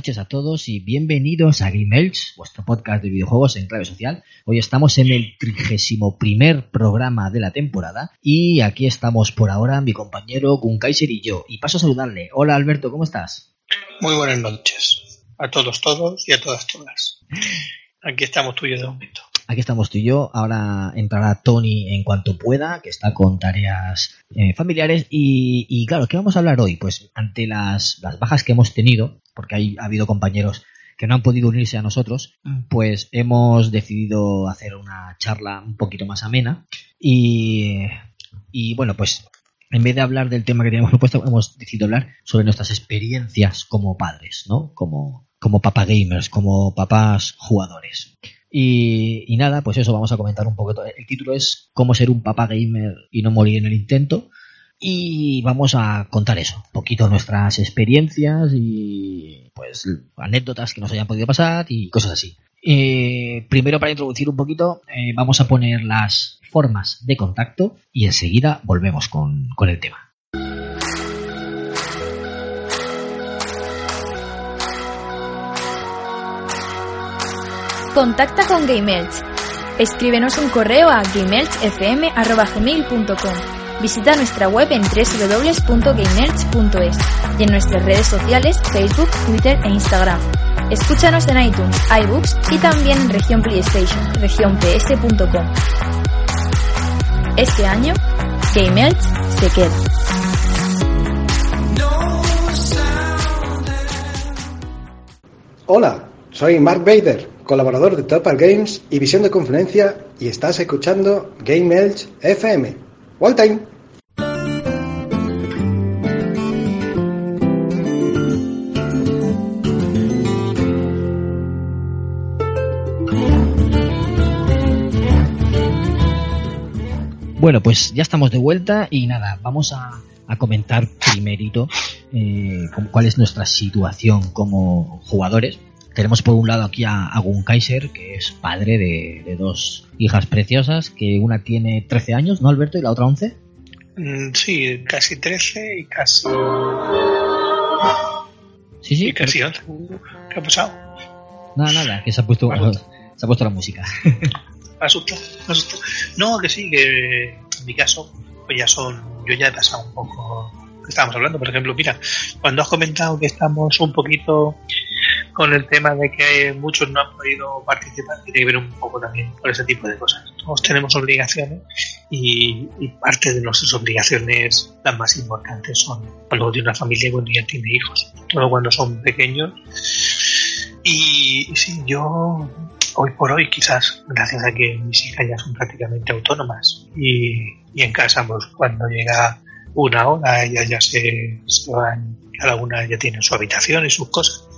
Noches a todos y bienvenidos a Game Elch, vuestro podcast de videojuegos en clave social. Hoy estamos en el trigésimo primer programa de la temporada y aquí estamos por ahora mi compañero Gun Kaiser y yo. Y paso a saludarle. Hola Alberto, ¿cómo estás? Muy buenas noches a todos todos y a todas todas. Aquí estamos tú de momento. Aquí estamos tú y yo. Ahora entrará Tony en cuanto pueda, que está con tareas eh, familiares. Y, y, claro, ¿qué vamos a hablar hoy? Pues ante las, las bajas que hemos tenido, porque hay, ha habido compañeros que no han podido unirse a nosotros, pues hemos decidido hacer una charla un poquito más amena. Y, y bueno, pues en vez de hablar del tema que teníamos propuesto, hemos decidido hablar sobre nuestras experiencias como padres, ¿no? Como, como papá gamers, como papás jugadores. Y, nada, pues eso vamos a comentar un poco. El título es Cómo ser un papá gamer y no morir en el intento. Y vamos a contar eso, un poquito nuestras experiencias y pues anécdotas que nos hayan podido pasar y cosas así. Eh, primero para introducir un poquito, eh, vamos a poner las formas de contacto y enseguida volvemos con, con el tema. Contacta con GameElch. Escríbenos un correo a gameelchfm.gmail.com Visita nuestra web en www.gameelch.es y en nuestras redes sociales Facebook, Twitter e Instagram. Escúchanos en iTunes, iBooks y también en región PlayStation, regionps.com. Este año, GameElch se queda. Hola, soy Mark Bader, colaborador de Topal Games y Visión de Conferencia y estás escuchando Game Elch FM. One. Bueno, pues ya estamos de vuelta y nada, vamos a, a comentar primerito eh, cuál es nuestra situación como jugadores. Tenemos por un lado aquí a, a Gun Kaiser, que es padre de, de, dos hijas preciosas, que una tiene 13 años, ¿no, Alberto? Y la otra 11. Mm, sí, casi 13 y casi. Sí, sí. Y casi 11. ¿Qué ha pasado? Nada, nada, que se ha puesto, se ha puesto la música. Me asusto, me asusto. No, que sí, que en mi caso, pues ya son. Yo ya he pasado un poco. estábamos hablando, por ejemplo, mira, cuando has comentado que estamos un poquito con el tema de que muchos no han podido participar, tiene que ver un poco también por ese tipo de cosas. Todos tenemos obligaciones y, parte de nuestras obligaciones, las más importantes, son cuando tiene una familia cuando ya tiene hijos, todo cuando son pequeños. Y, y sí, yo hoy por hoy, quizás gracias a que mis hijas ya son prácticamente autónomas y, y en casa, pues cuando llega una hora, ellas ya se, se van, cada una ya tiene su habitación y sus cosas.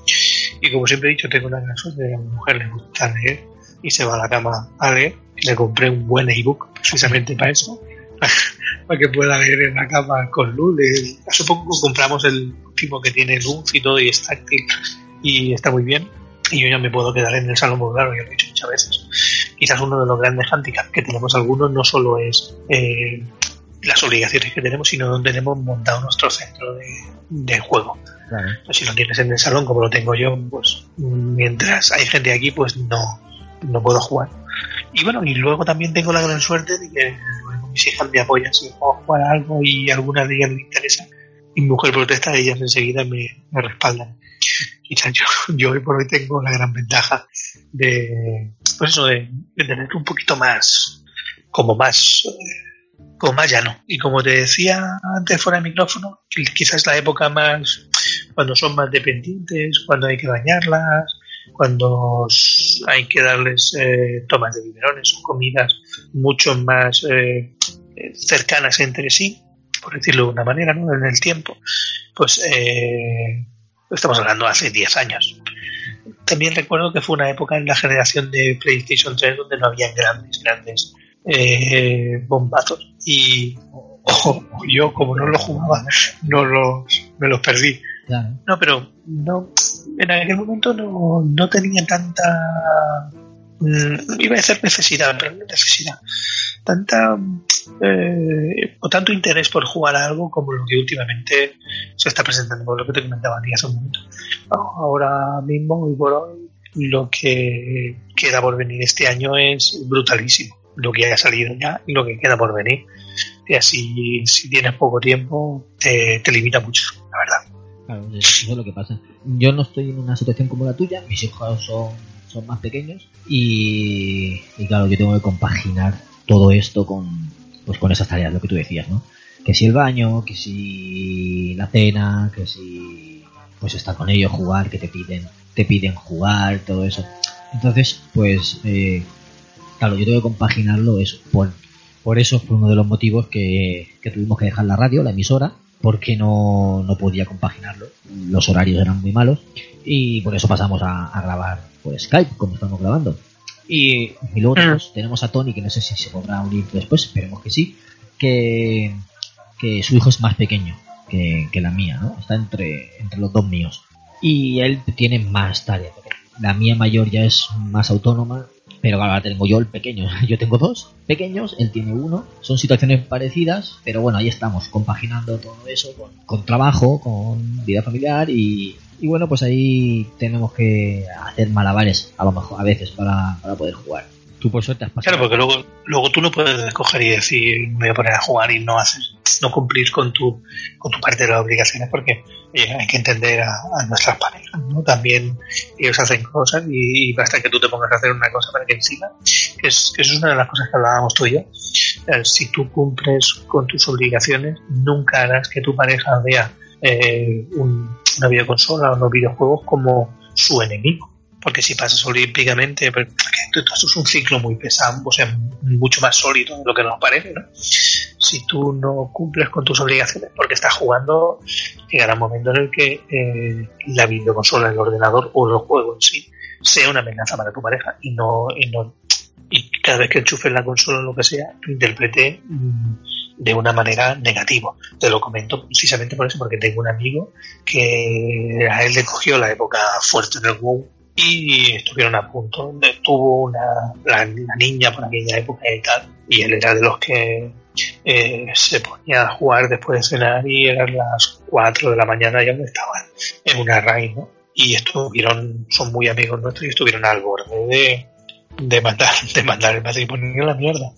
Y como siempre he dicho, tengo una gran suerte, a mi mujer le gusta leer y se va a la cama a leer. Le compré un buen ebook precisamente para eso, para que pueda leer en la cama con luz. Hace poco compramos el último que tiene luz y todo y es táctil y está muy bien. Y yo ya me puedo quedar en el salón muy claro, ya lo he dicho muchas veces. Quizás uno de los grandes handicaps que tenemos algunos no solo es eh, las obligaciones que tenemos, sino donde tenemos montado nuestro centro de, de juego. Claro. Si lo tienes en el salón como lo tengo yo, pues mientras hay gente aquí, pues no, no puedo jugar. Y bueno, y luego también tengo la gran suerte de que mis hijas me apoyan si puedo jugar algo y alguna de ellas le interesa, mi mujer protesta, ellas enseguida me, me respaldan. Quizás yo, yo hoy por hoy tengo la gran ventaja de, pues eso, de, de tener un poquito más, como más, como más llano. Y como te decía antes fuera de micrófono, quizás la época más, cuando son más dependientes, cuando hay que bañarlas, cuando hay que darles eh, tomas de biberones o comidas mucho más eh, cercanas entre sí, por decirlo de una manera, ¿no? en el tiempo, pues eh, estamos hablando hace 10 años. También recuerdo que fue una época en la generación de PlayStation 3 donde no habían grandes, grandes eh, bombazos. Y ojo, yo como no lo jugaba, no los, me los perdí. Claro. No, pero no, en aquel momento no, no tenía tanta, mm, iba a decir necesidad, pero no necesidad, tanta eh, o tanto interés por jugar a algo como lo que últimamente se está presentando, por lo que te comentaba a ti hace un momento. Ahora mismo, hoy por hoy, lo que queda por venir este año es brutalísimo. Lo que haya salido ya y lo que queda por venir. Y así, si tienes poco tiempo, te, te limita mucho, la verdad. Claro, eso es lo que pasa. Yo no estoy en una situación como la tuya, mis hijos son, son más pequeños y, claro, yo tengo que compaginar todo esto con, pues con esas tareas, lo que tú decías, ¿no? Que si el baño, que si la cena, que si pues estar con ellos, jugar, que te piden, te piden jugar, todo eso. Entonces, pues, eh, claro, yo tengo que compaginarlo eso. Por, por eso fue uno de los motivos que, que tuvimos que dejar la radio, la emisora, porque no, no podía compaginarlo. Los horarios eran muy malos y por eso pasamos a, a grabar por Skype, como estamos grabando. Y, y luego tenemos, tenemos a Tony, que no sé si se podrá unir después, esperemos que sí, que, que su hijo es más pequeño que, que la mía, ¿no? Está entre, entre los dos míos. Y él tiene más tareas. La mía mayor ya es más autónoma, pero ahora tengo yo el pequeño. Yo tengo dos pequeños, él tiene uno. Son situaciones parecidas, pero bueno, ahí estamos, compaginando todo eso con, con trabajo, con vida familiar y, y bueno, pues ahí tenemos que hacer malabares, a lo mejor, a veces, para, para poder jugar. Tú por suerte has pasado. Claro, porque luego, luego tú no puedes escoger y decir me voy a poner a jugar y no haces, no cumplir con tu, con tu parte de las obligaciones porque oye, hay que entender a, a nuestras parejas, ¿no? También ellos hacen cosas y, y basta que tú te pongas a hacer una cosa para que encima, que es, que eso es una de las cosas que hablábamos tú y yo. Eh, Si tú cumples con tus obligaciones, nunca harás que tu pareja vea eh, un- una videoconsola o unos videojuegos como su enemigo. Porque si pasas olímpicamente, esto es un ciclo muy pesado, o sea, mucho más sólido de lo que nos parece, ¿no? Si tú no cumples con tus obligaciones porque estás jugando, llegará un momento en el que eh, la videoconsola, el ordenador o el juego en sí sea una amenaza para tu pareja y no, y no y cada vez que enchufes la consola o lo que sea, lo interprete mm, de una manera negativa. Te lo comento precisamente por eso, porque tengo un amigo que a él le cogió la época fuerte del WoW y estuvieron a punto. Tuvo una, la, niña por aquella época y tal, y él era de los que eh, se ponía a jugar después de cenar y eran las 4 de la mañana y aún estaban en una raid, ¿no? Y estuvieron, son muy amigos nuestros y estuvieron al borde de, de mandar, de mandar el matrimonio a la mierda.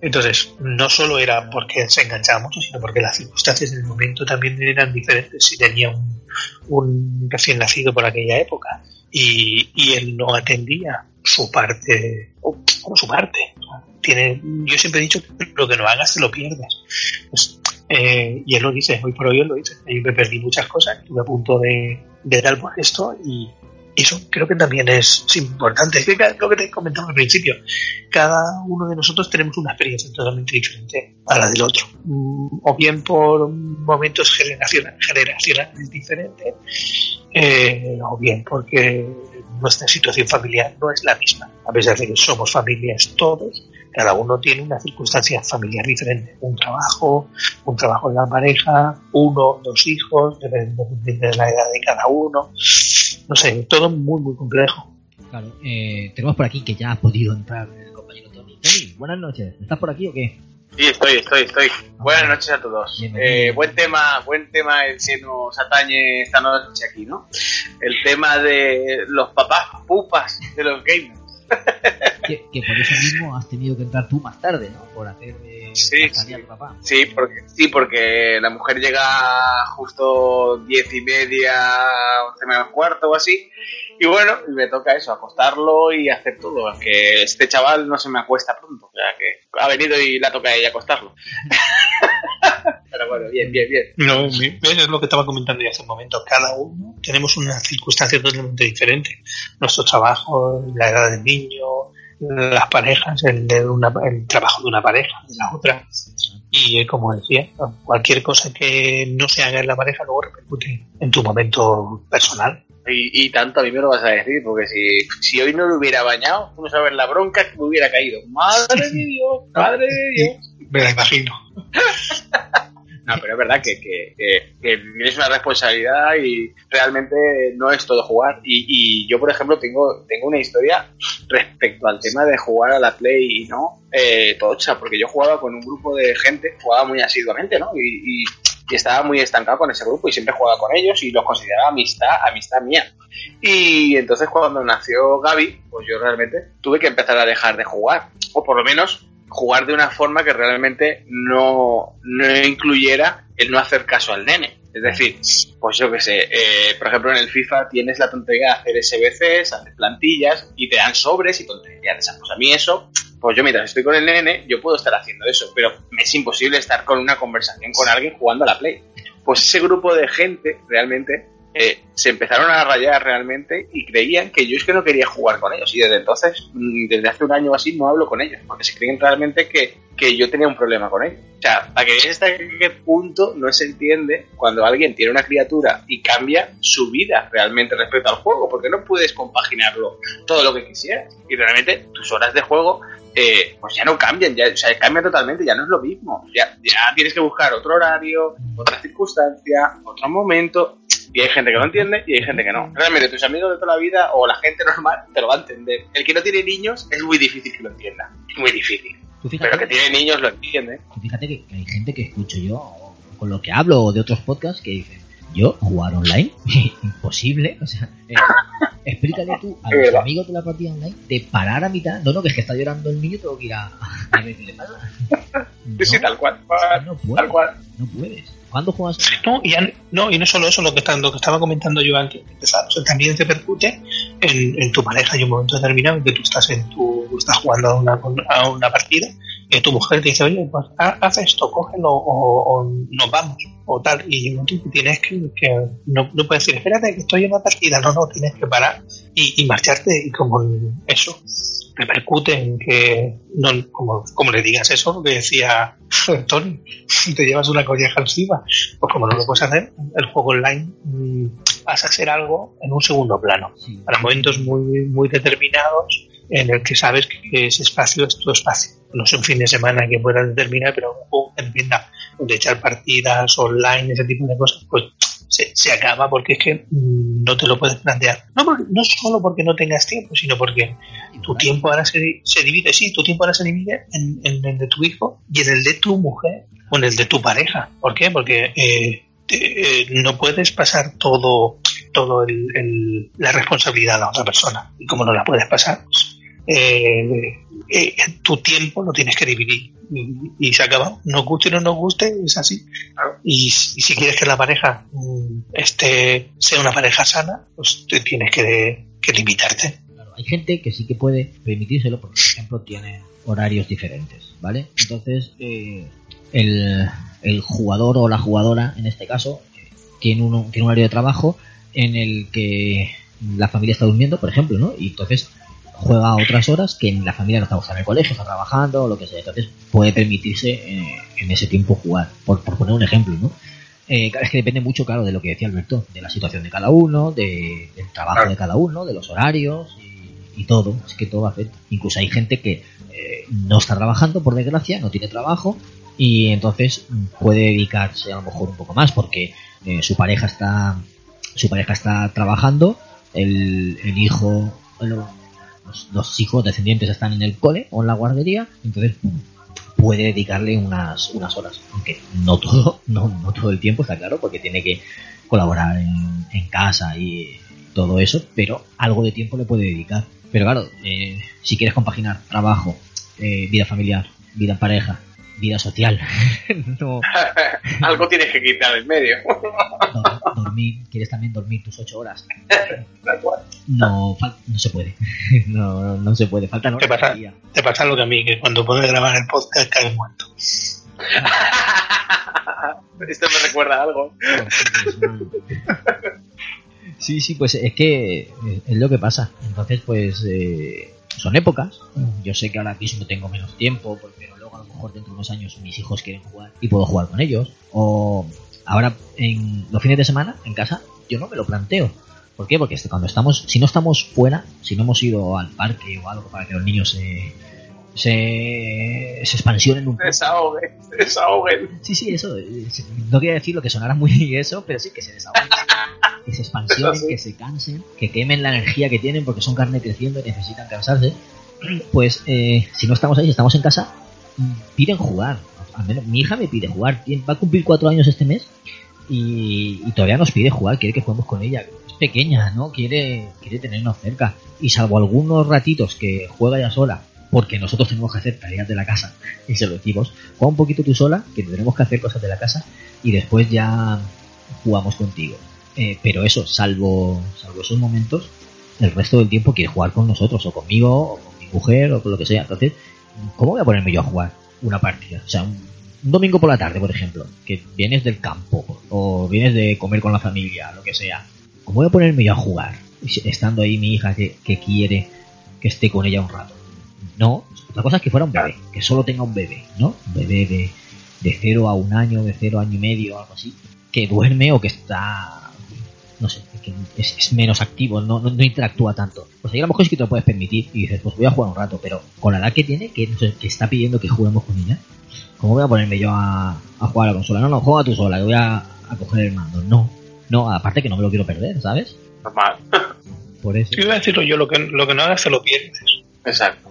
Entonces, no solo era porque se enganchaba mucho, sino porque las circunstancias en el momento también eran diferentes. Si tenía un recién nacido por aquella época y, y él no atendía su parte, o o su parte. Tiene, yo siempre he dicho que lo que no hagas te lo pierdes. Pues, eh, y él lo dice, hoy por hoy él lo dice. Yo me perdí muchas cosas, estuve a punto de, de dar por esto y eso creo que también es, importante. Es lo que te comentaba al principio, cada uno de nosotros tenemos una experiencia totalmente diferente a la del otro. Mm, O bien por momentos generacionales, generacionales diferentes, eh, o bien porque nuestra situación familiar no es la misma. A pesar de que somos familias todos, cada uno tiene una circunstancia familiar diferente. Un trabajo, un trabajo de la pareja, uno, dos hijos, dependiendo de la edad de cada uno. No sé, todo muy, muy complejo. Claro, eh, tenemos por aquí que ya ha podido entrar el compañero Tony. Tony, buenas noches. ¿Estás por aquí o qué? Sí, estoy, estoy, estoy. Buenas noches a todos. Eh, buen tema, buen tema el que nos atañe esta noche aquí, ¿no? El tema de los papás pupas de los gamers. que, que por eso mismo has tenido que entrar tú más tarde, ¿no? Por hacer de Sí, sí. a tu papá. Sí, porque, sí, porque la mujer llega justo diez y media, once menos cuarto o así. Y bueno, y me toca eso, acostarlo y hacer todo. Que este chaval no se me acuesta pronto. O sea que ha venido y la toca a ella acostarlo. Pero bueno, bien, bien, bien. No, es lo que estaba comentando yo hace un momento. Cada uno tenemos una circunstancia totalmente diferente. Nuestro trabajo, la edad del niño, las parejas, el, de una, el trabajo de una pareja, de la otra. Y eh, como decía, cualquier cosa que no se haga en la pareja luego repercute en tu momento personal. Y, y tanto a mí me lo vas a decir, porque si, si hoy no lo hubiera bañado, tú no sabes la bronca que me hubiera caído. Madre de Dios, madre de Dios. Me la imagino. No, pero es verdad que, que, tienes una responsabilidad y realmente no es todo jugar. Y, y yo, por ejemplo, tengo, tengo una historia respecto al tema de jugar a la Play y no eh, tocha, porque yo jugaba con un grupo de gente, jugaba muy asiduamente, ¿no? Y, y- y estaba muy estancado con ese grupo y siempre jugaba con ellos y los consideraba amistad, amistad mía. Y entonces cuando nació Gaby, pues yo realmente tuve que empezar a dejar de jugar, o por lo menos jugar de una forma que realmente no, no incluyera el no hacer caso al nene. Es decir, pues yo qué sé, eh, por ejemplo en el FIFA tienes la tontería de hacer SBCs, hacer plantillas y te dan sobres y tonterías de esas. Pues a mí eso, pues yo mientras estoy con el nene, yo puedo estar haciendo eso, pero me es imposible estar con una conversación con alguien jugando a la Play. Pues ese grupo de gente realmente eh, se empezaron a rayar realmente y creían que yo es que no quería jugar con ellos. Y desde entonces, mm, desde hace un año o así, no hablo con ellos, porque se creen realmente que, que yo tenía un problema con ellos. O sea, para que veáis hasta qué punto no se entiende cuando alguien tiene una criatura y cambia su vida realmente respecto al juego, porque no puedes compaginarlo todo lo que quisieras. Y realmente tus horas de juego eh, pues ya no cambian, ya, o sea, cambian totalmente, ya no es lo mismo. Ya, ya tienes que buscar otro horario, otra circunstancia, otro momento. Y hay gente que lo entiende y hay gente que no. Realmente tus amigos de toda la vida o la gente normal te lo va a entender. El que no tiene niños es muy difícil que lo entienda. Es muy difícil. Pero el que tiene niños lo entiende. tú fíjate que, que hay gente que escucho yo, o con lo que hablo, o de otros podcasts, que dicen, yo jugar online, imposible. O sea, eh, explícale tú a los amigos de la partida online de parar a mitad. No, no, que es que está llorando el niño, tengo que ir a, a ver qué le pasa. Sí, sí, No, tal cual. no Tal puedes. cual. No puedes. ¿Cuándo juegas? No, y, ya- no, y no solo eso, lo que, está- lo que estaba comentando yo antes de empezar, o sea, también repercute en, en tu pareja. Hay un momento determinado en que tú estás en tu, estás jugando a una, a una partida tu mujer te dice, oye, pues ha- haz esto, cógelo o, o nos vamos o tal. Y tú tienes que, que no, no puedes decir, espérate que estoy en una partida, no, no, tienes que parar y, y marcharte y como eso repercute en que, no, como, como le digas eso, lo que decía Tony, te llevas una colleja encima pues como no lo puedes hacer, el juego online mm, pasa a ser algo en un segundo plano. Para momentos muy, muy determinados en el que sabes que ese espacio es tu espacio. No sé un fin de semana que puedas determinar, pero un juego que entienda de echar partidas online, ese tipo de cosas, pues se, se acaba porque es que mm, no te lo puedes plantear. No, porque- no solo porque no tengas tiempo, sino porque tu tiempo ahora se, se divide, sí, tu tiempo ahora se divide en, en el de tu hijo y en el de tu mujer o en el de tu pareja. ¿Por qué? Porque eh, te- eh, no puedes pasar todo, todo el, el- la responsabilidad a la otra persona. Y como no la puedes pasar, pues, eh, eh, tu tiempo lo tienes que dividir. Y, y se acaba. Nos guste o no nos guste, es así. Y, y si quieres que la pareja mm, este, sea una pareja sana, pues te tienes que, que limitarte. Claro, hay gente que sí que puede permitírselo porque, por ejemplo, tiene horarios diferentes, ¿vale? Entonces, eh, el, el jugador o la jugadora, en este caso, tiene, un, tiene un horario de trabajo en el que la familia está durmiendo, por ejemplo, ¿no? Y entonces juega a otras horas que la familia no está, está en el colegio, está trabajando, o lo que sea. Entonces puede permitirse eh, en ese tiempo jugar, por, por poner un ejemplo, ¿no? Eh, es que depende mucho, claro, de lo que decía Alberto, de la situación de cada uno, de, del trabajo de cada uno, de los horarios y, todo. Es que todo afecta. Incluso hay gente que eh, no está trabajando, por desgracia, no tiene trabajo y entonces puede dedicarse a lo mejor un poco más porque eh, su pareja está su pareja está trabajando, el, el hijo, los, los hijos descendientes están en el cole o en la guardería, entonces puede dedicarle unas, unas horas, aunque no todo, no, no todo el tiempo, está claro, porque tiene que colaborar en, en casa y todo eso, pero algo de tiempo le puede dedicar. Pero claro, eh, si quieres compaginar trabajo, eh, vida familiar, vida en pareja, vida social, no, Algo tienes que quitar en medio. dor- dormir, quieres también dormir tus ocho horas, Tal cual. no, no se puede, no, no, no se puede, faltan horas ¿Qué pasa? día. Te pasa lo que a mí, que cuando puedes grabar el podcast caes muerto. Esto me recuerda a algo. Sí, sí, pues es que es lo que pasa. Entonces, pues eh, son épocas. Yo sé que ahora mismo tengo menos tiempo, pero luego a lo mejor dentro de unos años mis hijos quieren jugar y puedo jugar con ellos. O ahora en los fines de semana en casa yo no me lo planteo. ¿Por qué? Porque cuando estamos, si no estamos fuera, si no hemos ido al parque o algo para que los niños se, se, se expansionen un poco. Desahoguen, desahoguen. Sí, sí, eso. eh, No quería decir lo que sonara muy eso, pero sí que se desahoguen. Que se expansionen, sí. que se cansen, que quemen la energía que tienen porque son carne creciendo y necesitan cansarse. Pues eh, si no estamos ahí, si estamos en casa, piden jugar. Al menos mi hija me pide jugar. Va a cumplir cuatro años este mes y, y todavía nos pide jugar. Quiere que juguemos con ella. Es pequeña, ¿no? Quiere, quiere tenernos cerca. Y salvo algunos ratitos que juega ella sola, porque nosotros tenemos que hacer tareas de la casa y se lo decimos, juega un poquito tú sola, que tenemos que hacer cosas de la casa y después ya jugamos contigo. Eh, pero eso, salvo, salvo esos momentos, el resto del tiempo quiere jugar con nosotros, o conmigo, o con mi mujer, o con lo que sea. Entonces, ¿cómo voy a ponerme yo a jugar una partida? O sea, un, domingo por la tarde, por ejemplo, que vienes del campo, o vienes de comer con la familia, lo que sea. ¿Cómo voy a ponerme yo a jugar? Estando ahí mi hija que, que quiere que esté con ella un rato. No, otra cosa es que fuera un bebé, que solo tenga un bebé, ¿no? Un bebé de, de cero a un año, de cero a año y medio, algo así, que duerme o que está, no sé, que es, es menos activo, no, no, no interactúa tanto. Pues ahí a lo mejor sí que te lo puedes permitir y dices, pues voy a jugar un rato, pero con la edad que tiene, que, no sé, que está pidiendo que juguemos con ella, ¿cómo voy a ponerme yo a, a jugar a la consola? No, no, juega tú sola, que voy a, a coger el mando. No, no, aparte que no me lo quiero perder, ¿sabes? Normal. Por eso. Yo iba a decirlo yo, lo que, lo que no hagas se lo pierdes. Exacto.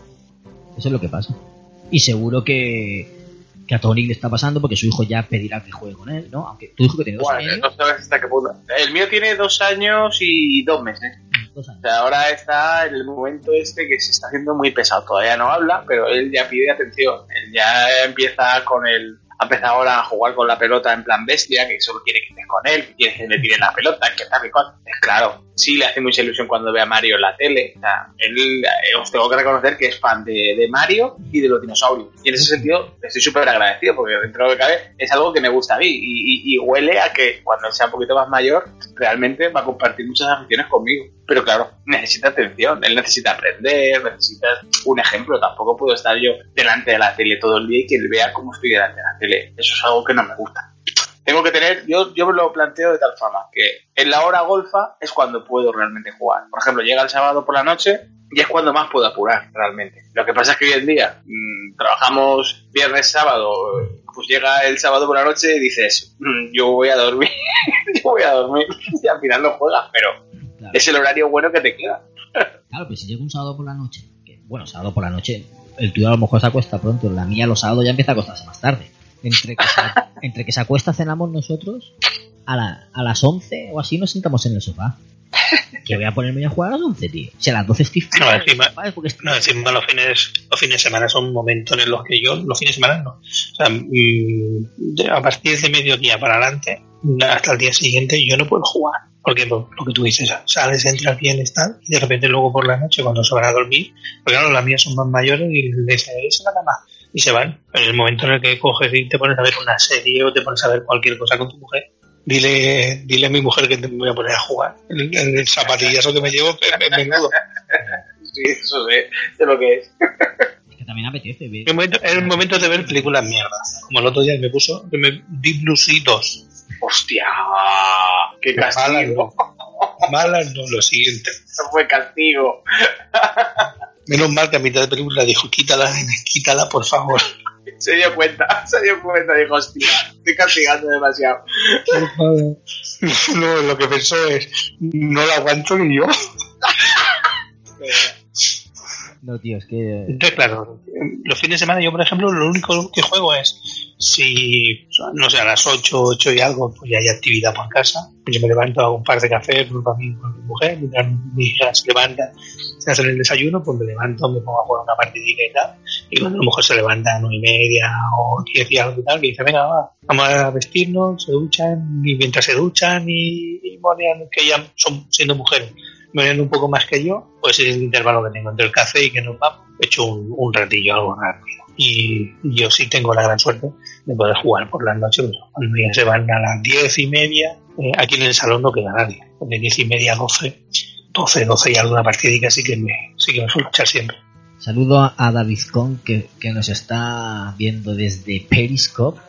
Eso es lo que pasa. Y seguro que, que a Tony le está pasando porque su hijo ya pedirá que juegue con él, ¿no? Aunque tu hijo que tiene dos Bueno, años, no sabes hasta qué punto. El mío tiene dos años y dos meses. dos O sea, ahora está en el momento este que se está haciendo muy pesado. Todavía no habla, pero él ya pide atención. Él ya empieza con el. Ha empezado ahora a jugar con la pelota en plan bestia, que solo quiere que estés con él, que quiere que le tire la pelota, que tal y cual. Es claro, sí le hace mucha ilusión cuando ve a Mario en la tele. O sea, él, eh, os tengo que reconocer que es fan de, de Mario y de los dinosaurios. Y en ese sentido estoy súper agradecido, porque dentro de lo que cabe es algo que me gusta a mí. Y, y- y huele a que cuando sea un poquito más mayor, realmente va a compartir muchas aficiones conmigo. Pero claro, necesita atención, él necesita aprender, necesita un ejemplo. Tampoco puedo estar yo delante de la tele todo el día y que él vea cómo estoy delante de la tele. Eso es algo que no me gusta. Tengo que tener, yo, yo me lo planteo de tal forma que en la hora golfa es cuando puedo realmente jugar. Por ejemplo, llega el sábado por la noche y es cuando más puedo apurar realmente. Lo que pasa es que hoy en día mm, trabajamos viernes, sábado, pues llega el sábado por la noche y dices, "Mm, yo voy a dormir, yo voy a dormir y al final no juegas, pero Claro, es el horario bueno que te queda. claro, pero si llega un sábado por la noche, que, bueno, sábado por la noche, el tuyo a lo mejor se acuesta pronto, la mía los sábados ya empieza a acostarse más tarde. Entre que se, entre que se acuesta cenamos nosotros, a, la- a las 11 o así nos sentamos en el sofá. Que voy a ponerme a jugar a las 11, tío. Si a las 12 estoy No, encima- estoy- No, encima los fines, los fines de semana son momentos en los que yo, los fines de semana no. O sea, mm, de- a partir de mediodía para adelante, hasta el día siguiente, yo no puedo jugar. Porque pues, lo que tú dices, sales, entras bien, tal, y de repente luego por la noche, cuando se van a dormir, porque claro, las mías son más mayores y les se la cama y se van. En el momento en el que coges y te pones a ver una serie o te pones a ver cualquier cosa con tu mujer, dile, dile a mi mujer que te voy a poner a jugar. El, el zapatillazo que me llevo es menudo. Sí, eso sé, sé lo que es. Es que también apetece ver. Es el momento, es el momento de ver películas mierdas. Como el otro día me puso que me, Deep Blue Sea 2. Hostia, qué Malas castigo. no. Malas no, lo siguiente. Eso fue castigo. Menos mal que a mitad de película dijo, quítala, quítala, por favor. Se dio cuenta, se dio cuenta, dijo, hostia, estoy castigando demasiado. No, lo que pensó es, no la aguanto ni yo. Que... Entonces, claro, los fines de semana yo, por ejemplo, lo único que juego es si, no sé, a las 8, 8 y algo, pues ya hay actividad por casa. Pues yo me levanto, hago un par de café para mí con mi mujer, mientras mi hija se levanta, se hace el desayuno, pues me levanto, me pongo a jugar una partidita y tal. Y cuando a lo mejor se levanta a 9 y media o 10 y algo y tal, que dice, venga, va, vamos a vestirnos, se duchan, y mientras se duchan y, y monean, que ya son siendo mujeres, un poco más que yo, pues es el intervalo que tengo entre el café y que nos vamos, he hecho un, un ratillo, algo rápido. Y yo sí tengo la gran suerte de poder jugar por las noches. Pues, cuando ya se van a las diez y media, eh, aquí en el salón no queda nadie. De diez y media a doce, doce, doce y alguna partidita sí que me, sí que me suelo echar siempre. Saludo a- a David Con, que, que nos está viendo desde Periscope.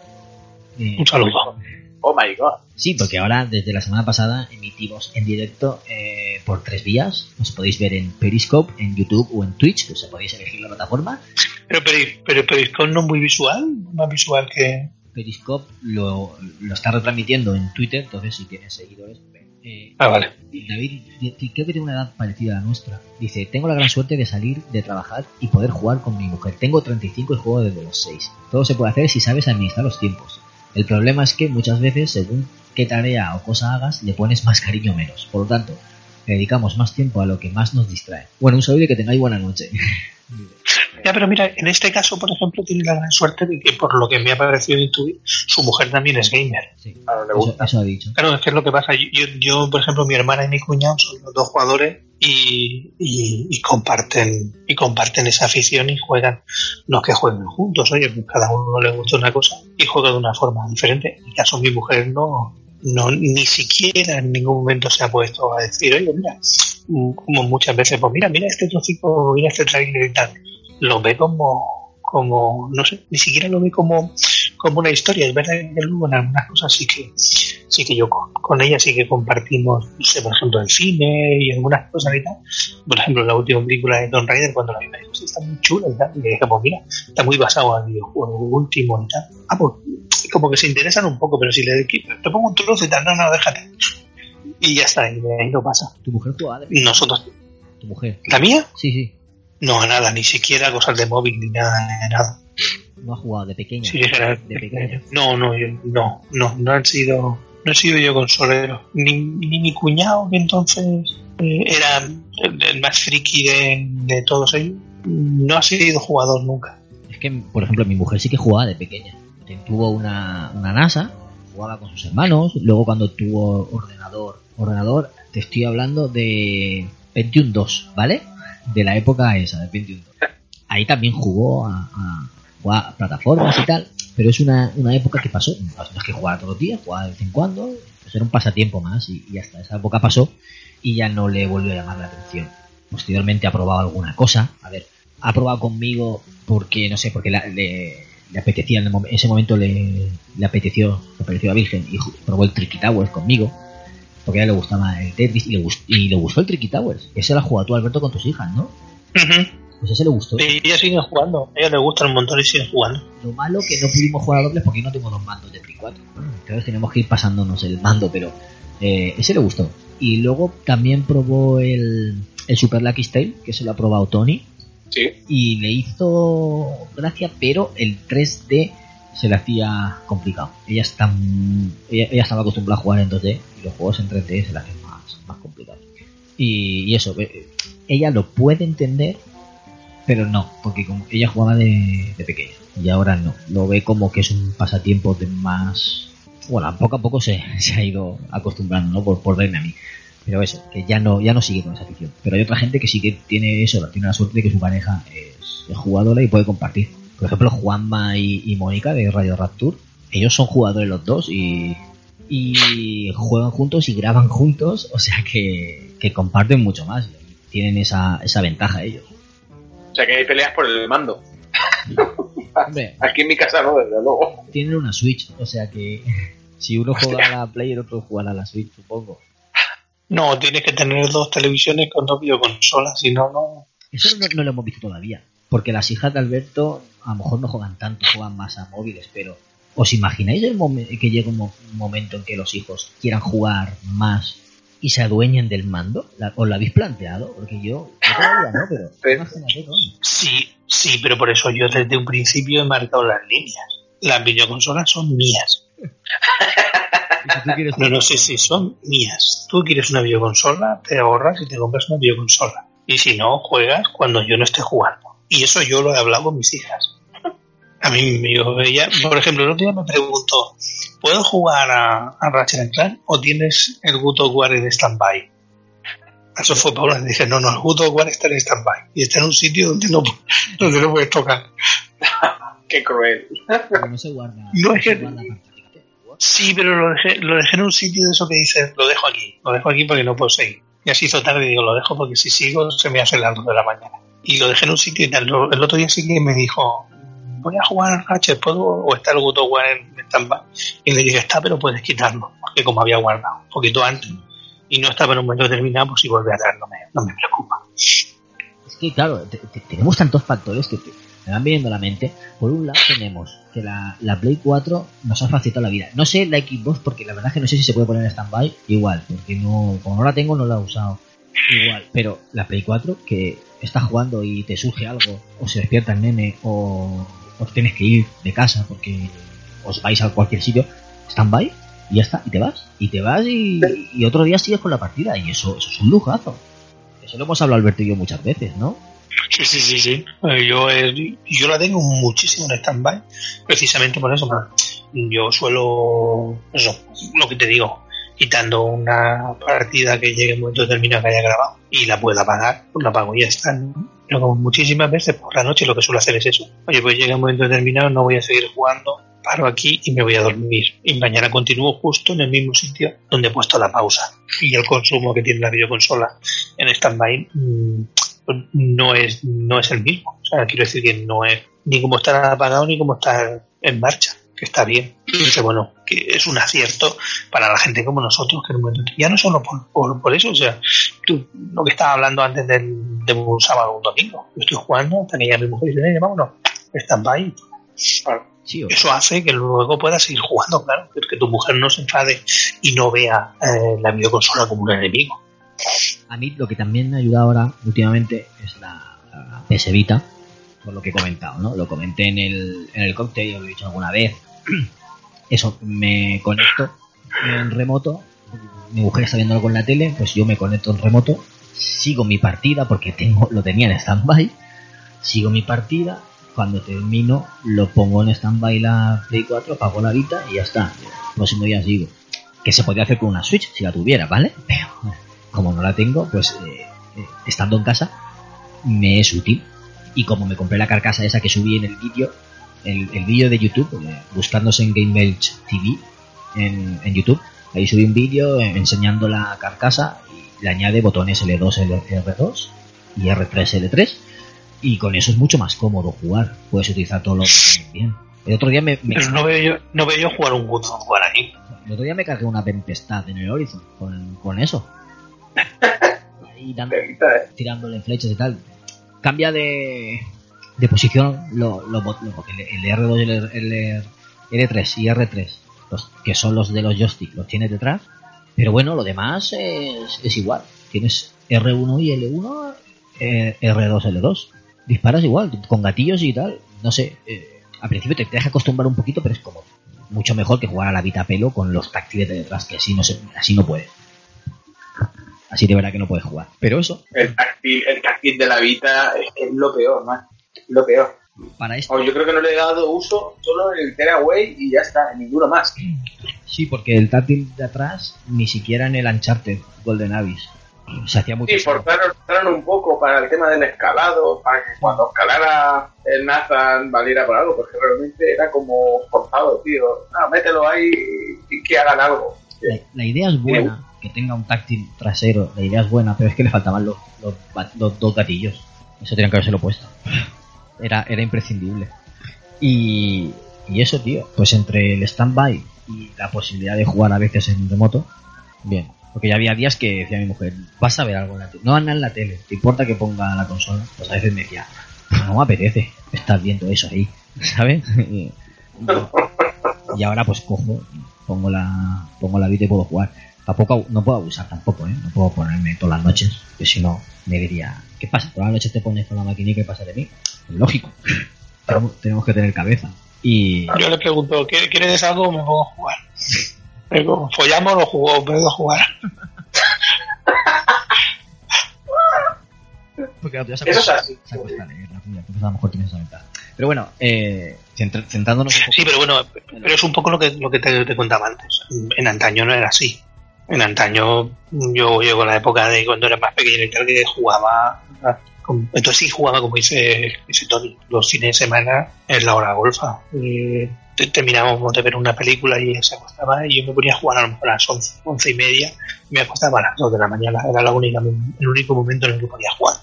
Eh, Un saludo. Oh my god. Sí, porque ahora desde la semana pasada emitimos en directo eh, por tres vías. Os podéis ver en Periscope, en YouTube o en Twitch, pues podéis elegir la plataforma. Pero, pero, pero Periscope no es muy visual, más visual que... Periscope lo, lo está retransmitiendo en Twitter, entonces si tienes seguidores... eh, Ah, vale. David, creo que tiene una edad parecida a la nuestra. Dice, tengo la gran suerte de salir de trabajar y poder jugar con mi mujer. Tengo 35 y juego desde los 6. Todo se puede hacer si sabes administrar los tiempos. El problema es que muchas veces, según qué tarea o cosa hagas, le pones más cariño o menos. Por lo tanto, dedicamos más tiempo a lo que más nos distrae. Bueno, un saludo y que tengáis buena noche. Ya, pero mira, en este caso, por ejemplo, tiene la gran suerte de que, por lo que me ha parecido intuir, su mujer también es gamer. Sí, Claro, le gusta. eso ha dicho. Claro, es que es lo que pasa. Yo, yo, por ejemplo, mi hermana y mi cuñado son los dos jugadores y, y, y comparten y comparten esa afición y juegan, no que jueguen juntos, oye, pues cada uno le gusta una cosa y juega de una forma diferente. En mi caso, mi mujer no, no ni siquiera en ningún momento se ha puesto a decir, oye, mira, mm, como muchas veces, pues mira, mira este trocito, mira este trailer y tal. Lo ve como, como, no sé, ni siquiera lo ve como, como una historia. Es verdad que luego en algunas cosas sí que, sí que yo con, con ella sí que compartimos, no sé, por ejemplo, el cine y algunas cosas y tal. Por ejemplo, la última película de Don Raider, cuando la vi, me dijo, sí, está muy chula y tal. Y le dije, pues mira, está muy basado al videojuego último y tal. Ah, pues como que se interesan un poco, pero si le te pongo un trozo y tal, no, no, déjate. Y ya está, y de ahí no pasa. ¿Tu mujer juega? de- Y nosotros, ¿Tu mujer? ¿la mía? Sí, sí. No, nada, ni siquiera cosas de móvil ni nada, nada. No ha jugado de dijera, de pequeña. no, no, yo- no, no, no han sido, no he sido yo consolero. Ni, ni mi cuñado, que entonces eh, era el, el más friki de, de todos ellos, no ha sido jugador nunca. Es que, por ejemplo, mi mujer sí que jugaba de pequeña. Tuvo una, una NASA, jugaba con sus hermanos. Luego, cuando tuvo ordenador, ordenador, te estoy hablando de Pentium 2, ¿vale? De la época esa, de Pentium 2. Ahí también jugó a, a, jugaba plataformas y tal. Pero es una, una época que pasó. No es que jugara todos los días, jugaba de vez en cuando. Pues era un pasatiempo más y, hasta esa época pasó y ya no le volvió a llamar la atención. Posteriormente ha probado alguna cosa. A ver, ha probado conmigo porque, no sé, porque le, le apetecía, en ese momento le, le apeteció, le pareció a Virgen y probó el Tricky Towers conmigo. Porque a ella le gustaba el Tetris y le, gust- y le gustó el Tricky Towers. Ese lo has jugado tú, Alberto, con tus hijas, ¿no? Pues ese le gustó. Y ellas siguen jugando, a ellas les gustan un montón y siguen jugando. Lo malo que no pudimos jugar a dobles porque no tengo los mandos de Play 4. Entonces tenemos que ir pasándonos el mando, pero eh, ese le gustó. Y luego también probó el, el Super Lucky Tale, que se lo ha probado Tony. Sí. Y le hizo gracia, pero el 3D se le hacía complicado. Ella está ella, ella estaba acostumbrada a jugar en 2D y los juegos en 3D se le hacen más, más complicados. Y, y eso, eh, ella lo puede entender, pero no, porque como ella jugaba de, de pequeña y ahora no. Lo ve como que es un pasatiempo de más. Bueno, poco a poco se, se ha ido acostumbrando, ¿no? Por, por verme a mí. Pero eso, que ya no, ya no sigue con esa afición. Pero hay otra gente que sí que tiene eso, tiene la suerte de que su pareja es, jugadora y puede compartir. Por ejemplo, Juanma y, y Mónica de Radio Rapture, ellos son jugadores los dos y, y juegan juntos y graban juntos, o sea que, que comparten mucho más. Tienen esa, esa ventaja ellos. O sea que hay peleas por el mando. Hombre, Aquí en mi casa no, desde luego. tienen una Switch, o sea que si uno juega a la Play, el otro jugará a la Switch, supongo. No, tienes que tener dos televisiones con dos videoconsolas, si no, no. Eso no, no lo hemos visto todavía. Porque las hijas de Alberto a lo mejor no juegan tanto, juegan más a móviles, pero ¿os imagináis el que llegue un, mo- un momento en que los hijos quieran jugar más y se adueñen del mando? ¿La- ¿Os lo habéis planteado? Porque yo, yo todavía no, pero Sí. imagínate. Sí, sí, pero por eso yo desde un principio he marcado las líneas. Las videoconsolas son mías. Si No, no sé si son mías. Tú quieres una videoconsola, te ahorras y te compras una videoconsola. Y si no, juegas cuando yo no esté jugando. Y eso yo lo he hablado con mis hijas. A mí, yo, ella, por ejemplo, el otro día me preguntó, ¿puedo jugar a, a Ratchet and Clank o tienes el Good of War en stand-by? Eso fue Paula, le dije, no, no, el Good of War está en stand-by y está en un sitio donde no, donde no puedes tocar. Qué cruel. Pero no se guarda. No es se que- guarda. Sí, pero lo dejé, lo dejé en un sitio de eso que dice, lo dejo aquí, lo dejo aquí porque no puedo seguir. Ya se hizo tarde y digo, lo dejo porque si sigo se me hace las 2 de la mañana. Y lo dejé en un sitio y tal. El otro día sí que me dijo, voy a jugar al Ratchet, ¿puedo? O está el of War en stand-by. Y le dije, está, pero puedes quitarlo. Porque como había guardado un poquito antes y no estaba en un momento determinado, pues si vuelve a dar no me, preocupa. Es que, claro, te- te- tenemos tantos factores que me van viniendo a la mente. Por un lado tenemos que la, la Play 4 nos ha facilitado la vida. No sé la Xbox, porque la verdad es que no sé si se puede poner en stand-by. Igual, porque no, como no la tengo, no la he usado. Igual, pero la Play 4, que estás jugando y te surge algo, o se despierta el nene, o os tienes que ir de casa porque os vais a cualquier sitio, stand-by, y ya está, y te vas. Y te vas y, otro día sigues con la partida, y eso, eso es un lujazo. Eso lo hemos hablado Alberto y yo muchas veces, ¿no? Sí, sí, sí, sí. Eh, Yo, eh, yo la tengo muchísimo en stand-by, precisamente por eso. Yo suelo, eso, lo que te digo, quitando una partida que llegue en un momento determinado que haya grabado y la pueda apagar, pues la apago y ya está. ¿no? Pero muchísimas veces por la noche lo que suelo hacer es eso. Oye, pues llega un momento determinado, no voy a seguir jugando, paro aquí y me voy a dormir. Y mañana continúo justo en el mismo sitio donde he puesto la pausa. Y el consumo que tiene la videoconsola en stand-by mm, pues no es no es el mismo. O sea, quiero decir que no es ni como estar apagado ni como estar en marcha, que está bien. Que bueno, que es un acierto para la gente como nosotros, que en un momento, ya no solo por, por, por eso, o sea, tú, lo que estaba hablando antes del, de un sábado o un domingo, yo estoy jugando hasta que ya mi mujer dice, "Venga, vámonos, stand-by. Sí, o- Eso hace que luego puedas seguir jugando, claro, que, que tu mujer no se enfade y no vea eh, la videoconsola como un enemigo. A mí lo que también me ha ayudado ahora últimamente es la, la PS Vita, por lo que he comentado, ¿no? Lo comenté en el, en el cóctel, lo he dicho alguna vez. Eso, me conecto en remoto, mi mujer está viéndolo con la tele, pues yo me conecto en remoto, sigo mi partida porque tengo lo tenía en stand-by, sigo mi partida, cuando termino lo pongo en stand-by la Play 4, apago la Vita y ya está. Próximo día sigo. Que se podría hacer con una Switch si la tuviera, ¿vale? Pero como no la tengo, pues eh, eh, estando en casa me es útil. Y como me compré la carcasa esa que subí en el vídeo, el, el vídeo de YouTube, eh, buscándose en Game Belch TV en, en YouTube, ahí subí un vídeo enseñando la carcasa le añade botones L2, L, R2 y R3, L3. Y con eso es mucho más cómodo jugar. Puedes utilizar todos los bien. El otro día me, me- Pero no veo yo, no veo yo jugar un Good War ahí. el otro día me cargué una tempestad en el Horizon con, con eso. Ahí dando, tirándole flechas y tal. Cambia de, de posición lo, lo, lo- el el R2 y el, el L3 y R3, los, que son los de los joystick, los tienes detrás. Pero bueno, lo demás es, es igual. Tienes R1 y L1, eh, R2, L2. Disparas igual, con gatillos y tal. No sé, eh, al principio te deja acostumbrar un poquito, pero es como mucho mejor que jugar a la Vita pelo con los táctiles de detrás, que así no, se, así no puedes. Así de verdad que no puedes jugar. Pero eso, El táctil, el táctil de la Vita es, es lo peor, man. Lo peor. Para esto... O yo creo que no le he dado uso solo en el Tearaway y ya está, ninguno más. Sí, porque el táctil de atrás ni siquiera en el Uncharted Golden Abyss se hacía muy Sí, forzaron, forzaron un poco para el tema del escalado, para que cuando escalara el Nathan valiera por algo, porque realmente era como forzado, tío. No, mételo ahí y que hagan algo. La, la idea es buena, que tenga un táctil trasero, la idea es buena, pero es que le faltaban los, los, los dos gatillos. Eso tenían que haberse puesto. Era, era imprescindible. Y, y eso, tío, pues entre el stand-by y la posibilidad de jugar a veces en remoto, bien. Porque ya había días que decía mi mujer, vas a ver algo en la tele. No anda en la tele, ¿te importa que ponga la consola? Pues a veces me decía, no me apetece estar viendo eso ahí, ¿sabes? Y- ahora pues cojo, pongo la, pongo la Vita y puedo jugar. Tampoco, no puedo abusar tampoco, ¿eh? No puedo ponerme todas las noches, que si no, me diría, ¿qué pasa? Todas las noches te pones con la maquinita, ¿qué pasa de mí? Es lógico. tenemos, tenemos que tener cabeza. Y Yo le pregunto, ¿qué- ¿quieres algo o me pongo a jugar? ¿Follamos o jugó? Me pongo a jugar. porque tú ya se Eso es así. se acuesta a leer la tuya, entonces a lo mejor tienes esa ventaja. Pero bueno, eh, centrándonos un poco. Sí, pero bueno, pero es un poco lo que, lo que te, te contaba antes. En antaño no era así. En antaño yo llego a la época de cuando era más pequeño y tal que jugaba. con- Entonces sí jugaba, como dice, dice Tony, los fines de semana en la hora golfa. Eh, te- terminábamos de ver una película y se acostaba y yo me ponía a jugar a lo mejor a las once, once y media y me acostaba a las dos de la mañana. Era la única, el único momento en el que podía jugar.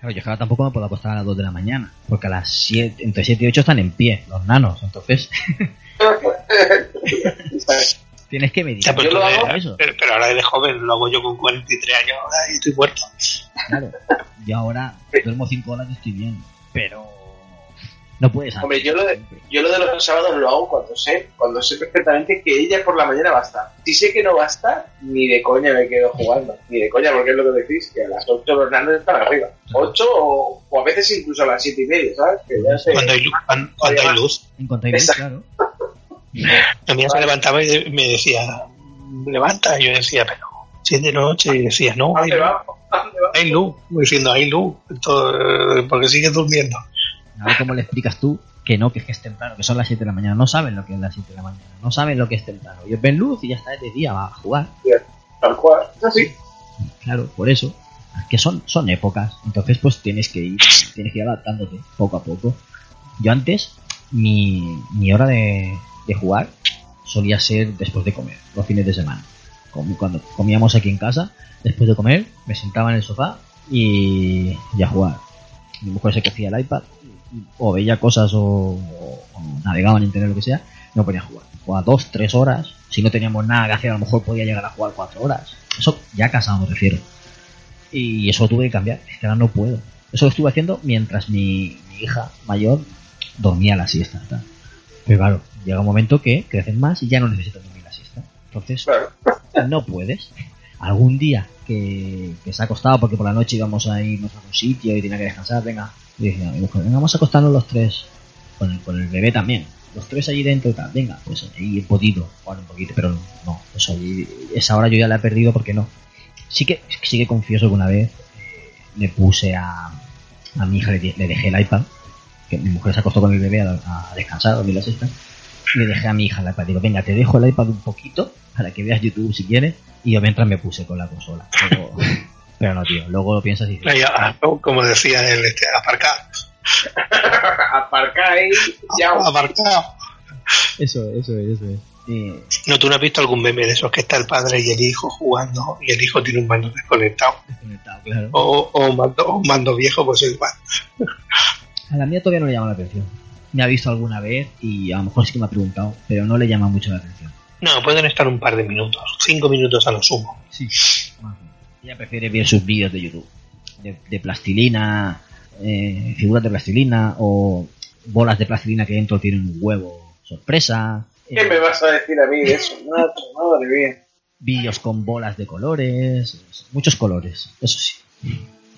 Claro, yo ahora tampoco me puedo acostar a las 2 de la mañana, porque a las 7, entre 7 y 8 están en pie, los nanos, entonces tienes que medir Ya, pero, Yo lo hago, eso. pero, pero ahora de joven lo hago yo con 43 años ahora y estoy muerto. Claro, yo ahora duermo 5 horas y estoy bien, pero no puedes hacer Hombre, yo lo de-. Yo lo de los sábados lo hago cuando sé, cuando sé perfectamente que ella por la mañana va a estar. Si sé que no va a estar, ni de coña me quedo jugando. Ni de coña, porque es lo que decís, que a las 8 los nanos están arriba. 8 o, o a veces incluso a las 7 y media, ¿sabes? Que ya sé. Cuando hay luz, cuando, cuando hay luz En cuanto a luz, claro. La mía se levantaba y me decía, levanta. Y yo decía, pero si es de noche. Y decía, no, ¿A hay luz. Hay luz. Diciendo, hay luz. Todo, porque sigues durmiendo. A ver cómo le explicas tú que no, que es que es temprano, que son las 7 de la mañana. No saben lo que es las 7 de la mañana, no saben lo que es temprano. Ellos ven luz y ya está es de día, va a jugar. Tal cual. Es así. Claro, por eso. Que son, son épocas. Entonces, pues tienes que ir, tienes que ir adaptándote poco a poco. Yo antes, mi, mi hora de, de jugar solía ser después de comer, los fines de semana. Cuando comíamos aquí en casa, después de comer, me sentaba en el sofá y, y a jugar. Mi mujer se cogía el iPad, o veía cosas o, o- navegaba en internet, lo que sea, me ponía a jugar. Jugaba dos, tres horas. Si no teníamos nada que hacer, a lo mejor podía llegar a jugar cuatro horas. Eso ya casado me refiero. Y eso tuve que cambiar. Es que ahora no puedo. Eso lo estuve haciendo mientras mi, hija mayor dormía la siesta. Pero claro, llega un momento que creces más y ya no necesitas dormir la siesta. Entonces, no puedes. Algún día que, que se ha acostado porque por la noche íbamos a irnos a un sitio y tenía que descansar, venga, y decía venga, vamos a acostarnos los tres, con el, con el bebé también, los tres allí dentro y tal, venga, pues ahí he podido jugar un poquito, pero no, pues allí, esa hora yo ya la he perdido porque no. Sí que, sí que confieso que una vez eh, le puse a, a mi hija, le, dejé el iPad, que mi mujer se acostó con el bebé a, a descansar, a dormir la siesta, le dejé a mi hija el iPad. Digo, venga, te dejo el iPad un poquito para que veas YouTube si quieres. Y yo mientras me puse con la consola. Pero, pero no, tío. Luego lo piensas y dices, Ahí, ah, Como decía el este, aparcar. Aparca ahí, ya. Aparcado. eso, eso es, eso es. ¿No tú no has visto algún meme de esos que está el padre y el hijo jugando y el hijo tiene un mando desconectado? desconectado, claro. O, o, un, mando, o un mando viejo, pues igual. A la mía todavía no le llama la atención. Me ha visto alguna vez y a lo mejor sí que me ha preguntado, pero no le llama mucho la atención. No, pueden estar un par de minutos, cinco minutos a lo sumo. Sí. Ella prefiere ver sus vídeos de YouTube. De, de plastilina, eh, figuras de plastilina o bolas de plastilina que dentro tienen un huevo sorpresa. ¿Qué me vas a decir a mí de eso? Madre, madre mía. vídeos con bolas de colores, muchos colores, eso sí.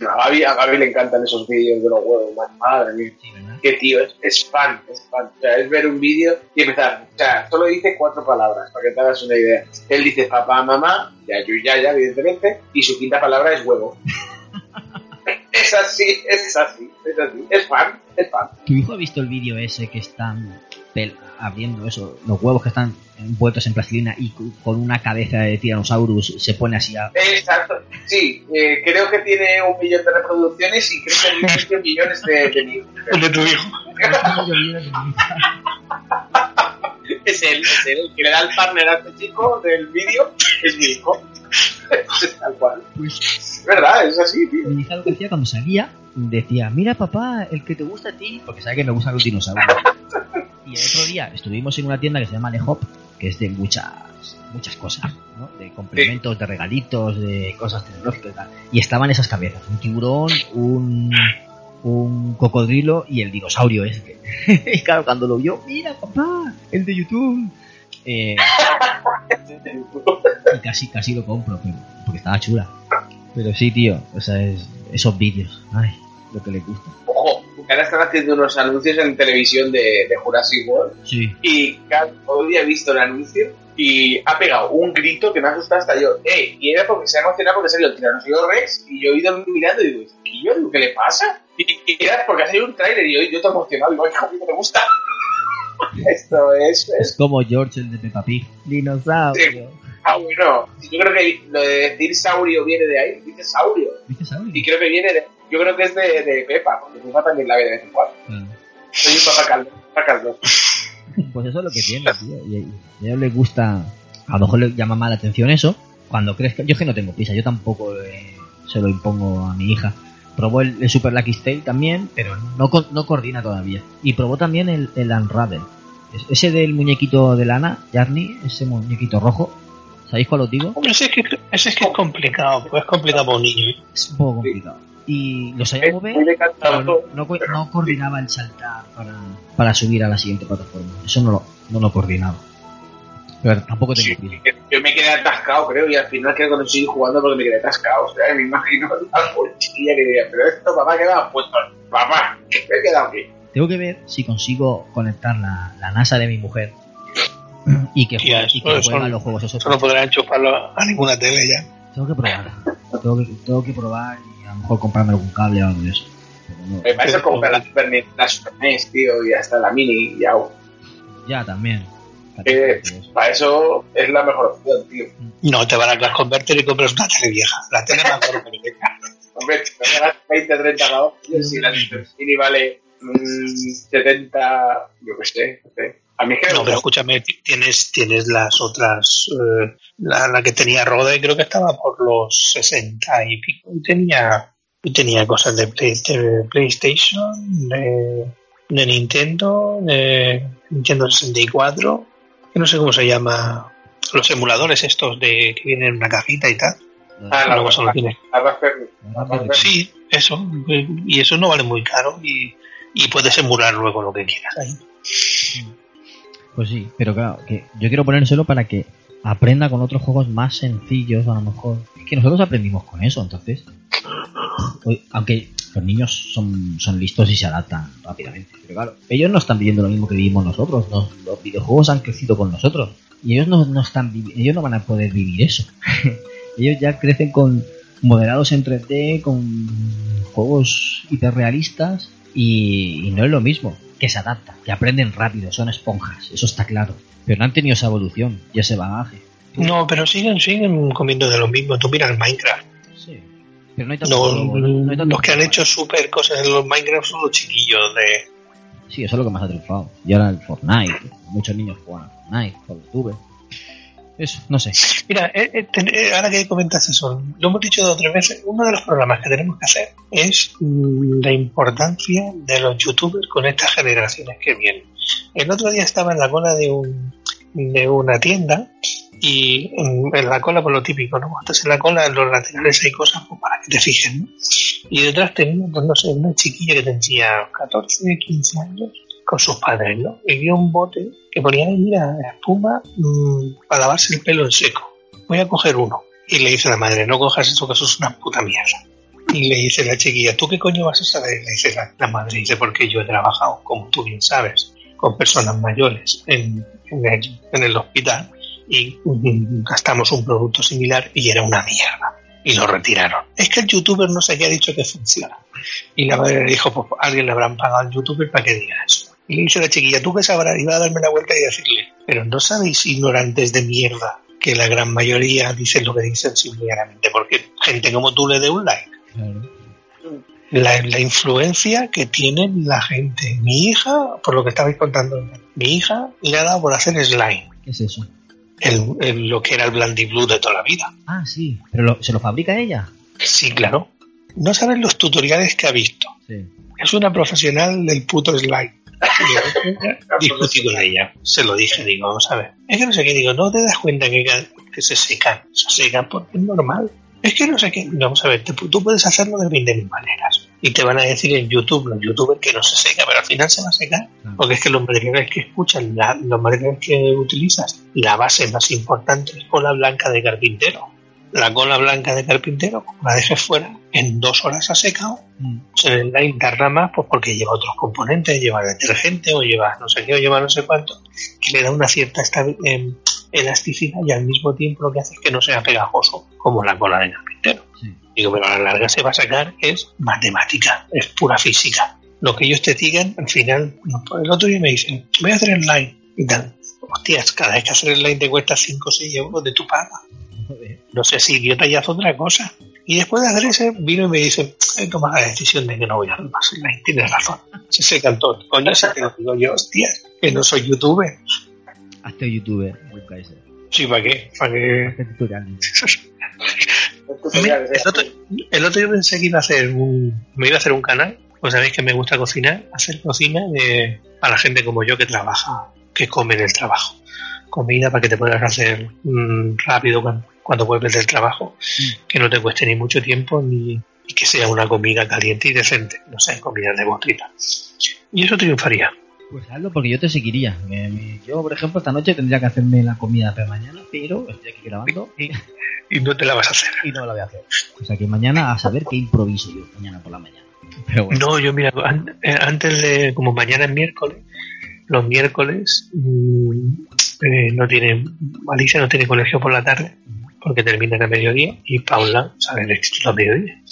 No, a, Gaby, a Gaby le encantan esos vídeos de los huevos, madre mía. Sí. Que tío, es, es fan, es fan. O sea, es ver un vídeo y empezar. O sea, solo dice cuatro palabras, para que te hagas una idea. Él dice papá, mamá, ya, yo, ya, ya, evidentemente, y su quinta palabra es huevo. es así, es así, es así. Es fan, es fan. ¿Tu hijo ha visto el vídeo ese que están abriendo eso, los huevos que están envueltos en plastilina y con una cabeza de Tyrannosaurus se pone así a... Exacto. Sí, eh, creo que tiene un millón de reproducciones y creo que 20 millones de, de views. El de tu hijo. Es él, es él. El que le da el partner a este chico del vídeo es mi hijo. Tal cual. Pues Es verdad, es así, tío. mi hija lo que hacía cuando salía, decía, mira papá, el que te gusta a ti, porque sabe que me gustan los dinosaurios. Y el otro día estuvimos en una tienda que se llama Lehop, que es de muchas muchas cosas, ¿no? De complementos, de regalitos, de cosas tecnológicas y tal. Y estaban esas cabezas, un tiburón, un, un cocodrilo y el dinosaurio ese. y claro, cuando lo vio, mira papá, el de YouTube. Eh, y casi, casi lo compro, pero, porque estaba chula. Pero sí, tío, o sea, es, esos vídeos, ay, lo que le gusta. Ojo, que ahora están haciendo unos anuncios en televisión de, de Jurassic World Sí. y cada- hoy he visto el anuncio y ha pegado un grito que me ha asustado hasta yo. ¡Eh! Y era porque se ha emocionado porque salió el tiranosaurio Rex y yo he ido mirando y digo, ¿qué, yo? ¿Qué le pasa? Y, y era porque ha salido un tráiler y yo, yo estoy emocionado. Digo, hijo, me gusta. Esto es, es Es como George, el de Peppa Pig. Dinosaurio. Ah, bueno. Yo creo que lo de decir saurio viene de ahí. Dice saurio. ¿Viste, sabes? Y creo que viene de. Yo creo que es de, de Pepa, porque Pepa también la ve de vez en cuando. Claro. Soy un papá caldo. Papá caldo. Pues eso es lo que tiene, tío. Y, y a ellos les gusta, a lo mejor les llama más la atención eso. Cuando crezca, yo es que no tengo prisa, yo tampoco eh, se lo impongo a mi hija. Probó el, el Super Lucky Tale también, pero no, co- no coordina todavía. Y probó también el, el Unravel. Es- Ese del muñequito de lana, Jarny, ese muñequito rojo. ¿Sabéis cuál os digo? Hombre, ese es que, ese es, que es complicado, pues es complicado para un niño. ¿eh? Es un poco complicado. Y lo sabía Es mover, pero no, no co- no coordinaba el saltar para, para subir a la siguiente plataforma. Eso no lo, no lo coordinaba. Pero tampoco tengo Sí, yo me quedé atascado, creo, y al final creo que no seguí jugando porque me quedé atascado. O sea, me imagino la chiquilla que diría, pero esto, papá, ¿qué me has puesto? Papá, ¿qué me he quedado aquí? Tengo que ver si consigo conectar la, la NASA de mi mujer y que juegue, y eso- que eso- juegue a los juegos esos. Eso no podrán enchufarlo a ninguna tele ya. Tengo que probar. Tengo que, tengo que probar y a lo mejor comprarme algún cable o algo de eso. Pero no- Me parece comprar la Super NES, la Super NES, tío, y hasta la Mini, y ya. ya también. Eh, para eso es la mejor opción, tío. No, te van a Clash Converter y compras una tele vieja. La tele más cara que vieja. Hombre, si me ganas 20, 30 pavos, tío, si la Super Mini vale mm, 70, yo qué sé, no sé. A mí es que me No, pero escúchame, ti- tienes, tienes las otras. eh, la, la que tenía Rode, creo que estaba por los 60 y pico. Y tenía, y tenía cosas de, Play- de PlayStation, de, de Nintendo, de Nintendo 64. Que no sé cómo se llama. Los emuladores estos de que vienen en una cajita y tal. Ah, la, Luego solo tienes la Raspberry. Raspberry. Sí, eso. Y eso no vale muy caro y, y puedes emular luego lo que quieras ahí. Pues sí, pero claro, que yo quiero ponérselo para que aprenda con otros juegos más sencillos, a lo mejor. Es que nosotros aprendimos con eso, entonces. Aunque los niños son, son listos y se adaptan rápidamente. Pero claro, ellos no están viviendo lo mismo que vivimos nosotros. ¿no? Los videojuegos han crecido con nosotros. Y ellos no, no están ellos no van a poder vivir eso. ellos ya crecen con moderados en 3D, con juegos hiperrealistas y no es lo mismo. Que se adaptan, que aprenden rápido, son esponjas, eso está claro. Pero no han tenido esa evolución y ese bagaje. No, pero siguen, siguen comiendo de lo mismo. Tú miras Minecraft. Sí. Pero no hay tanto No, no hay tanto los que han hecho super cosas en los Minecraft son los chiquillos de... Sí, eso es lo que más ha triunfado. Y ahora el Fortnite. Muchos niños juegan a Fortnite, por YouTube. Eso, no sé. Mira, eh, eh, eh, ahora que comentas eso, lo hemos dicho dos o tres veces, uno de los problemas que tenemos que hacer es mm, la importancia de los youtubers con estas generaciones que vienen. El otro día estaba en la cola de un de una tienda y mm, en la cola por lo típico, ¿no? Estás en la cola, en los laterales hay cosas pues, para que te fijes, ¿no? Y detrás tenía, pues, no sé, una chiquilla que tenía 14, 15 años con sus padres, ¿no? Y vio un bote que ponía ahí, mira, espuma mm, para lavarse el pelo en seco. Voy a coger uno. Y le dice la madre, no cojas eso, que eso es una puta mierda. Y le dice la chiquilla, ¿tú qué coño vas a saber? Le dice la, la madre, dice, porque yo he trabajado, como tú bien sabes, con personas mayores en, el, hospital y mm, gastamos un producto similar y era una mierda. Y lo retiraron. Es que el youtuber no sé qué ha dicho que funciona. Y la madre le dijo, pues alguien le habrán pagado al youtuber para que diga eso. Y le dice la chiquilla, ¿tú qué sabrás? Y va a darme la vuelta y decirle, pero no sabéis ignorantes de mierda que la gran mayoría dicen lo que dicen simplemente porque gente como tú le dé un like. La, la influencia que tiene la gente. Mi hija, por lo que estabais contando, mi hija le ha dado por hacer slime. ¿Qué es eso? El, el- lo que era el Blandy Blue de toda la vida. Ah, sí. ¿Pero lo- se lo fabrica ella? Sí, claro. No sabes los tutoriales que ha visto. Sí. Es una profesional del puto slime. Discutí con ella. Se lo dije, digo, vamos a ver. Es que no sé qué, digo, no te das cuenta que, que se secan. Se secan porque es normal. Es que no sé qué. Vamos a ver, te- tú puedes hacerlo de 20.000 maneras. y te van a decir en YouTube, los youtubers, que no se seca, pero al final se va a secar. Claro. Porque es que los materiales que escuchan, la- los materiales que utilizas, la base más importante es cola blanca de carpintero. La cola blanca de carpintero, como la dejes fuera, en dos horas ha secado. Mm. Se le da interna más pues porque lleva otros componentes, lleva detergente o lleva no sé qué o lleva no sé cuánto, que le da una cierta em, elasticidad y al mismo tiempo lo que hace es que no sea pegajoso como la cola de carpintero. Sí. Digo, pero a la larga se va a sacar es matemática, es pura física. Lo que ellos te digan, al final, pues el otro día me dicen, voy a hacer el line y tal. Hostias, cada vez que hacer el line te cuesta 5 o 6 euros de tu paga. No sé si idiota ya hace otra cosa. Y después de hacer ese, vino y me dice, he tomado la decisión de que no voy a hacer más. Tienes razón. Se secan todos. Coño, si te lo digo yo, hostias, que no soy youtuber. Hazte youtuber, busca ese. Sí, ¿para qué? ¿Para qué? Hazte el, otro, el otro yo pensé que iba a hacer un, me iba a hacer un canal, pues sabéis que me gusta cocinar, hacer cocina de, para gente como yo que trabaja, que come en el trabajo. Comida para que te puedas hacer mm, rápido cuando, cuando vuelves del trabajo, que no te cueste ni mucho tiempo ni y que sea una comida caliente y decente, no sé, comida de botita. Y eso triunfaría. Pues hazlo porque yo te seguiría. Yo, por ejemplo, esta noche tendría que hacerme la comida para mañana, pero estoy aquí grabando Y, y no te la vas a hacer. y no la voy a hacer. O sea que mañana a saber qué improviso yo mañana por la mañana. Pero bueno. No, yo mira, eh, antes de, como mañana es miércoles, los miércoles mm, eh, no tiene, Alicia no tiene colegio por la tarde, porque terminan a mediodía, y Paula sale del instituto a mediodía.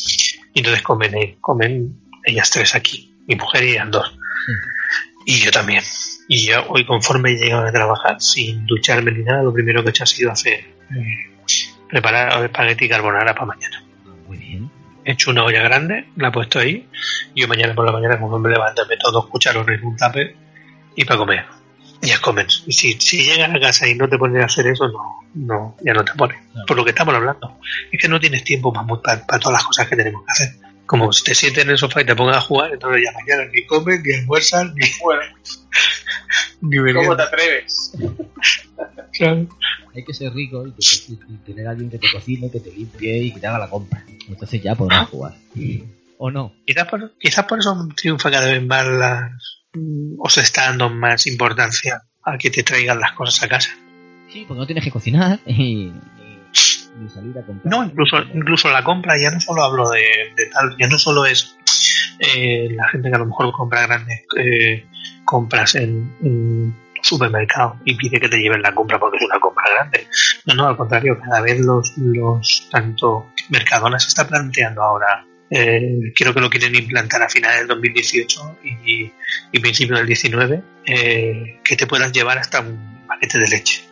Y entonces comen, eh, comen ellas tres aquí, mi mujer y ellas dos. Y yo también. Y yo hoy conforme he llegado a trabajar, sin ducharme ni nada, lo primero que he hecho ha sido hacer, eh, preparar espagueti carbonara para mañana. Muy bien. He hecho una olla grande, la he puesto ahí. Y yo mañana por la mañana, como me levanto, meto dos cucharones en un tupper y para comer. Y ya comen. Y si, si llegas a casa y no te pones a hacer eso, no, no ya no te pones. Claro. Por lo que estamos hablando. Es que no tienes tiempo para, para, todas las cosas que tenemos que hacer. Como si te sientes en el sofá y te pongas a jugar, entonces ya mañana ni comes, ni almuerzas, ni, Bueno, ni ¿cómo te atreves? ¿sabes? Hay que ser rico y, que- y- y tener a alguien que te cocine, que te limpie y que te haga la compra. Entonces ya podrás jugar. ¿O no? Quizás por, quizás por eso triunfa cada vez más las. Mm, o se está dando más importancia a que te traigan las cosas a casa. Sí, porque no tienes que cocinar y, y- y salir a comprar. No, incluso, incluso la compra, ya no solo hablo de, de tal, ya no solo es eh, la gente que a lo mejor compra grandes eh, compras en, en supermercado y pide que te lleven la compra porque es una compra grande. No, no, al contrario, cada vez los, los tanto Mercadona se está planteando ahora, eh, creo que lo quieren implantar a finales del 2018 y, y principios del 19, eh, que te puedan llevar hasta un paquete de leche.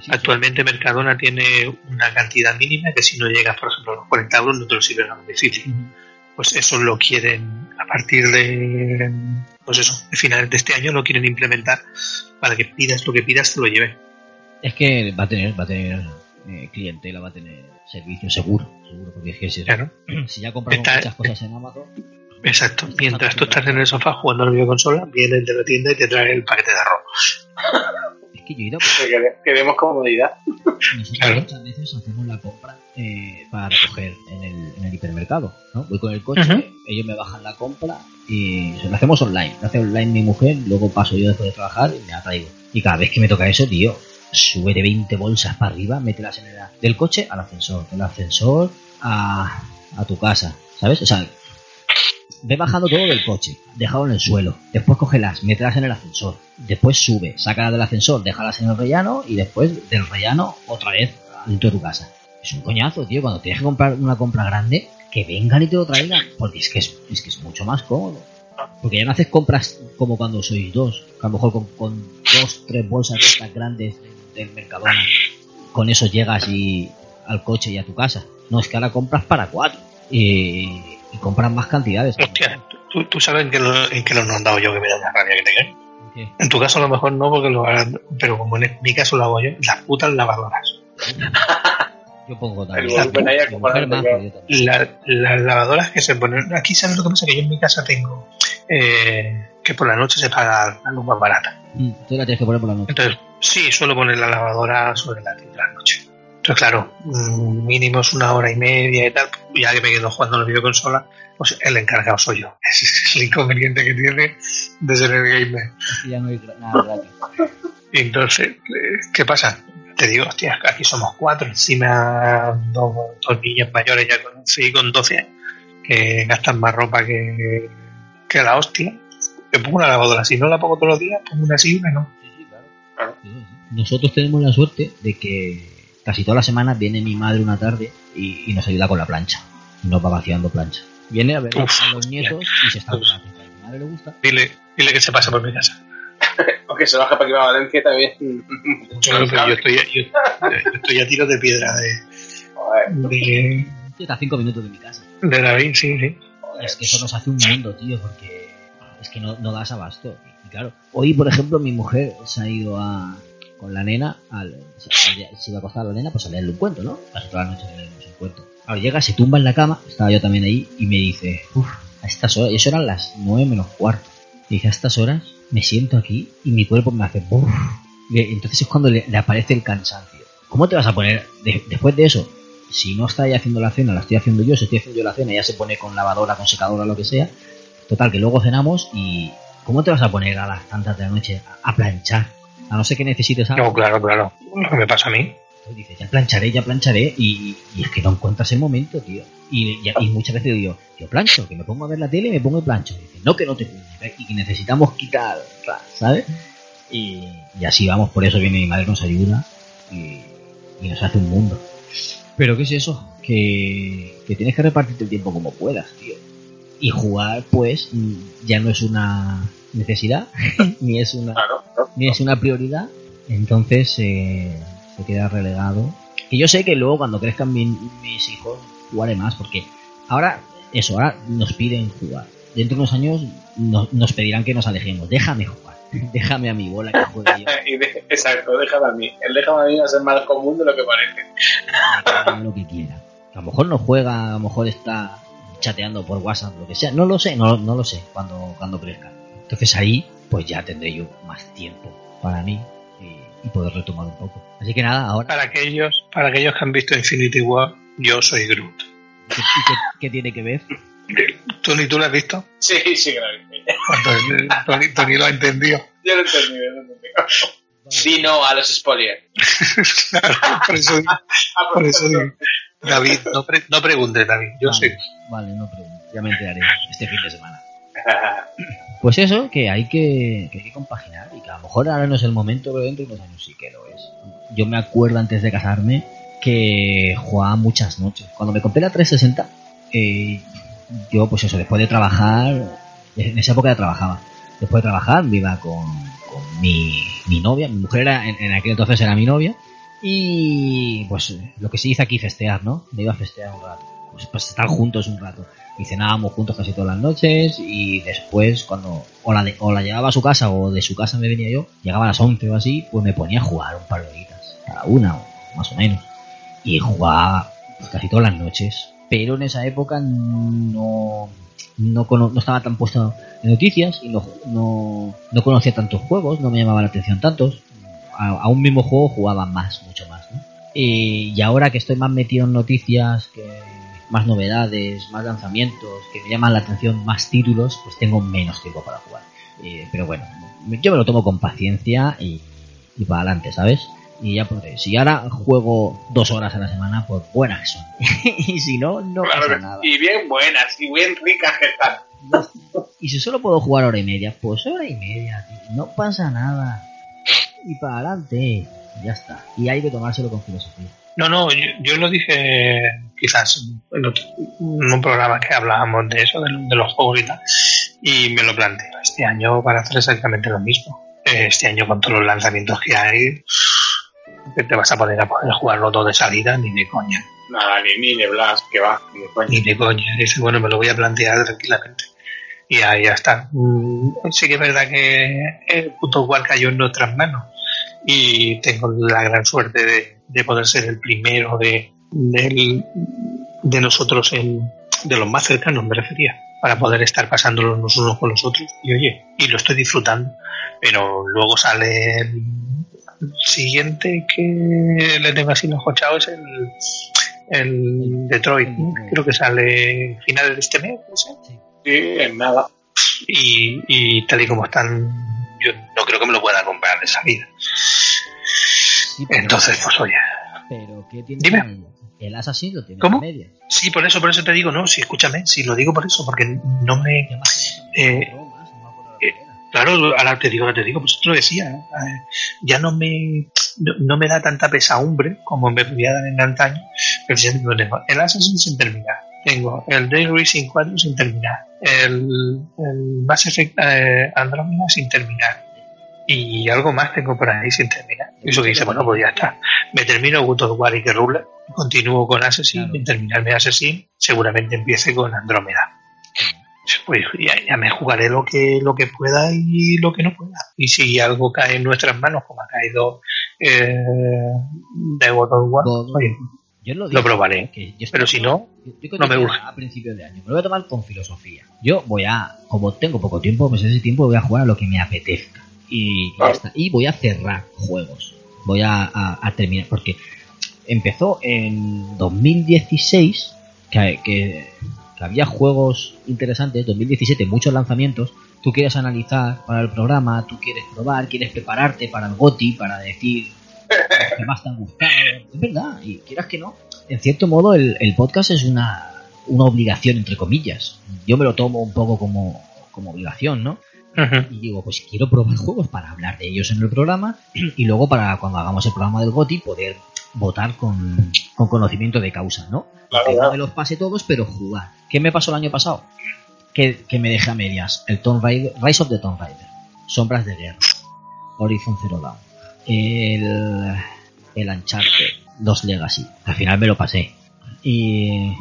Sí. Actualmente Mercadona tiene una cantidad mínima que si no llegas, por ejemplo, a los 40 euros no te lo sirven a domicilio. Ujú. Pues eso lo quieren a partir de, pues eso, de finales de este año lo quieren implementar para que pidas lo que pidas te lo lleven. Es que va a tener, va a tener eh, clientela, va a tener servicio seguro, seguro, porque es que si, Claro. si ya compramos Está- muchas cosas en Amazon, Exacto. Mientras tú estás en el sofá jugando a la videoconsola, viene el de la tienda y te trae el paquete de arroz. es que yo he ido, Que quere- Queremos comodidad. nosotros Claro. muchas veces hacemos la compra eh, para recoger en el, en el hipermercado, ¿no? Voy con el coche, ellos me bajan la compra y se lo hacemos online, lo hace online mi mujer, luego paso yo después de trabajar y me la traigo. Y cada vez que me toca eso, tío, sube de 20 bolsas para arriba, mételas en el, del coche al ascensor, del ascensor a, a tu casa, ¿sabes? O sea, ve bajando todo del coche, déjalo en el suelo, después cógelas, mételas en el ascensor, después sube, sácalas del ascensor, déjalas en el rellano y después del rellano otra vez dentro de tu casa. Es un coñazo, tío, cuando tienes que comprar una compra grande, que vengan y te lo traigan, porque es que es, es que es mucho más cómodo. Porque ya no haces compras como cuando sois dos, que a lo mejor con, con dos, tres bolsas de estas grandes del Mercadona, con eso llegas y al coche y a tu casa. No, es que ahora compras para cuatro y, y compras más cantidades. Hostia, ¿tú, tú sabes en qué lo, en qué lo he mandado yo que me da la rabia que te. En tu caso a lo mejor no, porque lo harán, pero como en mi caso lo hago yo, las putas lavadoras. Yo pongo también. más. La- las lavadoras que se ponen. Aquí sabes lo que pasa, que yo en mi casa tengo eh, que por la noche se paga la luz más barata. Mm, Tú la tienes que poner por la noche. Entonces, sí, suelo poner la lavadora sobre la de la noche. Entonces, claro, mm, mínimo es una hora y media y tal. Ya que me quedo jugando en la videoconsola, pues el encargado soy yo. Ese es el inconveniente que tiene de ser el gamer. Ya no hay nada gratis. Y entonces, eh, ¿qué pasa? Te digo, hostia, aquí somos cuatro, encima dos, dos niñas mayores ya con 11 y con 12 años, que gastan más ropa que, que la hostia. Me pongo una lavadora, si no la pongo todos los días, pongo una así y una no. Nosotros tenemos la suerte de que casi toda la semana viene mi madre una tarde y, y nos ayuda con la plancha. Nos va vaciando plancha. Viene a ver Uf, a los nietos y se está Uf. A mi madre le gusta. Dile, dile que se pasa por mi casa. Aunque se baja para que va a Valencia también. Yo, yo estoy, yo, yo estoy a tiro de piedra de, de, Está a cinco minutos de mi casa. de David, sí, sí. Es que eso nos hace un mundo, tío, porque es que no, no das abasto. Claro, hoy, por ejemplo, mi mujer se ha ido a, con la nena, al, se, iba a acostar a la nena, pues a leerle un cuento, ¿no? Casi toda la noche le leemos un cuento. Ahora llega, se tumba en la cama, estaba yo también ahí, y me dice, uff, a estas horas, y eso eran las nueve menos cuarto. Y dice, a estas horas me siento aquí y mi cuerpo me hace, uff. Entonces es cuando le, le aparece el cansancio. ¿Cómo te vas a poner de- después de eso? Si no está ella haciendo la cena, la estoy haciendo yo, si estoy haciendo yo la cena, ella se pone con lavadora, con secadora, lo que sea. Total, que luego cenamos y ¿cómo te vas a poner a las tantas de la noche a, a planchar? A no ser que necesites algo. No, claro, claro. Lo que me pasa a mí. Entonces dices, ya plancharé, ya plancharé y, y es que no encuentras el momento, tío. Y, y- y muchas veces digo, yo plancho, que me pongo a ver la tele y me pongo y plancho. Y dice, no, que no te y que necesitamos quitar, ¿sabes? Y, y así vamos, por eso viene mi madre, nos ayuda y, y nos hace un mundo. Pero ¿qué es eso? Que, que tienes que repartirte el tiempo como puedas, tío. Y jugar, pues, ya no es una necesidad, ni es una Claro, claro. ni es una prioridad, entonces eh, se queda relegado. Y yo sé que luego cuando crezcan mi- mis hijos jugaré más, porque ahora, eso, ahora nos piden jugar. Dentro de unos años nos, nos pedirán que nos alejemos. Déjame jugar, déjame a mi bola que juegue yo. Exacto, déjame a mí. El déjame a mí va a ser más común de lo que parece. lo que quiera. A lo mejor no juega, a lo mejor está chateando por WhatsApp, lo que sea. No lo sé, no, no lo sé cuando, cuando crezca. Entonces ahí, pues ya tendré yo más tiempo para mí y, y poder retomar un poco. Así que nada, ahora, Para aquellos, para aquellos que han visto Infinity War, yo soy Groot. ¿qué, y qué- qué tiene que ver? ¿Tony, tú lo has visto? Sí, sí, vi. Cuando, eh, Tony, Tony lo ha entendido. Yo lo he entendido, yo lo he entendido. Sí, no a los spoilers. Claro, por eso, por eso digo. David, no, pre- no preguntes, David. Yo vale, sé. Vale, no pregunto. Ya me enteraré este fin de semana. Pues eso, que hay que, que hay que compaginar y que a lo mejor ahora no es el momento, pero dentro de unos años sí que lo es. Yo me acuerdo antes de casarme que jugaba muchas noches. Cuando me compré la 360, eh, yo pues eso, después de trabajar, en esa época ya trabajaba, después de trabajar me iba con, con mi, mi novia, mi mujer era, en, en aquel entonces era mi novia, y pues lo que se dice aquí festear, ¿no? Me iba a festear un rato. Pues, pues estar juntos un rato. Y cenábamos juntos casi todas las noches y después cuando o la, de- o la llevaba a su casa o de su casa me venía yo, llegaba a las 11 o así, pues me ponía a jugar un par de horitas, cada una más o menos. Y jugaba pues, casi todas las noches. Pero en esa época no, no, no estaba tan puesto en noticias y no, no, no conocía tantos juegos, no me llamaba la atención tantos. A, a un mismo juego jugaba más, mucho más. ¿no? Y, y ahora que estoy más metido en noticias, que más novedades, más lanzamientos, que me llaman la atención más títulos, pues tengo menos tiempo para jugar. Eh, pero bueno, yo me lo tomo con paciencia y, y para adelante, ¿sabes? Y ya podré. Si ahora juego dos horas a la semana, pues buenas son. y si no, no Claro, pasa nada. y bien buenas, y bien ricas que están. Y si solo puedo jugar hora y media, pues hora y media, tío. No pasa nada. Y para adelante. Ya está. Y hay que tomárselo con filosofía. No, no, yo, yo lo dije quizás en, otro- en un programa que hablábamos de eso, de, de los juegos y tal, y me lo planteo. Este año van a hacer exactamente lo mismo. Este año con todos los lanzamientos que hay, que te vas a poner a poder jugarlo todo de salida, ni de coña. Nada, ni, ni de Blas, que va, ni de coña. Ni de coña. Dice, bueno, me lo voy a plantear tranquilamente. Y ahí ya está. Mm, Sí que es verdad que el puto cual cayó en nuestras manos. Y tengo la gran suerte de, de poder ser el primero de, del- de nosotros, en, de los más cercanos, me refería, para poder estar pasándolo los unos con los otros. Y oye, y lo estoy disfrutando. Pero luego salen el siguiente que le tengo así los cochado es el, el Detroit, ¿no? creo que sale finales de este mes, no sé. Sí, en nada. Y, y tal y como están, yo no creo que me lo pueda comprar de salida. Sí, Entonces, pues oye, Pero ¿qué tiene Dime. el, el Assassin lo tiene ¿Cómo? a medias. sí, por eso, por eso te digo, no, sí, escúchame, sí, lo digo por eso, porque no me. Eh, eh. Claro, ahora te digo, ahora te digo, pues te lo decía, eh, ya no me no, no me da tanta pesadumbre como me podía dar en antaño, pero ya el Assassin sin terminar, tengo el Day Racing 4 sin terminar, el, el Mass Effect Andromeda sin terminar, y algo más tengo por ahí sin terminar. Y eso que dice, bueno, pues ya está. Me termino God of War y que Ruler, continúo con Assassin, Claro. y terminarme Assassin, seguramente empiece con Andrómeda pues ya, ya me jugaré lo que lo que pueda y lo que no pueda. Y si algo cae en nuestras manos, como ha caído eh, de God of War, God oye, Yo lo, lo probaré. que yo Pero si no, yo- yo creo no me urge. A principios de año. Me lo voy a tomar con filosofía. Yo voy a, como tengo poco tiempo, pues ese tiempo voy a jugar a lo que me apetezca. Y, ya está. Y voy a cerrar juegos. Voy a, a- a terminar. Porque empezó en 2016, que, que, que había juegos interesantes. 2017, muchos lanzamientos. Tú quieres analizar para el programa, tú quieres probar, quieres prepararte para el GOTI, para decir que más te han gustado. Es verdad, y quieras que no, en cierto modo el, el podcast es una, una obligación, entre comillas. Yo me lo tomo un poco como, como obligación, ¿no? Y digo, pues quiero probar juegos para hablar de ellos en el programa y luego para cuando hagamos el programa del GOTI poder votar con, con conocimiento de causa, ¿no? Claro, que no me los pase todos, pero jugar. ¿Qué me pasó el año pasado? Que, que me dejé a medias. El Tomb Raider, Rise of the Tomb Raider. Sombras de Guerra. Horizon Zero Dawn. El, el Uncharted. Los Legacy. Al final me lo pasé. Y,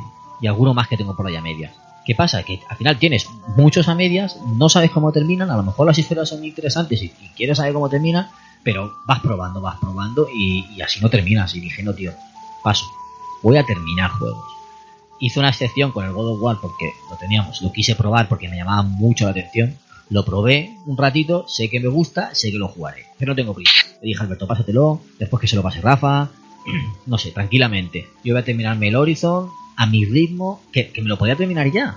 y alguno más que tengo por ahí a medias. ¿Qué pasa? Que al final tienes muchos a medias, no sabes cómo terminan, a lo mejor las historias son interesantes y, quieres saber cómo terminan, pero vas probando, vas probando y, así no terminas. Y dije, no, tío, paso. Voy a terminar juegos. Hice una excepción con el God of War porque lo teníamos, lo quise probar porque me llamaba mucho la atención. Lo probé un ratito, sé que me gusta, sé que lo jugaré, pero no tengo prisa. Le dije Alberto, pásatelo, después que se lo pase Rafa, no sé, tranquilamente. Yo voy a terminarme el Horizon a mi ritmo, que, que me lo podía terminar ya,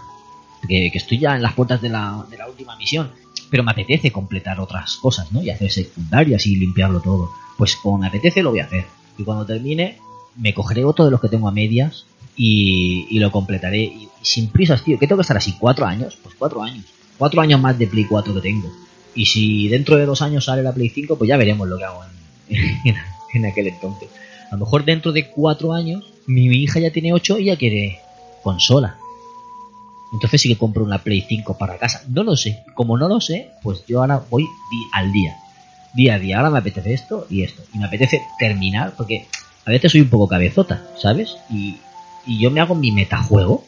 que, que estoy ya en las puertas de la, de la última misión, pero me apetece completar otras cosas, ¿no? Y hacer secundarias y limpiarlo todo. Pues como me apetece, lo voy a hacer. Y cuando termine, me cogeré otro de los que tengo a medias y, y lo completaré. Y, sin prisas, tío, ¿qué tengo que estar así? ¿Cuatro años? Pues cuatro años. Cuatro años más de Play 4 que tengo. Y si dentro de dos años sale la Play 5, pues ya veremos lo que hago en, en, en aquel entonces. A lo mejor dentro de cuatro años, mi, mi hija ya tiene ocho y ya quiere consola. Entonces sí que compro una Play 5 para casa. No lo sé. Como no lo sé, pues yo ahora voy al día. Día a día. Ahora me apetece esto y esto. Y me apetece terminar porque a veces soy un poco cabezota, ¿sabes? Y, y yo me hago mi metajuego.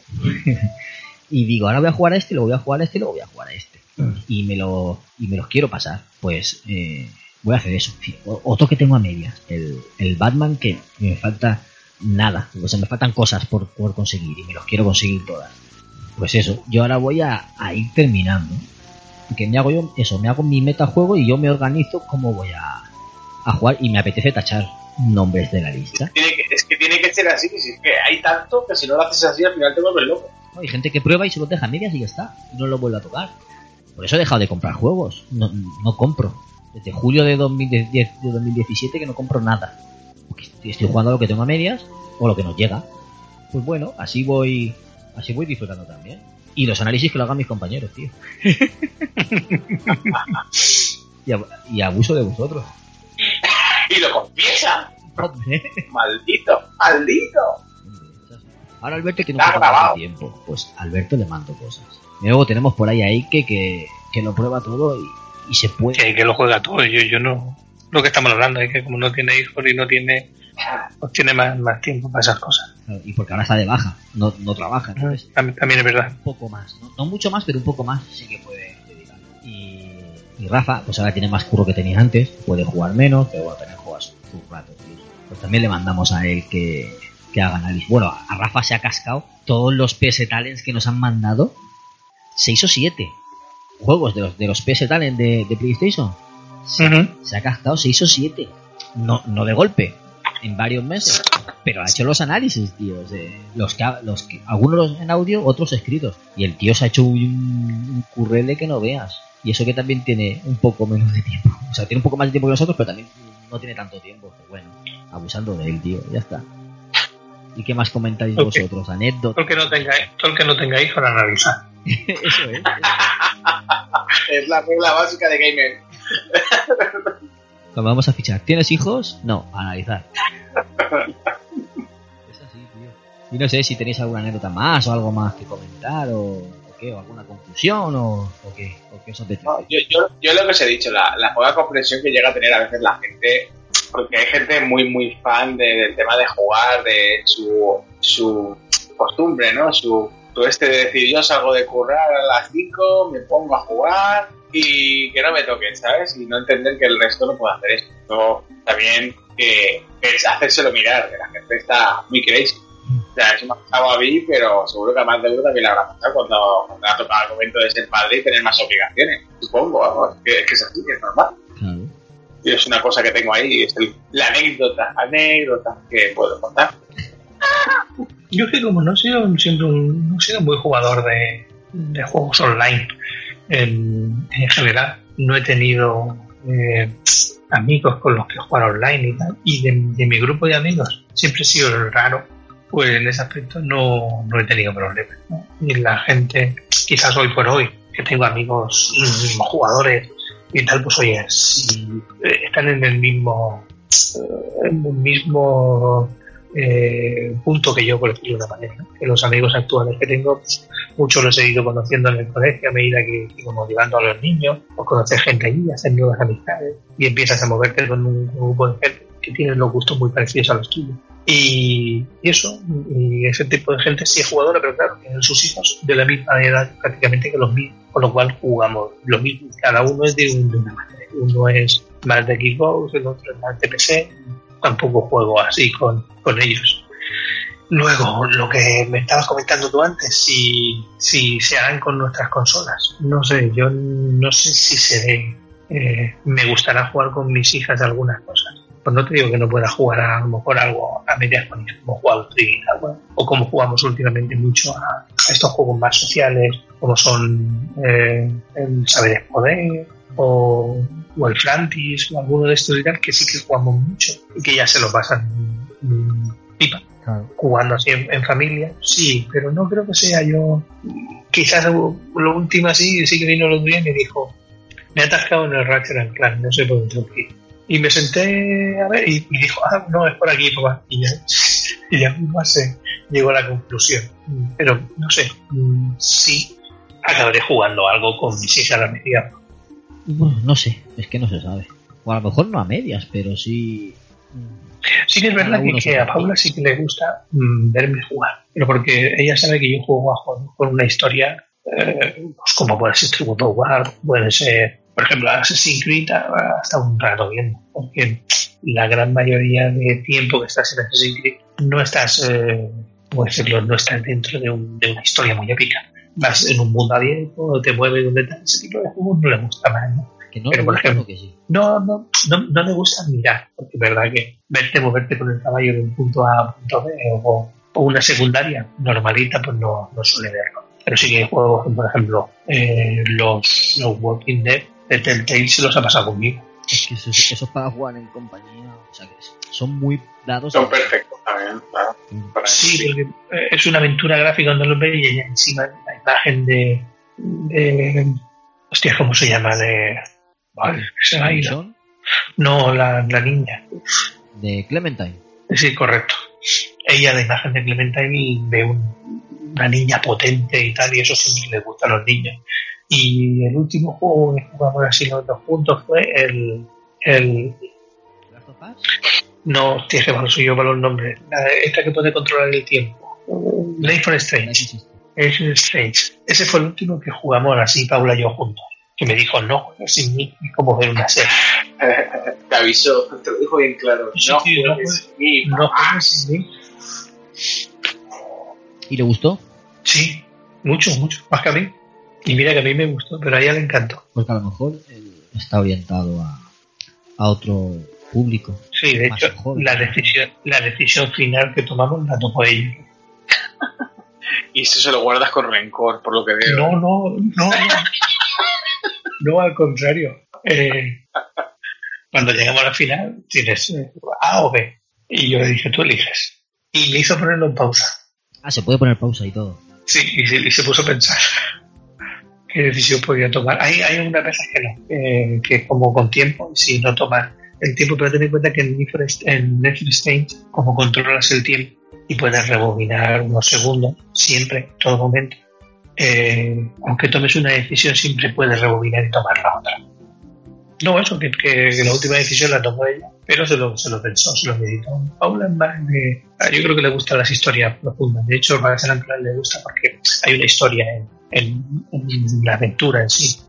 y digo, ahora voy a jugar a este, luego voy a jugar a este, luego voy a jugar a este. Y me, lo, y me los quiero pasar. Pues eh, voy a hacer eso. Otro que tengo a medias. El, el Batman que me falta nada. O sea, me faltan cosas por, por conseguir y me los quiero conseguir todas. Pues eso, yo ahora voy a, a ir terminando. Que me hago yo, eso, me hago mi metajuego y yo me organizo cómo voy a, a jugar y me apetece tachar nombres de la lista. Tiene que- es que tiene que ser así, si es que hay tanto que si no lo haces así al final te vuelves loco. ¿no? Hay gente que prueba y se los deja a medias y ya está, no lo vuelve a tocar. Por eso he dejado de comprar juegos, no, no compro. Desde julio de, 2010 de 2017 que no compro nada. Estoy, jugando lo que tengo a medias o lo que nos llega. Pues bueno, así voy, así voy disfrutando también. Y los análisis que lo hagan mis compañeros, tío. y, ab- y abuso de vosotros. Y lo confiesa. Hombre. Maldito, maldito. Ahora Alberto que no grabado. tiempo. Pues Alberto le mando cosas. Y luego tenemos por ahí a Ike que, que lo prueba todo y, y se puede. que, que lo juega todo. Yo, yo no. Lo que estamos hablando es que como no tiene hijos y no tiene. Pues tiene más, más tiempo para esas cosas. Y porque ahora está de baja, no, no trabaja. Entonces, También, también es verdad. un poco más. ¿no? No mucho más, pero un poco más sí que puede dedicar. Y, y Rafa, pues ahora tiene más curro que tenía antes. Puede jugar menos, pero bueno, también juega sus sus ratos. Pues también le mandamos a él que, que haga análisis. Bueno, a Rafa se ha cascado todos los PS Talents que nos han mandado. 6 o 7 juegos de los, de los PS Talent de, de PlayStation. Se, ha cascado 6 o 7. no, no de golpe, en varios meses, pero ha hecho los análisis, tío. de los que, los que, algunos en audio, otros escritos. Y el tío se ha hecho un, un currele que no veas. Y eso que también tiene un poco menos de tiempo. O sea, tiene un poco más de tiempo que nosotros, pero también no tiene tanto tiempo. Pues bueno, abusando de él, tío. Ya está. ¿Y qué más comentáis vosotros? ¿Anécdotas? Todo el que no tenga, el que no tenga hijos, analizar. eso es. Es la regla básica de Gamer. Cuando vamos a fichar, ¿tienes hijos? No, analizar. Es así, tío. Y no sé si tenéis alguna anécdota más o algo más que comentar o, o qué, o alguna confusión o, o qué, o qué os. No, yo, yo, yo lo que os he dicho, la, la poca comprensión que llega a tener a veces la gente, porque hay gente muy, muy fan de- del tema de jugar, de su, su costumbre, ¿no? Su, su este de decir, yo salgo de currar a las 5, me pongo a jugar y que no me toquen, ¿sabes? Y no entender que el resto no puede hacer eso. No, también que, es hacérselo mirar, que la gente está muy crazy. O sea, eso me ha pasado a mí, pero seguro que a más de uno también le habrá pasado cuando, cuando ha tocado el momento de ser padre y tener más obligaciones. Supongo, vamos, que, que es así, que es normal. Claro. Y es una cosa que tengo ahí, es el- la anécdota, anécdota que puedo contar. Yo que como no he sido siempre un, no he sido muy jugador de, de juegos online en, en general, no he tenido eh, amigos con los que jugar online y tal, y de, mi grupo de amigos siempre he sido raro, pues en ese aspecto no, no he tenido problemas. Y la gente, quizás hoy por hoy, que tengo amigos jugadores y tal, pues oye, si, eh, están en el mismo, eh, en el mismo eh, punto que yo, por decirlo de una manera. ¿no? Que los amigos actuales que tengo, pues, muchos los he ido conociendo en el colegio a medida que sigo motivando a los niños, o conocer gente allí, hacer nuevas amistades, y empiezas a moverte con un grupo de gente que tienen los gustos muy parecidos a los tuyos. Y, eso, y ese tipo de gente sí es jugadora, pero claro, tienen sus hijos de la misma edad prácticamente que los míos, con lo cual jugamos lo mismo. Cada uno es de, de una manera. Uno es más de Xbox, el otro es más de PC. Tampoco juego así con, con ellos. Luego, lo que me estabas comentando tú antes, si, si se harán con nuestras consolas. No sé, yo no sé si seré. eh, me gustará jugar con mis hijas algunas cosas. Pues no te digo que no pueda jugar a, lo mejor algo a medias con ellas, como jugar al Trivial, o como jugamos últimamente mucho a, estos juegos más sociales, como son eh, el Saber Poder, o, o el Frantis, o alguno de estos y tal, que sí que jugamos mucho y que ya se lo pasan mm, pipa Claro. jugando así en, en familia, sí, pero no creo que sea yo. Quizás lo último así, sí que vino el otro día y me dijo, me he atascado en el Ratchet and Clank, no sé por dónde tengo que ir. Y me senté a ver y, y dijo, ah, no, es por aquí, papá. Y ya, y ya se llegó a la conclusión. Pero no sé, mm, sí, acabaré jugando algo con mis hijas a medida. Bueno, no sé, es que no se sabe. O a lo mejor no a medias, pero sí. Sí que es verdad que, que a. Paula sí que le gusta mm, verme jugar, pero porque ella sabe que yo juego a juegos con una historia eh, pues como puede ser Tributo War, puede ser, por ejemplo, Assassin's Creed hasta un rato viendo, porque la gran mayoría de tiempo que estás en Assassin's Creed no estás, eh, ¿cómo decirlo? No estás dentro de, un- de una historia muy épica. Vas en un mundo abierto, te mueves donde tal, ese tipo de juegos no le gusta más, ¿no? Que no, Pero, por ejemplo, que sí. no, no, no, no me gusta mirar, porque es verdad que verte moverte con el caballo de un punto A a un punto B o, o una secundaria normalita, pues no, no suele verlo. Pero sí que hay juegos, por ejemplo, eh, los, los Walking Dead de Telltale se los ha pasado conmigo. Es que eso, eso es para jugar en compañía. O sea, que son muy dados. Son perfectos también, claro. Para Sí, porque eh, es una aventura gráfica donde lo ves y encima la imagen de, de hostia, ¿cómo se llama? De, vale, se No, la, la niña. de Clementine. Sí, correcto. Ella, la imagen de Clementine, ve un- una niña potente y tal, y eso siempre le gusta a los niños. Y el último juego que jugamos así los dos juntos fue el. el ¿Last of Us? No, hostia, que malo soy yo para los nombres. La- esta que puede controlar el tiempo. Life for Strange. Es Strange. Ese fue el último que jugamos así, Paula y yo juntos. Que me dijo, no sin mí, es como ver una serie. Te avisó, te lo dijo bien claro. Sí, no sí, no juegues ni No juegues sin mí. ¿Y le gustó? Sí, mucho, mucho. Más que a mí. Y mira que a mí me gustó, pero a ella le encantó. Porque a lo mejor él está orientado a, a otro público. Sí, de hecho, joven. la decisión, la decisión final que tomamos la tomó ella. Y eso se lo guardas con rencor, por lo que veo. No, no, no. No, al contrario. Eh, cuando llegamos a la final, tienes eh, A o B. Y yo le dije, tú eliges. Y me hizo ponerlo en pausa. Ah, se puede poner pausa y todo. Sí, y se, y se puso a pensar qué decisión podía tomar. Hay, hay algunas veces que no, eh, que como con tiempo, y si no tomas el tiempo, pero ten en cuenta que en Netflix Stage, como controlas el tiempo y puedes rebobinar unos segundos, siempre, todo momento, eh, aunque tomes una decisión, siempre puedes rebobinar y tomar la otra. No, eso, que, que- la última decisión la tomó ella, pero se lo, se lo pensó, se lo meditó. Paula de- ah, yo creo que le gustan las historias profundas. De hecho, ser Anclan le gusta porque hay una historia en, en- en la aventura en sí.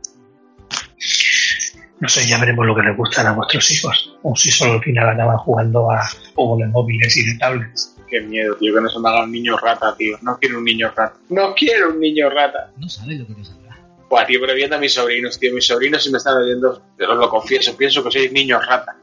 No sé, ya veremos lo que les gustan a vuestros hijos. O si solo al final acaban jugando a juegos de móviles y de tablets. Qué miedo, tío, que no se me haga un niño rata, tío. No quiero un niño rata. No quiero un niño rata. No sabes lo que te saldrá. Buah, tío, pero viendo a mis sobrinos, tío. Mis sobrinos, si me están oyendo, te os lo confieso, pienso que sois niños rata.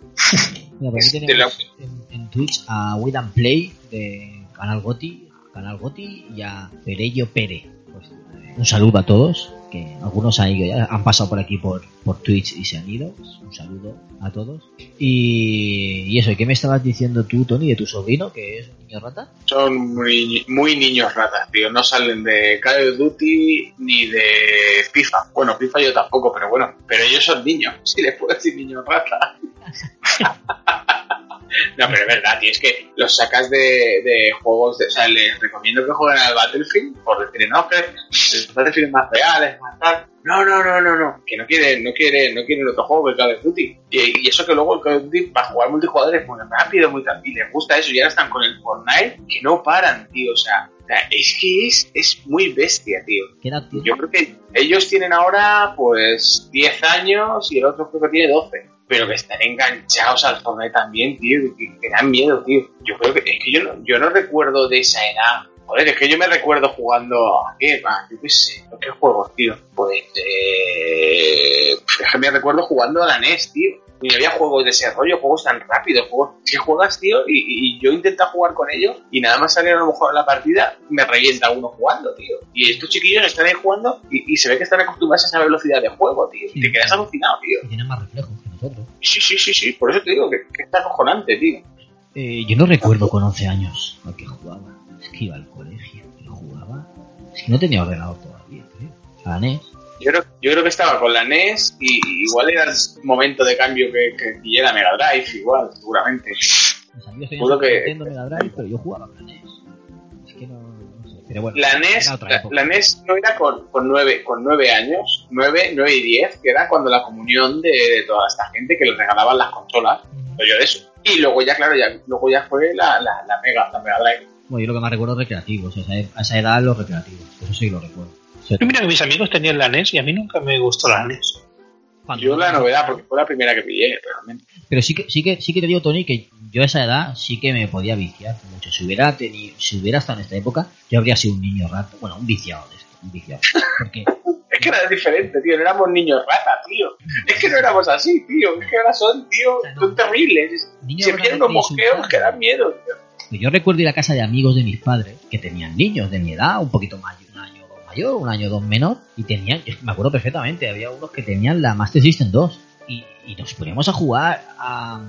Mira, aquí tenemos en, en Twitch a Wait and Play de Canal Goti, Canal Goti y a Perello Pere. Pues, un saludo a todos, que algunos han, ido han pasado por aquí por, por Twitch y se han ido. Pues, un saludo a todos. Y, y eso, ¿y qué me estabas diciendo tú, Tony, de tu sobrino, que es un niño rata? Son muy, muy niños ratas, tío. No salen de Call of Duty ni de FIFA. Bueno, FIFA yo tampoco, pero bueno. Pero ellos son niños. Si les puedo decir niños rata. No, pero es verdad, tío, es que los sacas de, de juegos, de, o sea, les recomiendo que jueguen al Battlefield, por decir, no, que el Battlefield es más real, es más tal. No, no, no, no, no, que no quieren, no quieren, no quieren otro juego que el Call of Duty. Y, y eso que luego el Call of Duty para jugar multijugador es muy rápido, muy y les gusta eso, y ahora están con el Fortnite, que no paran, tío, o sea, es que es, es muy bestia, tío. ¿Qué edad? Yo creo que ellos tienen ahora pues 10 años y el otro creo que tiene 12. Pero que están enganchados al Fortnite también, tío, que, que dan miedo, tío. Yo creo que es que yo no, yo no recuerdo de esa edad. Joder, es que yo me recuerdo jugando a qué, a, yo qué sé, ¿a qué juegos, tío. Pues eh, es que me recuerdo jugando a la NES, tío. Y había juegos de ese rollo, juegos tan rápidos, juegos que juegas, tío, y, y yo intento jugar con ellos y nada más salir a lo mejor en la partida me revienta uno jugando, tío. Y estos chiquillos están ahí jugando y, y se ve que están acostumbrados a esa velocidad de juego, tío. Y te quedas alucinado, tío. Y tiene más reflejos nosotros. Sí, sí, sí, sí, por eso te digo que, que está acojonante, tío. Eh, yo no recuerdo con 11 años a qué jugaba. Es que iba al colegio y jugaba. Es que no tenía ordenador todavía, creo. A la NES. Yo creo, yo creo que estaba con la NES y igual era el momento de cambio que, que pillé la Mega Drive, igual, seguramente. Mis amigos tenían que- Mega Drive, pero yo jugaba con la NES. Pero bueno, La NES, la, la NES no era con, con, nueve, con nueve años, nueve, nueve y diez, que era cuando la comunión de, de toda esta gente que les regalaban las consolas, Ujú. yo de eso. Y luego ya, claro, ya, luego ya fue la, la, la Mega, la Mega Drive. Bueno, yo lo que más recuerdo es recreativos. O sea, a esa edad los recreativos. Eso sí lo recuerdo. Yo mira que mis amigos tenían la NES y a mí nunca me gustó la NES. Cuando- Yo la novedad, porque fue la primera que pillé, realmente. Pero sí que, sí que, sí que te digo, Tony, que yo a esa edad sí que me podía viciar mucho. Si hubiera tenido, si hubiera estado en esta época, yo habría sido un niño rato. Bueno, un viciado de esto, un viciado. Porque Es que era diferente, tío, no éramos niños rata, tío. Es que no éramos así, tío. Es que ahora son, tío, son terribles. Se unos te mosqueos que dan miedo, tío. Pues yo recuerdo ir a casa de amigos de mis padres que tenían niños de mi edad, un poquito mayor, mayor, un año o dos menor, y tenían, yo me acuerdo perfectamente, había unos que tenían la Master System 2 y, y nos poníamos a jugar a.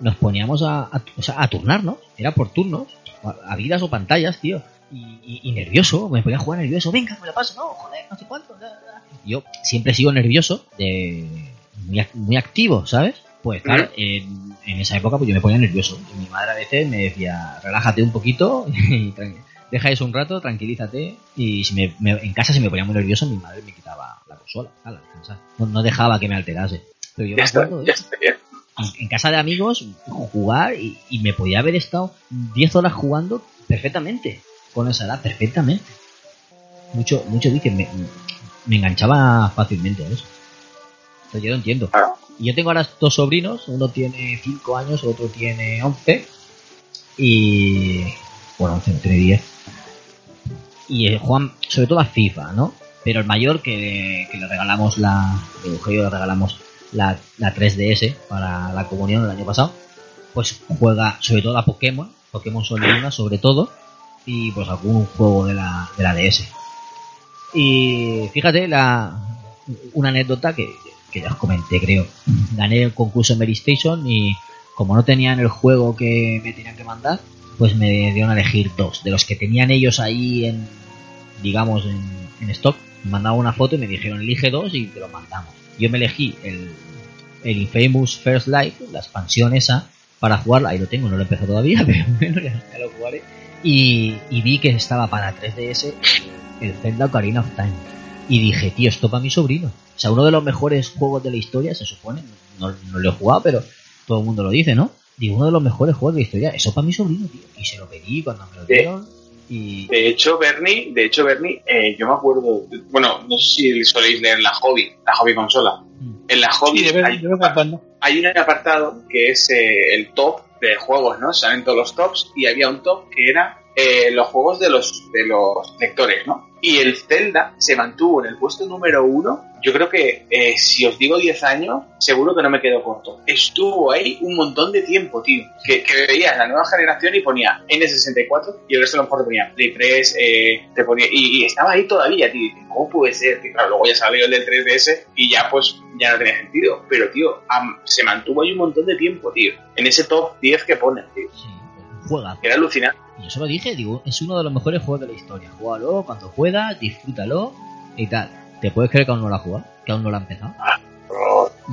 Nos poníamos a, a, o sea, a turnarnos, era por turnos, a, a vidas o pantallas, tío. Y, y- y nervioso, me ponía a jugar nervioso, venga, me la paso, no, joder, no sé cuánto. da, da. Yo siempre he sido nervioso, de, muy, muy activo, ¿sabes? Pues claro, en, en esa época pues yo me ponía nervioso. Y mi madre a veces me decía, relájate un poquito y tran- deja eso un rato, tranquilízate. Y si me, me- en casa si me ponía muy nervioso, mi madre me quitaba la consola, descansar. no, no dejaba que me alterase. Pero yo me Ya acuerdo ya está bien. En, en casa de amigos, jugar y, y me podía haber estado 10 horas jugando perfectamente. Con esa edad, perfectamente. Mucho, mucho vicio, me, me enganchaba fácilmente a eso. Entonces yo lo entiendo. Y yo tengo ahora dos sobrinos, uno tiene 5 años, otro tiene 11. Y. Bueno, 11, no tiene 10. Y eh, juegan sobre todo a FIFA, ¿no? Pero el mayor que, le regalamos la. Eugenio le regalamos la, la 3DS para la comunión el año pasado. pues juega sobre todo a Pokémon, Pokémon Sol y Luna sobre todo, y pues algún juego de la, de la DS. Y fíjate, la, una anécdota que, que ya os comenté, creo. Gané el concurso Mary Station y como no tenían el juego que me tenían que mandar, pues me dieron a elegir dos. De los que tenían ellos ahí en, digamos, en, en stock, me una foto y me dijeron, elige dos y te lo mandamos. Yo me elegí el, el Infamous First Life, la expansión esa, para jugarla. Ahí lo tengo, no lo he empezado todavía, pero bueno, ya, ya lo jugaré. Y, y vi que estaba para 3DS el Zelda Ocarina of Time. Y dije, tío, esto para mi sobrino. O sea, uno de los mejores juegos de la historia, se supone. No, no lo he jugado, pero todo el mundo lo dice, ¿no? Digo, uno de los mejores juegos de la historia. Eso para mi sobrino, tío. Y se lo pedí cuando me lo dieron. Y De hecho, Bernie, de hecho, Bernie, eh, yo me acuerdo, bueno, no sé si soléis leer la hobby, la hobby consola. Mm. En la hobby Sí, hay, hay un apartado que es eh, el top de juegos, ¿no? Salen todos los tops y había un top que era eh, los juegos de los de los lectores, ¿no? Y el Zelda se mantuvo en el puesto número uno. Yo creo que eh, si os digo 10 años, seguro que no me quedo corto. Estuvo ahí un montón de tiempo, tío. Que, que veías la nueva generación y ponía N64 y el resto a lo mejor ponía Play 3, eh, te ponía, y, y estaba ahí todavía, tío. ¿Cómo puede ser? Claro, luego ya salió el del 3DS y ya pues ya no tenía sentido. Pero, tío, se mantuvo ahí un montón de tiempo, tío. En ese top 10 que ponen, tío. sí, juega. Era alucinante. Y yo se lo dije, digo, es uno de los mejores juegos de la historia. Júgalo cuando puedas, disfrútalo y tal. ¿Te puedes creer que aún no lo ha jugado? Que aún no lo ha empezado.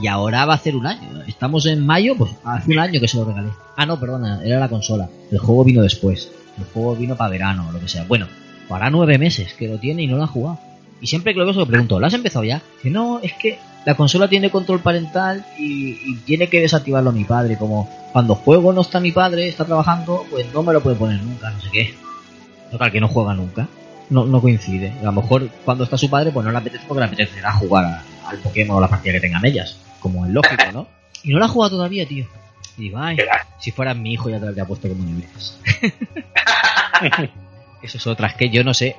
Y ahora va a hacer un año. Estamos en mayo, pues hace un año que se lo regalé. Ah, no, perdona, era la consola. El juego vino después. El juego vino para verano o lo que sea. Bueno, para nueve meses que lo tiene y no lo ha jugado. Y siempre que lo veo se lo pregunto, ¿lo has empezado ya? Dice, no, es que la consola tiene control parental y, y tiene que desactivarlo mi padre. Como cuando juego no está mi padre, está trabajando, pues no me lo puede poner nunca, no sé qué. Total, que no juega nunca. No, no coincide. A lo mejor cuando está su padre, pues no le apetece porque le apetecerá jugar a- al Pokémon o la partida que tengan ellas. Como es lógico, ¿no? Y no la ha jugado todavía, tío. Y digo, ay, si fuera mi hijo ya te lo habría puesto como niveles. Eso es otra, es que yo no sé.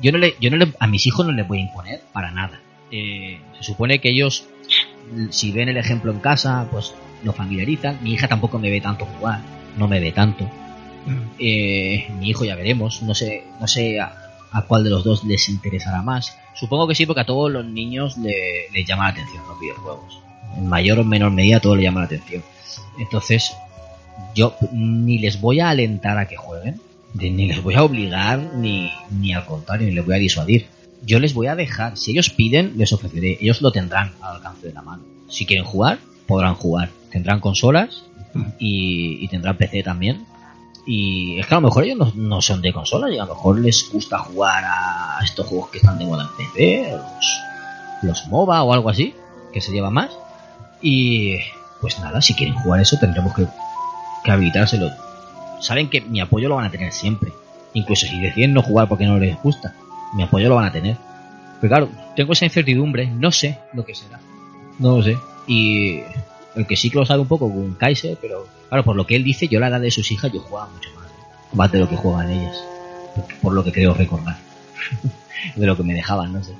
Yo no le, yo no le, a mis hijos no les voy a imponer para nada. Eh, se supone que ellos, si ven el ejemplo en casa, pues lo familiarizan. Mi hija tampoco me ve tanto jugar, no me ve tanto. Eh, mi hijo ya veremos, no sé, no sé a, a cuál de los dos les interesará más. Supongo que sí, porque a todos los niños le, les llama la atención los videojuegos. En mayor o menor medida todo le llama la atención. Entonces, yo ni les voy a alentar a que jueguen, ni les voy a obligar, ni, ni al contrario, ni les voy a disuadir. Yo les voy a dejar, si ellos piden, les ofreceré, ellos lo tendrán al alcance de la mano. Si quieren jugar, podrán jugar. Tendrán consolas y, tendrán PC también. Y es que a lo mejor ellos no, son de consolas y a lo mejor les gusta jugar a estos juegos que están de moda en PC, los, los MOBA o algo así, que se lleva más. Y pues nada, si quieren jugar eso tendremos que, que habilitárselo. Saben que mi apoyo lo van a tener siempre. Incluso si deciden no jugar porque no les gusta, mi apoyo lo van a tener. Pero claro, tengo esa incertidumbre, no sé lo que será. No lo sé. Y el que sí que lo sabe un poco con Kaiser, pero claro, por lo que él dice, yo la edad de sus hijas yo jugaba mucho más. ¿eh? Más de lo que juegan ellas. Por lo que creo recordar. de lo que me dejaban, no sé.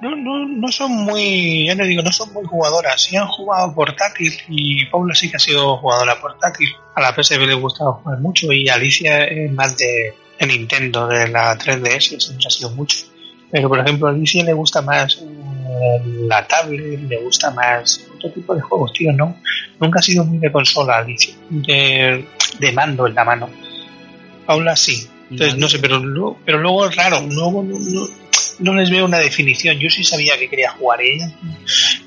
No, no, no son muy, ya no digo, no son muy jugadoras. Sí han jugado portátil y Paula sí que ha sido jugadora portátil. A la PSP le gustaba jugar mucho y Alicia es más de, de Nintendo, de la 3DS, siempre ha sido mucho. Pero por ejemplo a le gusta más eh, la tablet, le gusta más otro tipo de juegos, tío, ¿no? Nunca ha sido muy de consola Alicia, de, de mando en la mano. Paula sí. Entonces, no sé, pero pero luego es raro, luego no, no, no les veo una definición. Yo sí sabía que quería jugar ella,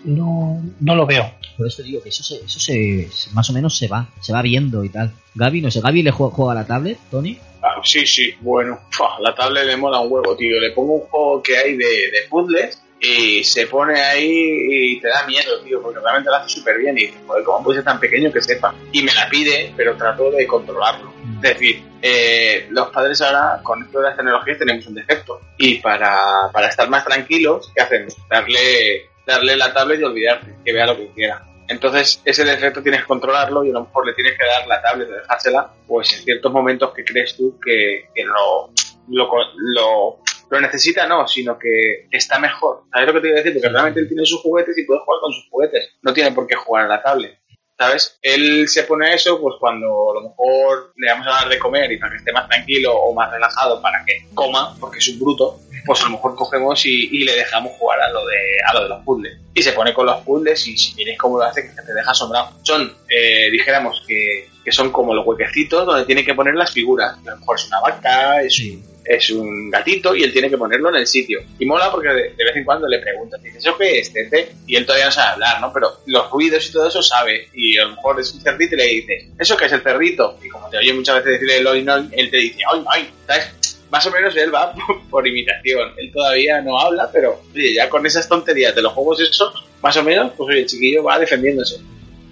no, no lo veo. Por eso digo que eso se, eso se, más o menos se va, se va viendo y tal. Gaby, no sé, Gaby le juega, juega a la tablet, Tony. Ah, sí, sí, bueno, la tablet le mola un huevo, tío. Le pongo un juego que hay de, de puzzles y se pone ahí y te da miedo, tío, porque realmente lo hace súper bien y dices, joder, ¿cómo puede ser tan pequeño que sepa? Y me la pide, pero trato de controlarlo. Es decir, eh, los padres ahora con esto de las tecnologías tenemos un defecto y para, para estar más tranquilos, ¿qué hacemos? Darle, darle la tablet y olvidarte, que vea lo que quiera. Entonces, ese defecto tienes que controlarlo y a lo mejor le tienes que dar la tablet o dejársela, pues en ciertos momentos que crees tú que, que lo, lo, lo, lo necesita, no, sino que está mejor. ¿Sabes lo que te iba a decir? Porque realmente él tiene sus juguetes y puede jugar con sus juguetes. No tiene por qué jugar a la tablet. ¿Sabes? Él se pone a eso, pues cuando a lo mejor le vamos a dar de comer y para que esté más tranquilo o más relajado para que coma, porque es un bruto, pues a lo mejor cogemos y, y le dejamos jugar a lo de a lo de los puzzles. Y se pone con los puzzles y si tienes cómo lo hace, que te deja asombrado. Son, eh, dijéramos que, que son como los huequecitos donde tiene que poner las figuras. A lo mejor es una vaca, es Sí. Es un gatito y él tiene que ponerlo en el sitio. Y mola porque de, de vez en cuando le preguntas, dices, ¿eso qué es, Tete? Y él todavía no sabe hablar, ¿no? Pero los ruidos y todo eso sabe. Y a lo mejor es un cerdito y le dices, ¿eso qué es el cerdito? Y como te oye muchas veces decirle el oin, oin, él te dice, ¡ay, ay! ¿Sabes? Más o menos él va por, por imitación. Él todavía no habla, pero oye, ya con esas tonterías de los juegos esos, más o menos, pues oye, el chiquillo va defendiéndose.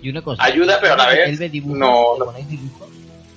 Y una cosa. Ayuda, pero a la vez no- ¿le no.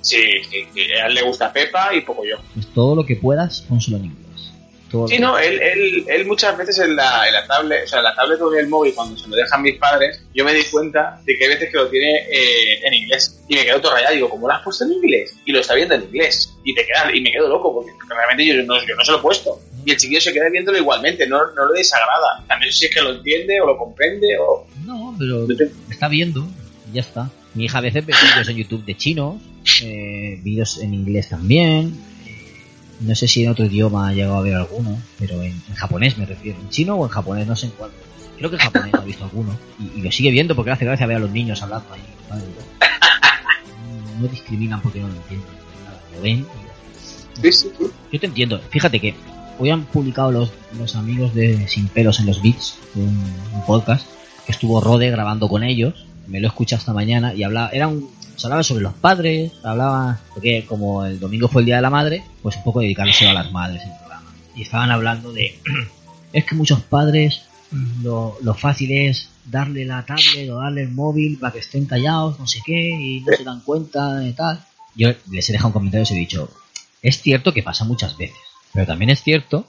Sí, sí, sí, a él le gusta Pepa y poco yo. Pues todo lo que puedas, pónselo en inglés. Todo Sí, no, él, él, él muchas veces en la, en la tablet, o sea, en la tablet o en el móvil, cuando se lo dejan mis padres, yo me di cuenta de que hay veces que lo tiene eh, en inglés. Y me quedo todo rayado, digo, ¿cómo lo has puesto en inglés? Y lo está viendo en inglés. Y te quedas, y me quedo loco, porque realmente yo no, yo no se lo he puesto. Y el chiquillo se queda viéndolo igualmente, no, no lo desagrada. También si es que lo entiende o lo comprende o... No, pero está viendo ya está. Mi hija a veces ve vídeos en YouTube de chinos, eh, vídeos en inglés también. No sé si en otro idioma ha llegado a ver alguno, pero en, en japonés me refiero. ¿En chino o en japonés? No sé en cuál. Creo que en japonés ha visto alguno. Y, y lo sigue viendo porque hace gracia ver a los niños hablando ahí. No, no discriminan porque no lo entienden. Nada, Lo ven y Sí, sí, sí. yo te entiendo. Fíjate que hoy han publicado los, los amigos de Sin Pelos en los Beats, un, un podcast, que estuvo Rode grabando con ellos. Me lo he escuchado esta mañana y hablaba, era un, se hablaba sobre los padres, hablaba, porque como el domingo fue el Día de la Madre, pues un poco dedicarse a las madres en el programa. Y estaban hablando de, es que muchos padres lo, lo fácil es darle la tablet o darle el móvil para que estén callados, no sé qué, y no se dan cuenta de tal. Yo les he dejado un comentario y les he dicho, es cierto que pasa muchas veces, pero también es cierto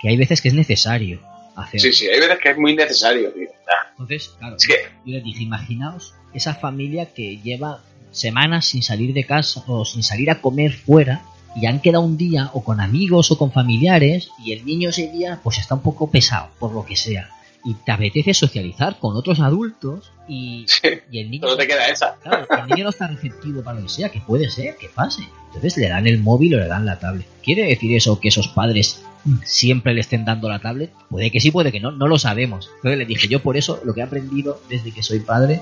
que hay veces que es necesario hacer. Sí, sí, hay veces que es muy necesario, tío. Entonces, claro, que- yo les dije, imaginaos esa familia que lleva semanas sin salir de casa o sin salir a comer fuera y han quedado un día o con amigos o con familiares y el niño ese día pues está un poco pesado, por lo que sea. Y te apetece socializar con otros adultos y, sí, y el niño... solo te queda esa. Claro, el niño no está receptivo para lo que sea, que puede ser, que pase. Entonces le dan el móvil o le dan la tablet. ¿Quiere decir eso que esos padres siempre le estén dando la tablet? Puede que sí, puede que no, no lo sabemos. Entonces le dije, yo por eso lo que he aprendido desde que soy padre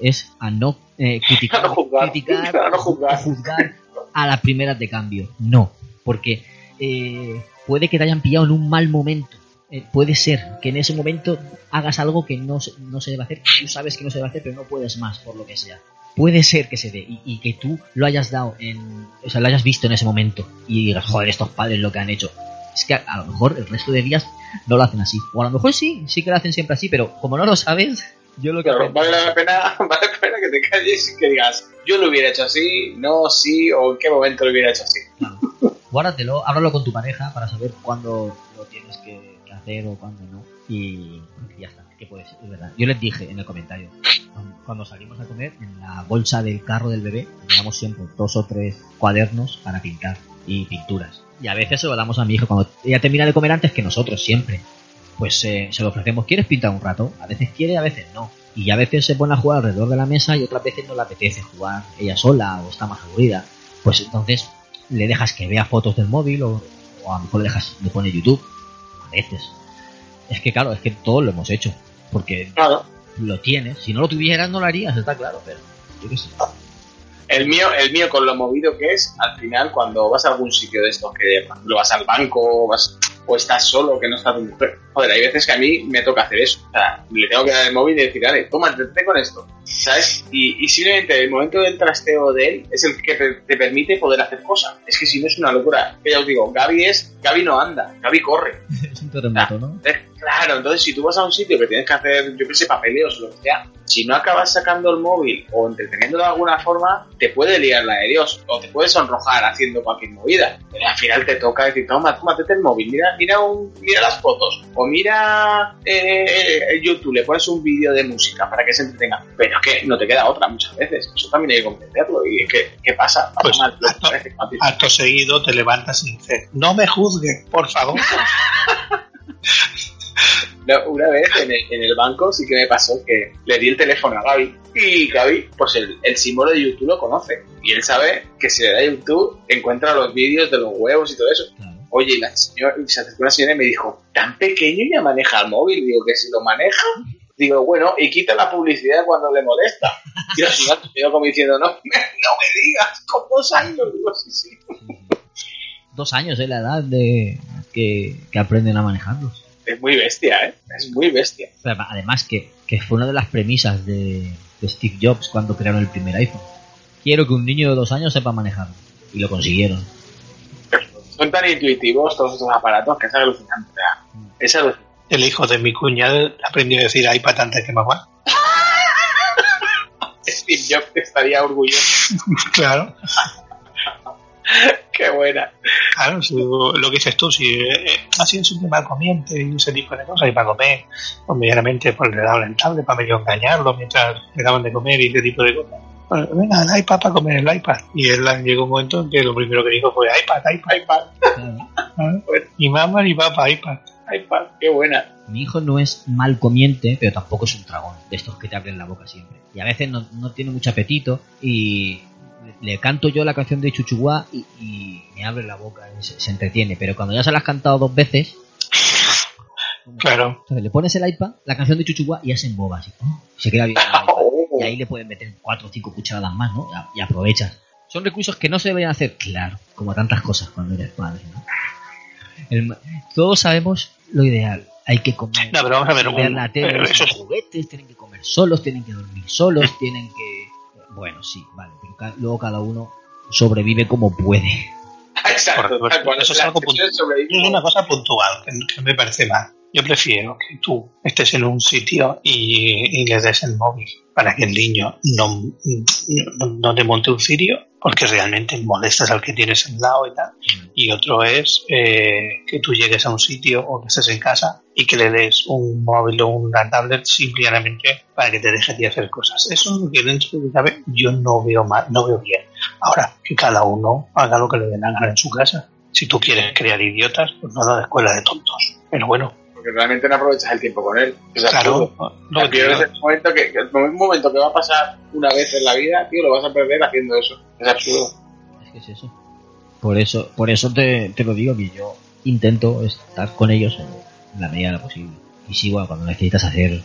es a no eh, criticar, A no juzgar, criticar a no juzgar. o juzgar a las primeras de cambio. No, porque eh, puede que te hayan pillado en un mal momento. Eh, puede ser que en ese momento hagas algo que no, se- no se debe hacer. Tú sabes que no se debe hacer, pero no puedes más, por lo que sea. Puede ser que se dé y, y que tú lo hayas dado en. O sea, lo hayas visto en ese momento y digas, joder, estos padres lo que han hecho. Es que a, a lo mejor el resto de días no lo hacen así. O a lo mejor sí, sí que lo hacen siempre así, pero como no lo sabes, yo lo que Claro, vale la pena, vale la pena que te calles y que digas, yo lo hubiera hecho así, no, sí, o en qué momento lo hubiera hecho así. Claro. Guárdatelo, háblalo con tu pareja para saber cuándo lo tienes que, que hacer o cuándo no. Y ya está, que puedes, es verdad. Yo les dije en el comentario, cuando- salimos a comer, en la bolsa del carro del bebé, llevamos siempre dos o tres cuadernos para pintar y pinturas. Y a veces se lo damos a mi hija cuando ella termina de comer antes que nosotros, siempre. Pues eh, se lo ofrecemos, ¿quieres pintar un rato? A veces quiere, a veces no. Y a veces se pone a jugar alrededor de la mesa y otras veces no le apetece jugar ella sola o está más aburrida. Pues entonces le dejas que vea fotos del móvil o, o a lo mejor le dejas le pone YouTube. A veces. Es que claro, es que todo lo hemos hecho. Porque Claro. lo tienes. Si no lo tuvieras no lo harías, está claro, pero yo qué sé. El mío, el mío con lo movido que es, al final cuando vas a algún sitio de estos que ejemplo, vas al banco vas, o estás solo, que no está tu mujer. Joder, hay veces que a mí me toca hacer eso. O sea, le tengo que dar el móvil y decir, dale, toma, te con esto. ¿Sabes? Y, y simplemente el momento del trasteo de él es el que te, te permite poder hacer cosas. Es que si no es una locura. Que ya os digo, Gaby es, Gaby no anda, Gaby corre. Es un terremoto, ¿no? Claro, entonces si tú vas a un sitio que tienes que hacer, yo qué sé, papeleos o lo que sea, si no acabas sacando el móvil o entreteniéndolo de alguna forma, te puede liar la de Dios o te puedes sonrojar haciendo cualquier movida. Pero al final te toca decir, toma, toma, tete el móvil, mira, mira, un, mira las fotos o mira eh, YouTube, le pones un vídeo de música para que se entretenga. Pero es que no te queda otra muchas veces, eso también hay que comprenderlo. ¿Y qué, qué pasa? Pues, mal, que acto-. Acto seguido te levantas y dices, no me juzgue, por favor. No, una vez en el, en el banco sí que me pasó que le di el teléfono a Gaby y Gaby, pues el, el símbolo de YouTube lo conoce y él sabe que si le da YouTube encuentra los vídeos de los huevos y todo eso. Oye, y la señora, se acercó una señora y me dijo, ¿tan pequeño ya maneja el móvil? Digo, que si lo maneja. Digo, bueno, y quita la publicidad cuando le molesta. Y la señora me como diciendo, no, no me digas, con dos años. Digo, sí, sí. Dos años es la edad de que, que aprenden a manejarlos. Es muy bestia, ¿eh? Es muy bestia. Pero además que, que fue una de las premisas de, de Steve Jobs cuando crearon el primer iPhone. Quiero que un niño de dos años sepa manejarlo. Y lo consiguieron. Son tan intuitivos todos estos aparatos que es alucinante. o sea, Es alucinante. El hijo de mi cuñado aprendió a decir iPad antes que mamá. Steve Jobs estaría orgulloso. Claro, Qué buena. claro, si- lo que dices tú, si eh, ha sido siempre mal comiente y ese tipo de cosas, y para comer, pues medianamente pues, le daban el tablet para medio engañarlo mientras le daban de comer y ese tipo de cosas. Bueno, venga, el iPad para comer el iPad. Y él llegó un momento en que lo primero que dijo fue iPad, iPad, iPad, ¿sabes? Ni mamá ni papá, iPad. iPad, qué buena. Mi hijo no es mal comiente, pero tampoco es un dragón, de estos que te abren la boca siempre. Y a veces no, no tiene mucho apetito y le canto yo la canción de Chuchuá y, y me abre la boca y se, se entretiene. Pero cuando ya se la has cantado dos veces, Claro. entonces le pones el iPad, la canción de Chuchuá y ya se emboba así. Se queda bien. Y ahí le pueden meter cuatro o cinco cucharadas más, ¿no? Y, aprovechas. Son recursos que no se deberían hacer, claro, como tantas cosas cuando eres padre, ¿no? El todos sabemos lo ideal. Hay que comer. No, pero vamos a ver, un- la tele, es- juguetes, tienen que comer solos, tienen que dormir solos, tienen que... Bueno, sí, vale, pero ca- luego cada uno sobrevive como puede. Exacto. Por- eso es algo una cosa puntual que, que me parece mal. Yo prefiero que tú estés en un sitio y, y le des el móvil para que el niño no, no, no te monte un cirio porque realmente molestas al que tienes al lado y tal. Y otro es eh, que tú llegues a un sitio o que estés en casa y que le des un móvil o una tablet simplemente para que te deje de hacer cosas. Eso es lo que dentro de cabe yo no veo mal, no veo bien. Ahora, que cada uno haga lo que le dé la gana en su casa. Si tú quieres crear idiotas, pues no la escuela de tontos. Pero bueno, Porque realmente no aprovechas el tiempo con él. Es claro, absurdo. lo que te Pierdes digo. el momento que, que el momento que va a pasar una vez en la vida, tío, lo vas a perder haciendo eso. Es absurdo. Es que es eso. Por eso, por eso te, te lo digo que yo intento estar con ellos en la medida de lo posible. Y sí, bueno, cuando necesitas hacer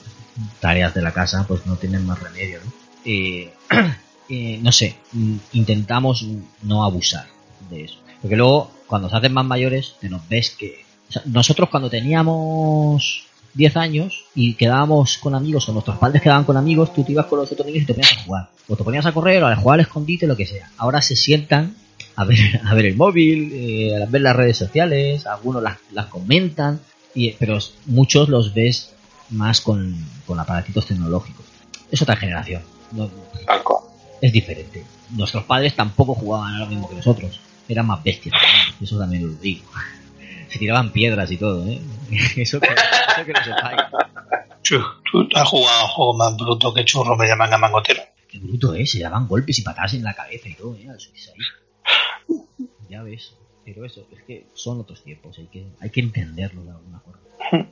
tareas de la casa, pues no tienen más remedio, ¿no? Eh, eh, no sé, mm, intentamos no abusar de eso. Porque luego, cuando se hacen más mayores, te nos ves que... nosotros cuando teníamos 10 años y quedábamos con amigos, o nuestros padres quedaban con amigos, tú te ibas con los otros niños y te ponías a jugar. O te ponías a correr, o a jugar al escondite, lo que sea. Ahora se sientan a ver, a ver el móvil, eh, a ver las redes sociales, algunos las, las comentan, y, pero muchos los ves más con, con aparatitos tecnológicos. Es otra generación. No, es diferente. Nuestros padres tampoco jugaban a lo mismo que nosotros. Eran más bestias. también, Eso también lo digo. Se tiraban piedras y todo, ¿eh? Eso que, eso que lo sepáis. Tú has jugado a un juego más bruto que churro, me llaman a mangotero. Qué bruto es, se daban golpes y patadas en la cabeza y todo, ¿eh? Al. Ya ves. Pero eso, es que son otros tiempos, hay que, hay que entenderlo de alguna forma.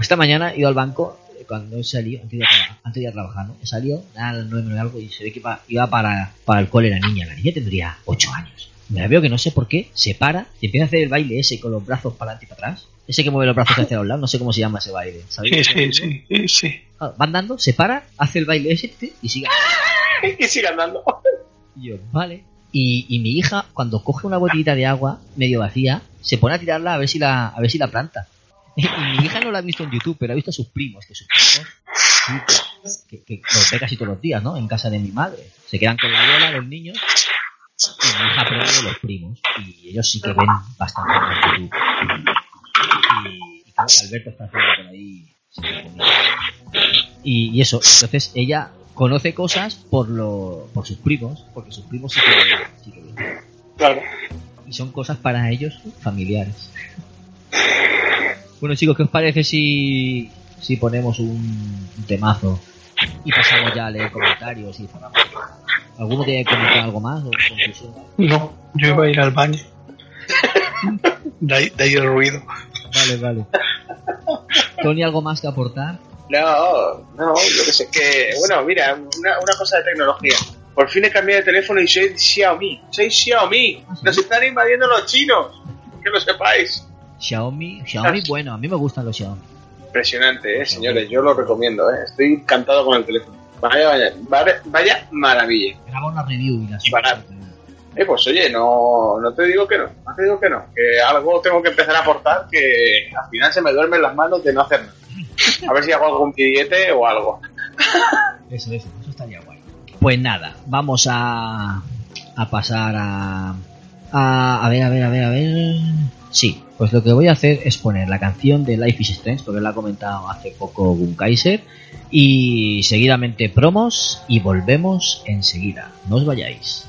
Esta mañana he ido al banco, eh, cuando he salido, antes de, ir a trabajar, antes de ir a trabajar, ¿no? He salido a las 9 algo y se ve que iba, iba para, para el cole la niña. La niña tendría 8 años. Me la veo que no sé por qué, se para y empieza a hacer el baile ese con los brazos para adelante y para atrás. Ese que mueve los brazos hacia los lados, no sé cómo se llama ese baile. ¿Sabéis? Sí, sí, sí, sí. Ah, Va andando, se para, hace el baile ese y sigue. y sigue andando. Y yo, vale. Y, mi hija, cuando coge una botellita de agua medio vacía, se pone a tirarla a ver si la, a ver si la planta. Y mi hija no la ha visto en YouTube, pero ha visto a sus primos, que sus primos, que, que los ve casi todos los días, ¿no? En casa de mi madre. Se quedan con la abuela, los niños, y mi hija aprende de los primos. Y ellos sí que ven bastante en YouTube. Y, y que Alberto está haciendo por ahí. Y, y eso, entonces ella conoce cosas por lo, por sus primos, porque sus primos sí que, sí que ven. Claro. Y son cosas para ellos familiares. Bueno chicos, ¿qué os parece si, si ponemos un, un temazo y pasamos ya a leer comentarios y cerramos? ¿Alguno tiene que comentar algo más o conclusión? No, yo iba a ir al baño. De ahí, de ahí el ruido. Vale, vale. Tony, ¿algo más que aportar? No, no, lo que sé que, bueno, mira, una, una cosa de tecnología. Por fin he cambiado de teléfono y soy Xiaomi. Soy Xiaomi. Nos están invadiendo los chinos. Que lo sepáis. Xiaomi, Xiaomi, bueno, a mí me gustan los Xiaomi. Impresionante, eh, señores. Yo lo recomiendo, eh. Estoy encantado con el teléfono. Vaya, vaya, vaya, vaya maravilla. Graba una review y barato. Eh, pues oye, no, no te digo que no, no te digo que no, que algo tengo que empezar a aportar que al final se me duermen las manos de no hacer nada. A ver si hago algún pillete o algo. Eso, eso, eso estaría guay. Pues nada, vamos a, a pasar a, a. A ver, a ver, a ver, a ver. Sí, pues lo que voy a hacer es poner la canción de Life is Strange, porque la ha comentado hace poco Gun Kaiser, y seguidamente promos, y volvemos enseguida. No os vayáis.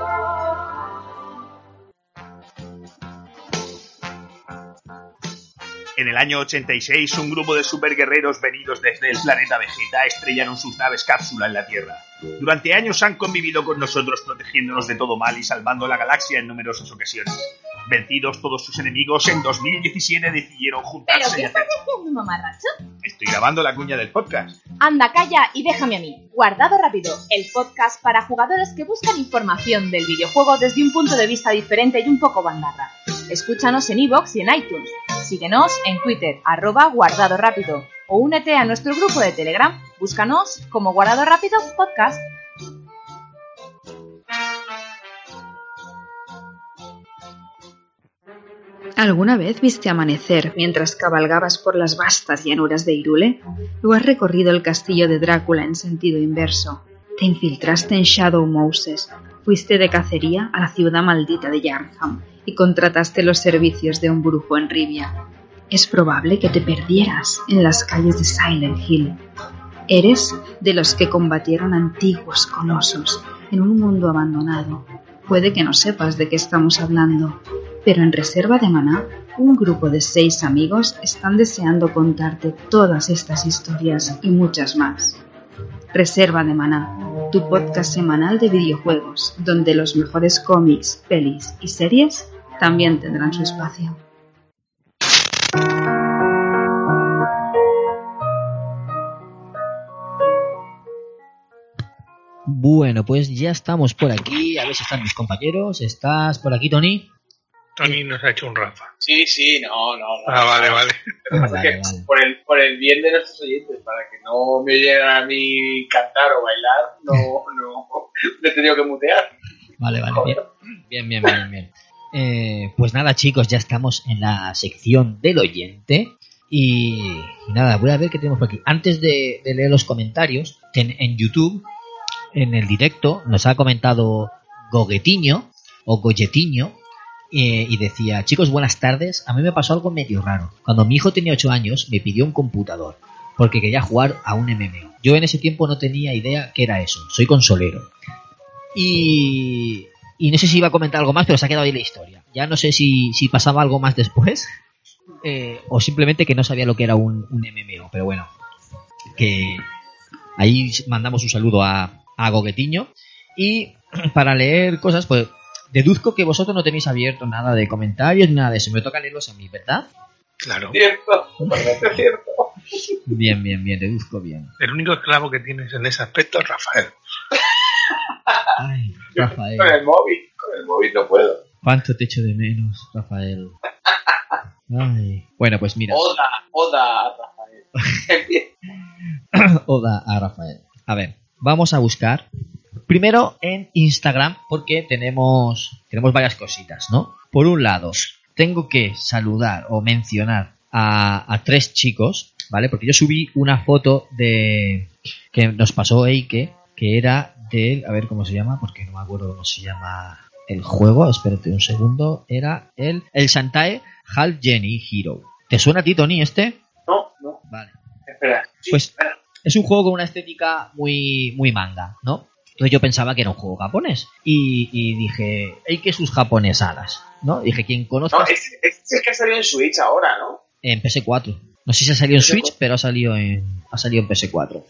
En el año 86, un grupo de superguerreros venidos desde el planeta Vegeta estrellaron sus naves cápsula en la Tierra. Durante años han convivido con nosotros protegiéndonos de todo mal y salvando la galaxia en numerosas ocasiones. Vencidos todos sus enemigos, en 2017 decidieron ¿Pero juntarse qué y estás hacer... diciendo, mamarracho? Estoy grabando la cuña del podcast. Anda, calla y déjame a mí. Guardado rápido, el podcast para jugadores que buscan información del videojuego desde un punto de vista diferente y un poco bandarra. Escúchanos en iVoox y en iTunes. Síguenos en Twitter, arroba guardado rápido. O únete a nuestro grupo de Telegram. Búscanos como Guardado Rápido Podcast. ¿Alguna vez viste amanecer mientras cabalgabas por las vastas llanuras de Irule? ¿O has recorrido el castillo de Drácula en sentido inverso? ¿Te infiltraste en Shadow Moses? ¿Fuiste de cacería a la ciudad maldita de Yarnham y contrataste los servicios de un brujo en Rivia? Es probable que te perdieras en las calles de Silent Hill. Eres de los que combatieron antiguos colosos en un mundo abandonado. Puede que no sepas de qué estamos hablando, pero en Reserva de Maná Un grupo de seis amigos están deseando contarte todas estas historias y muchas más. Reserva de Maná, tu podcast semanal de videojuegos, donde los mejores cómics, pelis y series también tendrán su espacio. Bueno, pues ya estamos por aquí. A ver si están mis compañeros. ¿Estás por aquí, Tony? Tony nos ha hecho un Rafa. Sí, sí, no, no. no. Ah, vale, vale. Lo que pasa es que Vale, vale. Por, el, por el bien de nuestros oyentes, para que no me oyeran a mí cantar o bailar, no, no, me he tenido que mutear. Vale, vale, bien. Bien, bien, bien, bien. Eh, pues nada, chicos, ya estamos en la sección del oyente. Y, y nada, voy a ver qué tenemos por aquí. Antes de, de leer los comentarios, en, en YouTube, en el directo, nos ha comentado Goguetiño o Goyetiño. Eh, y decía, chicos, buenas tardes. A mí me pasó algo medio raro. Cuando mi hijo tenía 8 años, me pidió un computador porque quería jugar a un MMO. Yo en ese tiempo no tenía idea qué era eso. Soy consolero. Y, y no sé si iba a comentar algo más, pero se ha quedado ahí la historia. Ya no sé si, pasaba algo más después eh, o simplemente que no sabía lo que era un, un MMO. Pero bueno, que ahí mandamos un saludo a, a Goguetiño. Y para leer cosas, pues deduzco que vosotros no tenéis abierto nada de comentarios ni nada de eso. Me toca leerlos a mí, ¿verdad? Claro. Cierto, totalmente cierto. Bien, bien, bien, deduzco bien. El único esclavo que tienes en ese aspecto es Rafael. Ay, Rafael. Con el móvil, con el móvil no puedo. ¿Cuánto te echo de menos, Rafael? Ay. Bueno, pues mira. Oda, oda a Rafael. Oda a Rafael. A ver, vamos a buscar. Primero en Instagram, porque tenemos, tenemos varias cositas, ¿no? Por un lado, tengo que saludar o mencionar a, a tres chicos, ¿vale? Porque yo subí una foto de que nos pasó Eike, que era del, a ver cómo se llama, porque no me acuerdo cómo se llama el juego, espérate un segundo, era el, el Shantae Half Jenny Hero. ¿Te suena a ti, Tony, este? No, no, Vale. espera. Sí, Pues- espera. es un juego con una estética muy, muy manga, ¿no? Entonces yo pensaba que era un juego japonés. Y, y dije, hay que sus japonesadas, ¿no? Dije, quien conozca No, es, es el que ha salido en Switch ahora, ¿no? en PS4. No sé si ha salido en PS4. Switch, pero ha salido en, ha salido en PS4.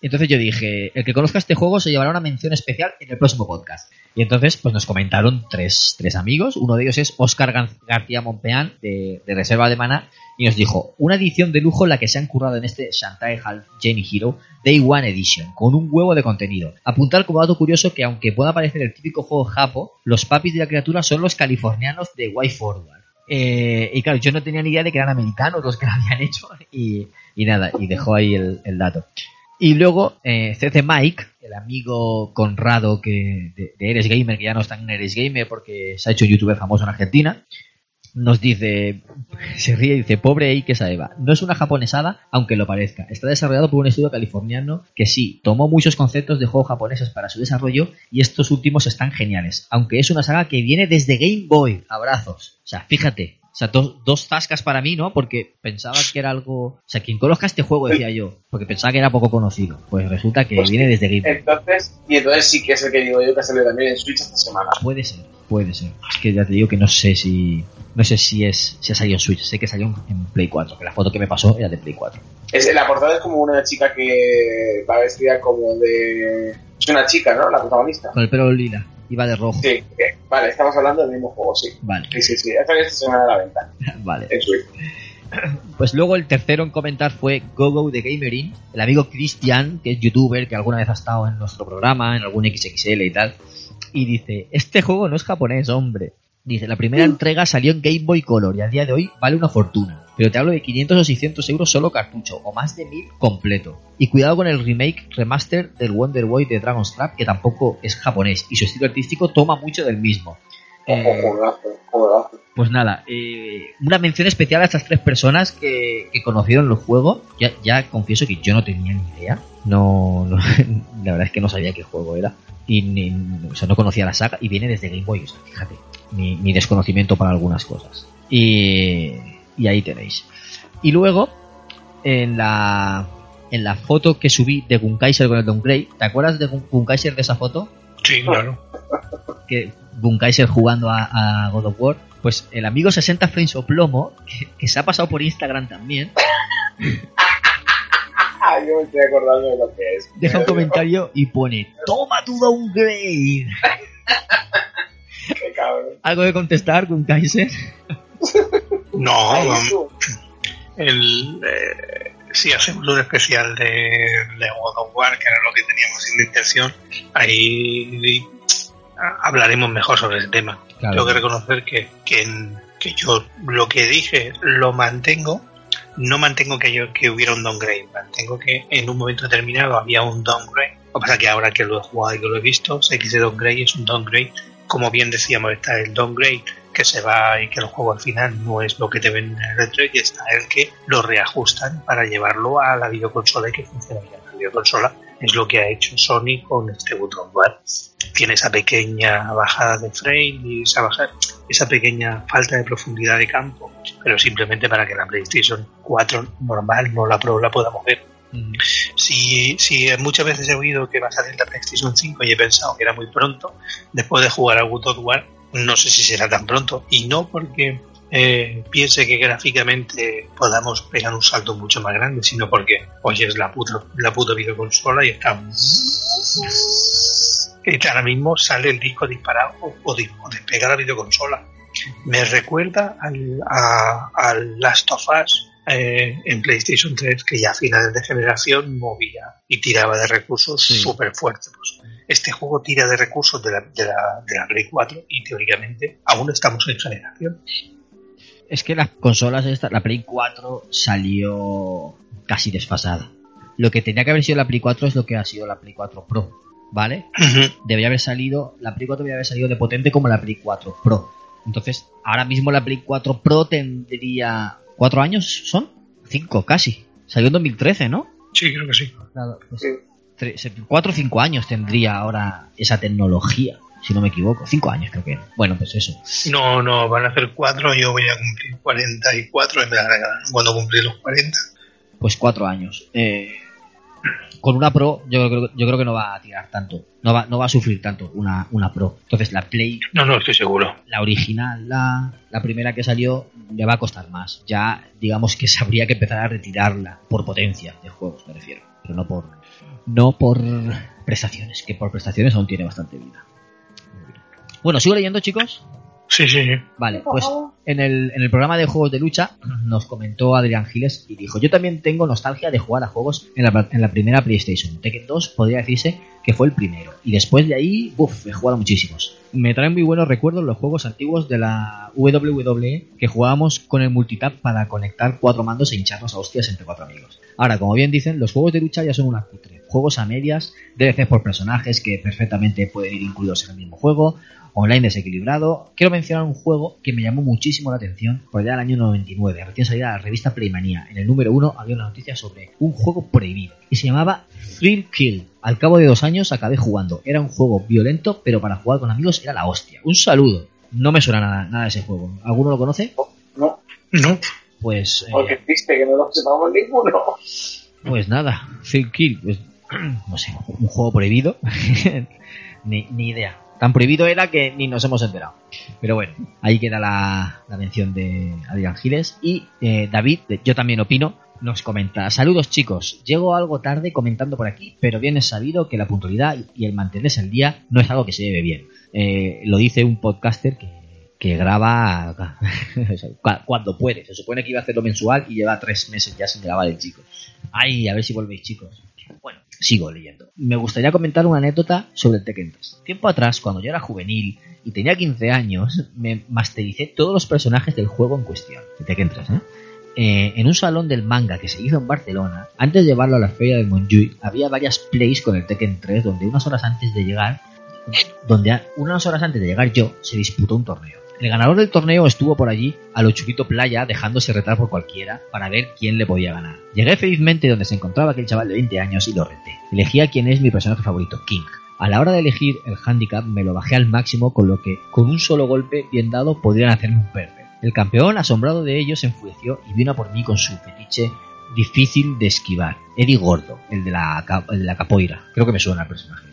Entonces yo dije, el que conozca este juego se llevará una mención especial en el próximo podcast. Y entonces pues nos comentaron tres, tres amigos. Uno de ellos es Oscar Gar- García Monpeán, de, Reserva de Mana, y nos dijo, una edición de lujo la que se han currado en este Shantae Half Jenny Hero Day One Edition, con un huevo de contenido. Apuntar como dato curioso que aunque pueda parecer el típico juego japo, los papis de la criatura son los californianos de Way Forward. Eh, y claro, yo no tenía ni idea de que eran americanos los que lo habían hecho y, nada, y dejó ahí el dato. Y luego eh, CC Mike, el amigo Conrado que, de, de Eres Gamer, que ya no está en Eres Gamer porque se ha hecho un youtuber famoso en Argentina, nos dice, se ríe y dice, pobre Eike Saeva, no es una japonesada, aunque lo parezca. Está desarrollado por un estudio californiano que sí, tomó muchos conceptos de juegos japoneses para su desarrollo y estos últimos están geniales, aunque es una saga que viene desde Game Boy. Abrazos. O sea, fíjate, sea, dos, dos zascas para mí, ¿no? Porque pensaba que era algo... O sea, quien conozca este juego, decía yo, porque pensaba que era poco conocido. Pues resulta que Pues viene desde Game. Entonces, y entonces sí que es el que digo yo que ha salido también en Switch esta semana. Puede ser, puede ser. Es que ya te digo que no sé si... No sé si es si ha salido en Switch. Sé que salió en- en Play 4, que la foto que me pasó era de Play 4. Es, la portada es como una chica que va vestida como de... Es una chica, ¿no? La protagonista. Con el pelo lila. Iba de rojo. Sí, eh, vale, estamos hablando del mismo juego, sí. Vale, Sí, sí, sí. Esta esta semana a la venta vale. en Switch. Pues luego el tercero en comentar fue GoGo de Gamerin, el amigo Cristian, que es youtuber, que alguna vez ha estado en nuestro programa, en algún XXL y tal. Y dice, este juego no es japonés, hombre. Dice, la primera entrega salió en Game Boy Color y a día de hoy vale una fortuna. Pero te hablo de 500 o 600 euros solo cartucho, o más de 1000 completo. Y cuidado con el remake remaster del Wonder Boy de Dragon's Trap, que tampoco es japonés, y su estilo artístico toma mucho del mismo. Eh, pues nada, eh, una mención especial a estas tres personas que, que conocieron el juego. Ya, ya confieso que yo no tenía ni idea. No, no- la verdad es que no sabía qué juego era. Y ni, o sea, no conocía la saga y viene desde Game Boy. O sea, fíjate, mi, mi desconocimiento para algunas cosas. Y, y ahí tenéis. Y luego, en la, en la foto que subí de Gunkaiser con el Downgrade, ¿te acuerdas de Gun- Gunkaiser de esa foto? Sí, claro. que Gunkaiser jugando a, a God of War. Pues el amigo 60 Frames o Plomo, que, que se ha pasado por Instagram también, yo me estoy acordando de lo que es. deja un comentario y pone: ¡Toma tu downgrade! Qué cabrón. ¿Algo de contestar con Kaiser? No, tú. el, eh, si hacemos un especial de, de God of War, que era lo que teníamos en intención, ahí ah, hablaremos mejor sobre ese tema. Claro. Tengo que reconocer que, que, yo lo que dije lo mantengo. No mantengo que, yo, que hubiera un downgrade, mantengo que en un momento determinado había un downgrade. Lo que pasa es que ahora que lo he jugado y que lo he visto, sé que ese downgrade es un downgrade. Como bien decíamos, está el downgrade que se va y que el juego al final no es lo que te ven en el E3 y está el que lo reajustan para llevarlo a la videoconsola y que funcione bien. La videoconsola es lo que ha hecho Sony con este of War. Tiene esa pequeña bajada de frame y esa, baja- esa pequeña falta de profundidad de campo, pero simplemente para que la PlayStation 4 normal, no la la podamos ver. Si, si muchas veces he oído que va a salir la PlayStation 5 y he pensado que era muy pronto, después de jugar a God of War, no sé si será tan pronto. Y no porque eh, piense que gráficamente podamos pegar un salto mucho más grande, sino porque, oye, es la puta, la puta videoconsola y está. Y ahora mismo sale el disco disparado o, o, o despega la videoconsola. Me recuerda al, al Last of Us eh, en PlayStation 3, que ya a finales de generación movía y tiraba de recursos Sí. súper fuertes. Pues, este juego tira de recursos de la, de, la, de la Play 4 y teóricamente aún estamos en generación. Es que las consolas, esta, la Play 4 salió casi desfasada. Lo que tenía que haber sido la Play 4 es lo que ha sido la Play 4 Pro, ¿vale? Debería haber salido, la Play 4 debería haber salido de potente como la Play 4 Pro. Entonces, ahora mismo la Play 4 Pro tendría... ¿Cuatro años son? Cinco, casi. Salió en 2013, ¿no? Sí, creo que sí. Claro, pues, Sí. tres- cuatro o cinco años tendría ahora esa tecnología, si no me equivoco. Cinco años creo que era. Bueno, pues eso. No, no, van a hacer 4, yo voy a cumplir 44 y me la regalan cuando cumplí los 40. Pues cuatro años. Eh, con una Pro, yo creo, yo creo que no va a tirar tanto. No va, no va a sufrir tanto una, una Pro. Entonces la Play, No, no, estoy seguro. la original, la, la primera que salió, le va a costar más. Ya, digamos que se habría que empezar a retirarla por potencia de juegos, me refiero. Pero no por, no por prestaciones, que por prestaciones aún tiene bastante vida. Bueno, sigo leyendo, chicos. Sí, sí, sí. Vale, pues en el, en el programa de juegos de lucha nos comentó Adrián Giles y dijo, yo también tengo nostalgia de jugar a juegos en la, en la primera PlayStation. Tekken 2 podría decirse que fue el primero. Y después de ahí, uff, he jugado muchísimos. Me traen muy buenos recuerdos los juegos antiguos de la WWE que jugábamos con el multitap para conectar cuatro mandos e hincharnos a hostias entre cuatro amigos. Ahora, como bien dicen, los juegos de lucha ya son una cutre. Juegos a medias, DLCs por personajes que perfectamente pueden ir incluidos en el mismo juego, online desequilibrado. Quiero mencionar un juego que me llamó muchísimo la atención por allá del año 99, recién salida la revista Playmania. En el número 1 había una noticia sobre un juego prohibido y se llamaba Thrill Kill. Al cabo de dos años acabé jugando. Era un juego violento, pero para jugar con amigos era la hostia. Un saludo. No me suena nada, nada ese juego. ¿Alguno lo conoce? No, No, Pues, eh, porque triste que no lo sepamos ninguno. pues nada. Thrill Kill, pues no sé, un juego prohibido. ni, ni idea. Tan prohibido era que ni nos hemos enterado. Pero bueno, ahí queda la, mención de Adrián Giles. Y eh, David, yo también opino, nos comenta, saludos chicos, llego algo tarde comentando por aquí, pero bien es sabido que la puntualidad y el mantenerse al día no es algo que se lleve bien. Eh, lo dice un podcaster que, que graba cu- cuando puede. Se supone que iba a hacerlo mensual y lleva tres meses ya sin grabar el chico. Ay, a ver si volvéis chicos. Bueno, sigo leyendo. Me gustaría comentar una anécdota sobre el Tekken 3. Tiempo atrás, cuando yo era juvenil y tenía 15 años, me mastericé todos los personajes del juego en cuestión. De Tekken 3, ¿eh? Eh, en un salón del manga que se hizo en Barcelona, antes de llevarlo a la feria de Montjuic, había varias plays con el Tekken 3 donde unas horas antes de llegar, donde unas horas antes de llegar yo, se disputó un torneo. El ganador del torneo estuvo por allí a lo Chuquito Playa dejándose retar por cualquiera para ver quién le podía ganar. Llegué felizmente donde se encontraba aquel chaval de 20 años y lo reté. Elegí a quien es mi personaje favorito, King. A la hora de elegir el handicap me lo bajé al máximo con lo que con un solo golpe bien dado podrían hacerme un perder. El campeón, asombrado de ello, se enfureció y vino a por mí con su fetiche difícil de esquivar. Eddie Gordo, el de la, el de la. Creo que me suena el personaje.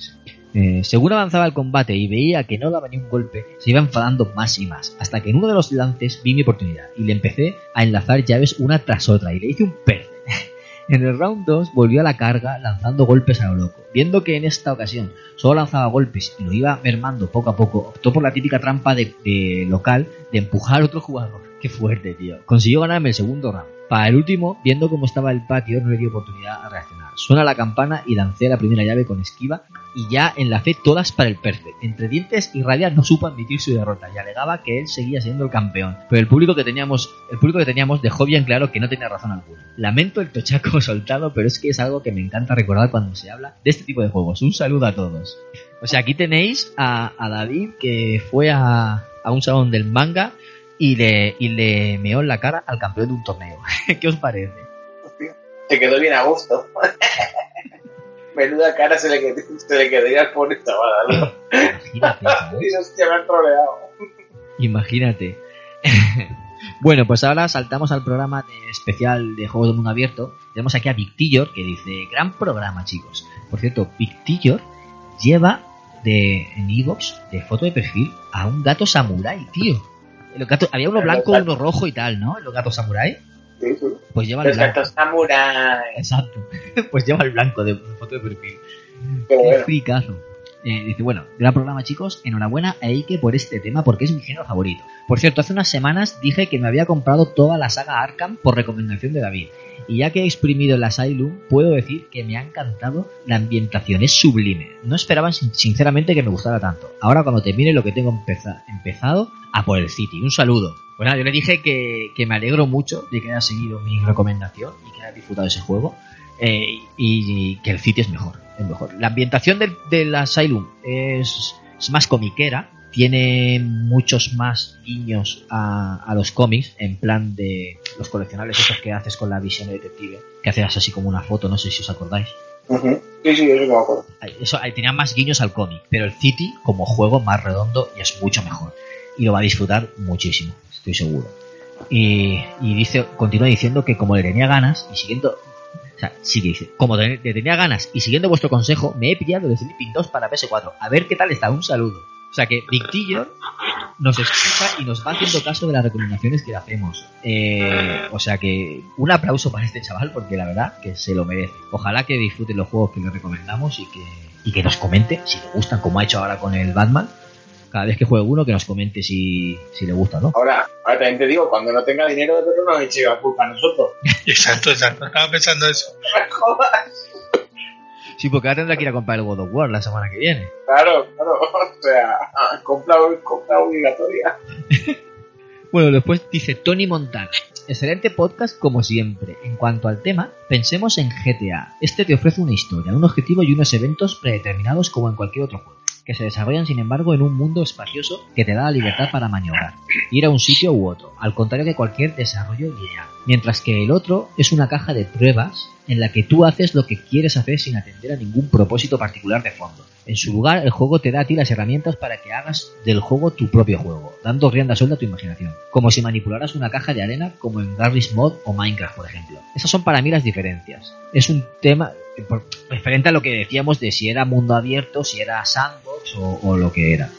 Eh, según avanzaba el combate y veía que no daba ni un golpe, se iba enfadando más y más, hasta que en uno de los lances vi mi oportunidad y le empecé a enlazar llaves una tras otra y le hice un perde. En el round 2 volvió a la carga lanzando golpes a lo loco. Viendo que en esta ocasión solo lanzaba golpes y lo iba mermando poco a poco, optó por la típica trampa de, de local de empujar a otro jugador. Qué fuerte, tío. Consiguió ganarme el segundo round. Para el último, viendo cómo estaba el patio, no le dio oportunidad a reaccionar. Suena la campana y lancé la primera llave con esquiva y ya enlacé todas para el perfect. Entre dientes y rabia no supo admitir su derrota y alegaba que él seguía siendo el campeón. Pero el público que teníamos, el público que teníamos dejó bien claro que no tenía razón alguna. Lamento el tochaco soltado, pero es que es algo que me encanta recordar cuando se habla de este tipo de juegos. Un saludo a todos. O sea, aquí tenéis a, David que fue a, un salón del manga y le meó en la cara al campeón de un torneo. ¿Qué os parece? Se quedó bien a gusto. Menuda cara se le, quedó, se le quedaría al pobre chaval. ¿no? Imagínate. Imagínate. bueno, pues ahora saltamos al programa de especial de juegos de mundo abierto. Tenemos aquí a Victillor que dice, gran programa chicos. Por cierto, Victillor lleva de, en Evox de foto de perfil a un gato samurái, tío. Los gatos- había uno blanco, uno rojo y tal, ¿no? Los gatos samurái. Sí, sí. Pues lleva el Los blanco. samurai. Exacto. pues lleva el blanco de foto de perfil. Qué Qué bueno. fricazo. Eh, dice, bueno, gran programa chicos, enhorabuena a Eike por este tema porque es mi género favorito. Por cierto, hace unas semanas dije que me había comprado toda la saga Arkham por recomendación de David. Y ya que he exprimido el Asylum, puedo decir que me ha encantado la ambientación, es sublime. No esperaba sin- sinceramente que me gustara tanto. Ahora cuando termine lo que tengo empeza- empezado, a por el City. Un saludo. Pues nada, yo le dije que, que me alegro mucho de que haya seguido mi recomendación y que haya disfrutado ese juego. eh, y que el City es mejor, es mejor. La ambientación del, del Asylum es, es más comiquera, tiene muchos más guiños a, a los cómics, en plan de los coleccionables esos que haces con la visión de detective, que haces así como una foto, no sé si os acordáis. Sí, sí, eso me acuerdo. Eso tenía más guiños al cómic, pero el City como juego más redondo y es mucho mejor. Y lo va a disfrutar muchísimo, estoy seguro. Y, y dice, continúa diciendo que como le tenía ganas y siguiendo, o sea, sigue dice, como te- tenía ganas y siguiendo vuestro consejo, me he pillado el Sleeping 2 para PS4. A ver qué tal está, un saludo. O sea que Victillor nos escucha y nos va haciendo caso de las recomendaciones que le hacemos. Eh, o sea que un aplauso para este chaval porque la verdad que se lo merece. Ojalá que disfrute los juegos que le recomendamos y que, y que nos comente si le gustan, como ha hecho ahora con el Batman. Cada vez que juegue uno, que nos comente si, si le gusta o no. Ahora, ahora también te digo, cuando no tenga dinero, pero no nos eche la culpa a nosotros. Exacto, exacto. Estaba pensando eso. No me jodas. Sí, porque ahora tendrá que ir a comprar el God of War la semana que viene. Claro, claro. O sea, compra, compra obligatoria. Bueno, después dice Tony Montana. Excelente podcast como siempre. En cuanto al tema, pensemos en GTA. Este te ofrece una historia, un objetivo y unos eventos predeterminados como en cualquier otro juego, que se desarrollan sin embargo en un mundo espacioso que te da la libertad para maniobrar, ir a un sitio u otro, al contrario que cualquier desarrollo lineal. Mientras que el otro es una caja de pruebas en la que tú haces lo que quieres hacer sin atender a ningún propósito particular de fondo. En su lugar, el juego te da a ti las herramientas para que hagas del juego tu propio juego, dando rienda suelta a tu imaginación, como si manipularas una caja de arena como en Garry's Mod o Minecraft, por ejemplo. Esas son para mí las diferencias. Es un tema por- referente a lo que decíamos de si era mundo abierto, si era sandbox o, lo que era.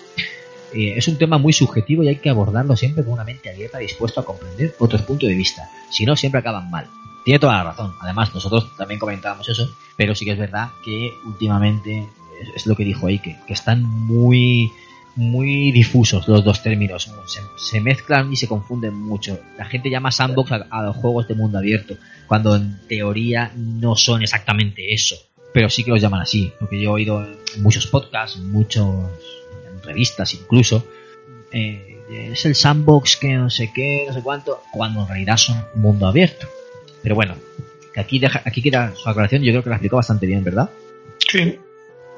Eh, es un tema muy subjetivo y hay que abordarlo siempre con una mente abierta dispuesto a comprender otros puntos de vista. Si no, siempre acaban mal. Tiene toda la razón. Además, nosotros también comentábamos eso, pero sí que es verdad que últimamente es, lo que dijo Eike, que están muy muy difusos los dos términos, se, se mezclan y se confunden mucho. La gente llama sandbox a, a los juegos de mundo abierto, cuando en teoría no son exactamente eso, pero sí que los llaman así, porque yo he oído en muchos podcasts, en muchos en revistas incluso, eh, es el sandbox que no sé qué, no sé cuánto, cuando en realidad son mundo abierto. Pero bueno, que aquí deja, aquí queda su aclaración, yo creo que la explicó bastante bien, ¿verdad? Sí.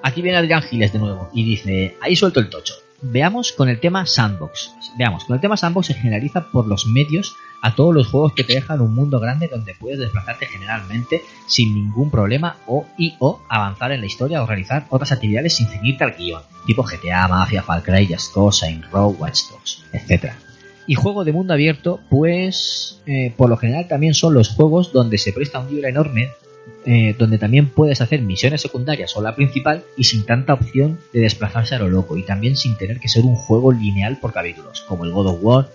Aquí viene Adrián Giles de nuevo y dice, ahí suelto el tocho. Veamos con el tema sandbox. Veamos, con el tema sandbox se generaliza por los medios a todos los juegos que te dejan un mundo grande donde puedes desplazarte generalmente sin ningún problema o y o avanzar en la historia o realizar otras actividades sin ceñirte al guion, tipo GTA, Mafia, Far Cry, Just Cause, Saints Row, Watch Dogs, etc. Y juego de mundo abierto, pues eh, por lo general también son los juegos donde se presta un libre enorme eh, donde también puedes hacer misiones secundarias o la principal y sin tanta opción de desplazarse a lo loco y también sin tener que ser un juego lineal por capítulos, como el God of War,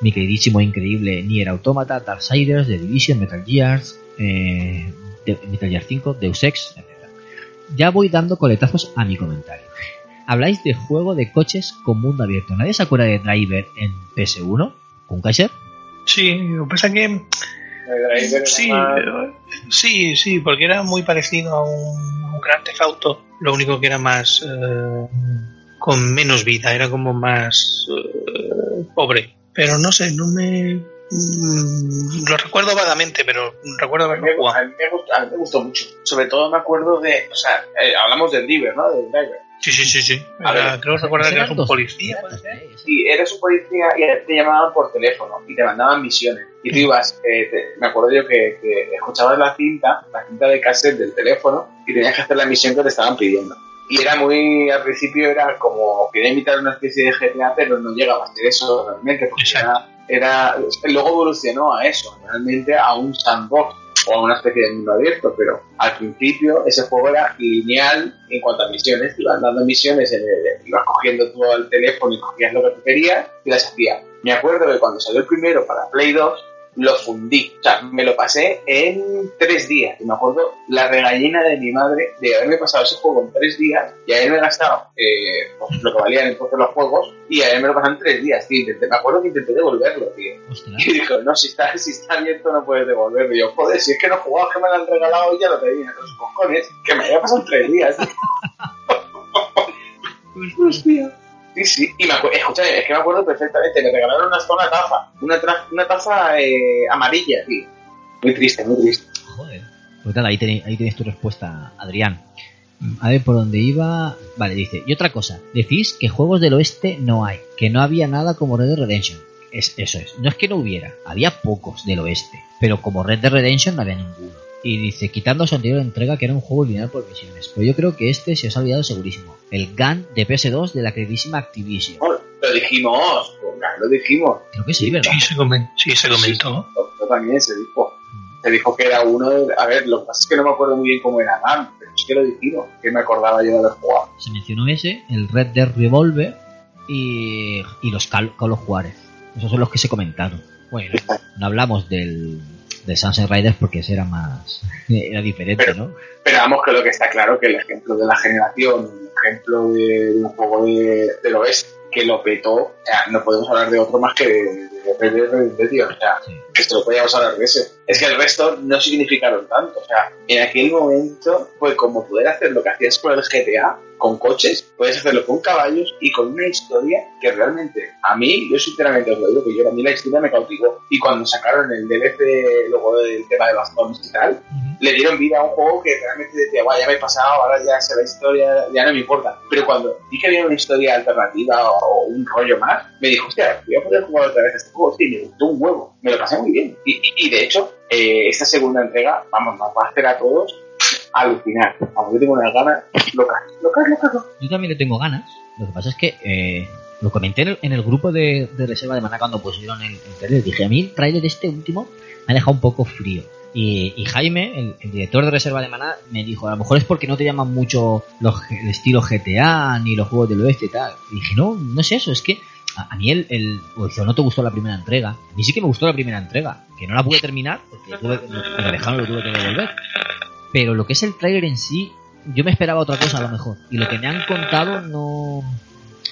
mi queridísimo e increíble Nier Automata, Darksiders, The Division, Metal Gears, eh, Metal Gear 5, Deus Ex, etc. Ya voy dando coletazos a mi comentario. Habláis de juego de coches con mundo abierto. ¿Nadie se acuerda de Driver en PS1? ¿Con Kaiser? Sí, lo que pasa es que driver sí, más- pero- sí, sí, porque era muy parecido a un, a un Grand Theft Auto, lo único que era más eh, con menos vida, era como más eh, pobre. Pero no sé, no me mm, lo recuerdo vagamente, pero recuerdo haberlo me, a, mí me gustó, a mí me gustó mucho. Sobre todo me acuerdo de. O sea, eh, hablamos del Driver, ¿no? Del Driver. Sí, sí, sí, sí. A Era- ver, creo recordar que eras un dos- policía. Y eres un policía y te llamaban por teléfono y te mandaban misiones. Y tú ibas, eh, te- me acuerdo yo que, que escuchabas la cinta, la cinta de cassette del teléfono y tenías que hacer la misión que te estaban pidiendo. Y era muy, al principio era como, quería imitar una especie de GTA, pero no llegaba a ser eso realmente, porque Exacto. era, era, luego evolucionó a eso, realmente a un sandbox o a una especie de mundo abierto, pero al principio ese juego era lineal en cuanto a misiones, iban dando misiones, en el- ibas cogiendo todo el teléfono y cogías lo que tú querías y las hacías. Me acuerdo que cuando salió el primero para Play 2, lo fundí, o sea, me lo pasé en tres días, y me acuerdo la regañina de mi madre de haberme pasado ese juego en tres días y haberme gastado eh, pues, lo que valían entonces los juegos y haberme lo pasado en tres días, tío. Intenté- me acuerdo que intenté devolverlo, tío. Y dijo, no, si está, si está abierto no puedes devolverlo. Y yo, joder, si es que no jugaba, que me lo han regalado y ya lo tenía. Los cojones, que me había pasado en tres días. Hostia. Sí, sí. Y me escúchame, es que me acuerdo perfectamente. Me regalaron una sola taza. Una, tra- una taza eh, amarilla, tío. Muy triste, muy triste. Joder. Pues nada, ahí tenéis, ahí tenéis tu respuesta, Adrián. A ver por dónde iba. Vale, dice. Y otra cosa. Decís que juegos del oeste no hay. Que no había nada como Red Dead Redemption. Es, eso es. No es que no hubiera. Había pocos del oeste. Pero como Red Dead Redemption no había ninguno. Y dice, quitando su anterior entrega que era un juego lineal por misiones. Pero yo creo que este se os ha olvidado segurísimo. El GAN de PS2 de la queridísima Activision. Bueno, lo dijimos, pues, lo dijimos. Creo que sí, ¿verdad? Sí, se, comen- sí, se comentó. Yo también se dijo. Se dijo que era uno de... A ver, lo que pasa es que no me acuerdo muy bien cómo era GAN, pero sí que lo dijimos, que me acordaba yo de haber jugado. Se mencionó ese, el Red Dead Revolver y, y los Call, of Juarez. Esos son los que se comentaron. Bueno, no hablamos del, del Sunset Riders porque ese era más... era diferente, ¿no? Pero vamos, que lo que está claro que el ejemplo de la generación, el ejemplo de, de un juego de, del oeste que lo petó, o sea, no podemos hablar de otro más que de, de Redemption, o sea, Sí. Que esto lo podíamos hablar de ese. Es que el resto no significaron tanto, o sea, en aquel momento fue como poder hacer lo que hacías con el GTA, con coches, puedes hacerlo con caballos y con una historia que realmente, a mí, yo sinceramente os lo digo, que yo a mí la historia me cautivó. Y cuando sacaron el DLC, luego del tema de bastones y tal, le dieron vida a un juego que realmente decía, "Buah, ya me he pasado, ahora ya sé la historia, ya no me importa. Pero cuando vi que había una historia alternativa o un rollo más, me dijo, hostia, voy a poder jugar otra vez este juego, sí, me gustó un huevo, me lo pasé muy bien. Y, y- de hecho, eh, esta segunda entrega, vamos, nos va a hacer a todos alucinar. Vamos, yo tengo unas ganas locas, locas, locas. Yo también le tengo ganas. Lo que pasa es que eh, lo comenté en el, grupo de, de reserva de Maná cuando pusieron el, el trailer. Dije, a mí el trailer este último me ha dejado un poco frío. Y, y Jaime, el, el director de reserva de Maná, me dijo, a lo mejor es porque no te llaman mucho los, el estilo GTA ni los juegos del oeste y tal. Y dije, no, no es eso, es que a, mí el, el o dice, no te gustó la primera entrega. A mí sí que me gustó la primera entrega, que no la pude terminar porque tuve, me dejaron, lo tuve que devolver. Pero lo que es el trailer en sí, yo me esperaba otra cosa a lo mejor. Y lo que me han contado no,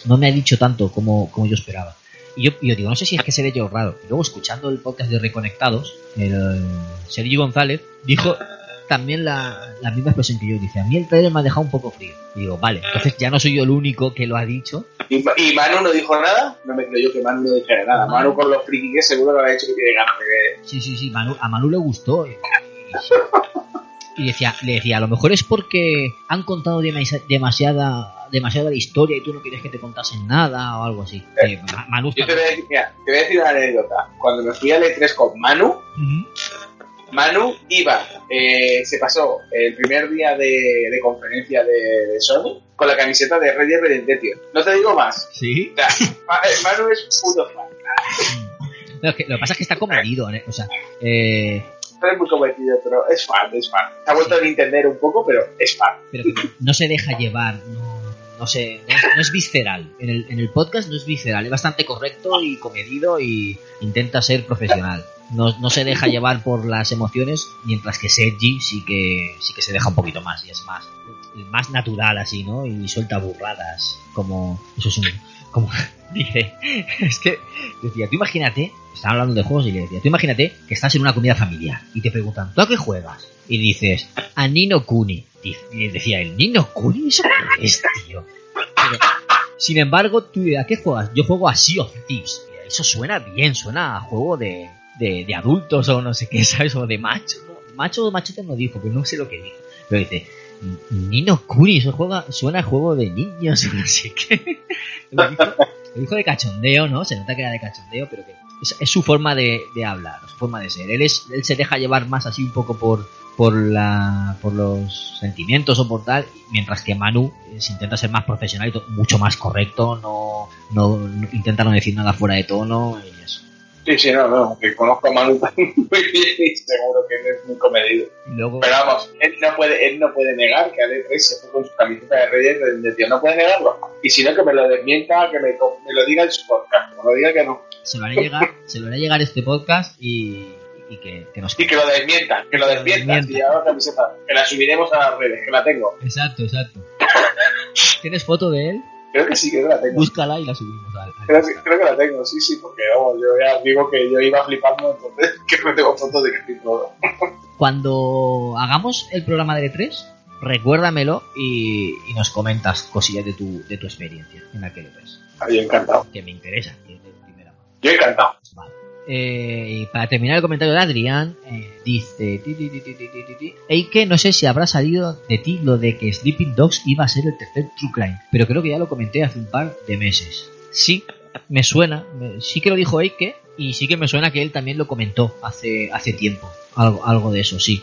no me ha dicho tanto como, como yo esperaba. Y yo, yo digo, no sé si es que seré yo raro. Y luego escuchando el podcast de Reconectados, el Sergio González dijo también la, la misma expresión que yo. Dice, a mí el trailer me ha dejado un poco frío. Y digo, vale, entonces ya no soy yo el único que lo ha dicho. ¿Y, y Manu no dijo nada? No me creo yo que Manu no dijera nada. Manu con los friki que seguro que habrá dicho que tiene ganas de ver. Sí, sí, sí, Manu- a Manu le gustó. Y, y decía, le decía, a lo mejor es porque han contado demasi- demasiada demasiada la historia y tú no quieres que te contasen nada o algo así. Eh, Ma- Manu Yo te voy, a decir, mira, te voy a decir una anécdota. Cuando me fui al E3 con Manu. Manu iba, eh, se pasó el primer día de, de conferencia de, de Sony con la camiseta de Red Dead Redemption. No te digo más. Sí. O sea, Ma- eh, Manu es puto fan. No, es que lo que pasa es que está comedido, ¿eh? o sea, eh, no es muy cometido, pero es fan, es fan. Se ha vuelto a entender un poco, pero es fan. Pero no se deja llevar, no, no sé, no es, no es visceral. En el, en el podcast no es visceral, es bastante correcto y comedido y intenta ser profesional. No, no se deja llevar por las emociones, mientras que Sergi sí que sí que se deja un poquito más y es más más natural así, ¿no? Y suelta burradas, como eso es un como dice, es que decía, tú imagínate, están hablando de juegos y le decía, tú imagínate que estás en una comida familiar y te preguntan, ¿tú a qué juegas? Y dices, a Nino Kuni. Y decía el Nino Kuni, ¿eso qué es, tío? Sin embargo, ¿tú a qué juegas? Yo juego a Sea of Thieves. Eso suena bien, suena a juego de, de, adultos o no sé qué, ¿sabes? O de macho. Macho o machete no dijo, pero no sé lo que dijo. Pero dice, Nino Kuni, eso juega, suena a juego de niños, no sé qué. Lo dijo, de cachondeo, ¿no? Se nota que era de cachondeo, pero que es, su forma de, hablar, su forma de ser. Él, es, él se deja llevar más así un poco por, por, la, por los sentimientos o por tal, mientras que Manu eh, se intenta ser más profesional y mucho más correcto, no, no, no- intenta no decir nada fuera de tono y eso. Sí, sí, no, no, que conozco a Manu muy bien y seguro que él es muy comedido. Luego, Pero vamos, él no puede, él no puede negar que Ale 3 se fue con su camiseta de Reyes de, de tío, no puede negarlo. Y si no, que me lo desmienta, que me, lo diga en su podcast, que me lo diga que no. se lo hará llegar, se lo hará llegar este podcast y, y que, que nos Y que lo desmienta, que lo Que lo desmienta. desmienta. Si la camiseta, que la subiremos a las redes, que la tengo. Exacto, exacto. ¿Tienes foto de él? Creo que sí, que la tengo. Búscala y la subimos al, al Creo que, creo que la tengo, sí, sí, porque vamos, yo ya digo que yo iba flipando, entonces que no tengo fotos de que estoy todo. Cuando hagamos el programa de E3, recuérdamelo y, y nos comentas cosillas de tu, de tu experiencia en aquel E3. Yo encantado. Que me interesa, que es de primera mano. Yo encantado. Eh, y para terminar el comentario de Adrián, eh, dice. Eike, no sé si habrá salido de ti lo de que Sleeping Dogs iba a ser el tercer True Crime, pero creo que ya lo comenté hace un par de meses. Sí, me suena, sí que lo dijo Eike, y sí que me suena que él también lo comentó hace, hace tiempo. Algo, algo de eso, sí.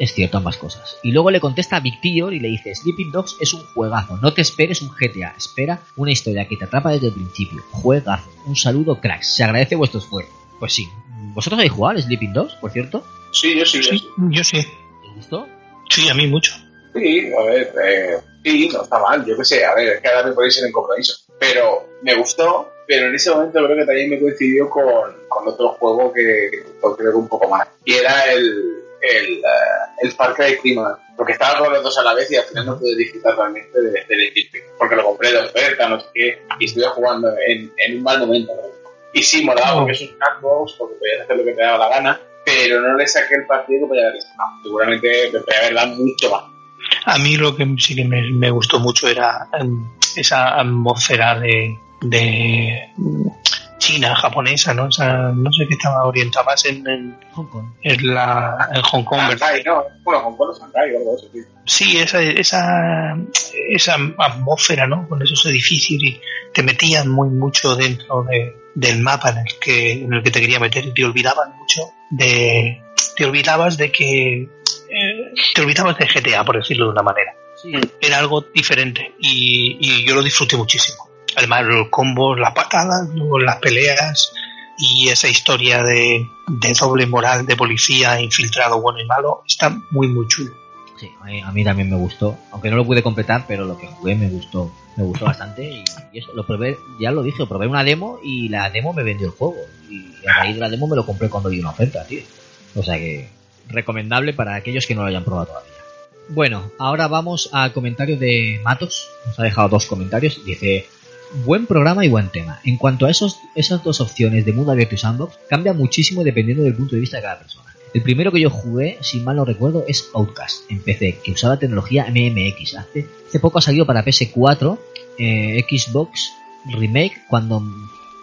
Es cierto, ambas cosas. Y luego le contesta a Victor y le dice, Sleeping Dogs es un juegazo, no te esperes un GTA, espera una historia que te atrapa desde el principio. Juegazo. Un saludo, cracks. Se agradece vuestro esfuerzo. Pues sí. ¿Vosotros habéis jugado al Sleeping Dogs, por cierto? Sí, yo sí, yo Sí, sí. yo sí. ¿Te gustó? Sí, a mí mucho. Sí, a ver, eh, sí, no está mal, yo qué sé, a ver, es que ahora me podéis ir en compromiso. Pero me gustó, pero en ese momento creo que también me coincidió con, con otro juego que que creo que un poco más. Y era el, el, eh, el Far Cry Prima, porque estaba con los dos a la vez y al final no pude disfrutar realmente de- del equipo, porque lo compré de oferta, no sé qué, y estuve jugando en, en un mal momento. ¿no? Y sí, molaba porque es un sandbox, porque podías hacer lo que te daba la gana, pero no le saqué el partido que podía haber sacado. Seguramente me podía haber dado mucho más. A mí lo que sí que me, me gustó mucho era em, esa atmósfera de, de China, japonesa, ¿no? Esa, no sé qué estaba orientada más en, en, Hong Kong. en la, en Hong Kong, ¿verdad? Shanghai, no, bueno, Hong Kong o Shanghai o algo de eso, sí. Sí, esa, esa, esa atmósfera, ¿no? Con esos edificios y te metían muy mucho dentro de, del mapa en el que en el que te quería meter y te olvidaban mucho de te olvidabas de que eh, te olvidabas de GTA por decirlo de una manera Sí. era algo diferente y, y yo lo disfruté muchísimo además los combos las patadas las peleas y esa historia de, doble moral de policía infiltrado bueno y malo está muy muy chulo Sí, a mí, a también me gustó, aunque no lo pude completar, pero lo que jugué me gustó, me gustó bastante y, eso, lo probé, ya lo dije, probé una demo y la demo me vendió el juego y a raíz de la demo me lo compré cuando vi una oferta, tío. O sea que recomendable para aquellos que no lo hayan probado todavía. Bueno, ahora vamos al comentario de Matos, nos ha dejado dos comentarios, dice Buen programa y buen tema. En cuanto a esos, esas dos opciones de mundo abierto y sandbox, cambia muchísimo dependiendo del punto de vista de cada persona. El primero que yo jugué, si mal no recuerdo, es Outcast en PC, que usaba tecnología MMX. Hace, hace poco ha salido para PS4, eh, Xbox Remake, cuando,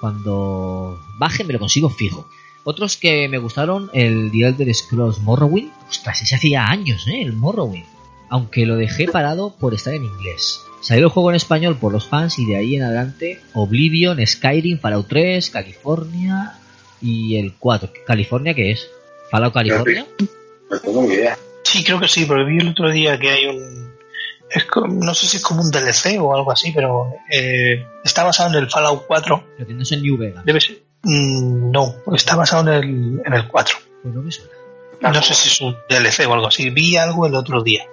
cuando baje me lo consigo fijo. Otros que me gustaron, el The Elder Scrolls Morrowind. Ostras, ese hacía años, ¿eh? El Morrowind. Aunque lo dejé parado por estar en inglés. Salió el juego en español por los fans y de ahí en adelante Oblivion, Skyrim, Fallout 3, California y el 4. ¿California qué es? ¿Fallout California? No tengo ni idea. Sí, creo que sí, porque vi el otro día que hay un... Es co- no sé si es como un DLC o algo así, pero eh, está basado en el Fallout 4. Lo tienes en New Vegas. Debe ser... Mm, no, está basado en el, en el 4. Pues no me suena. No sé si es un DLC o algo así. Vi algo el otro día.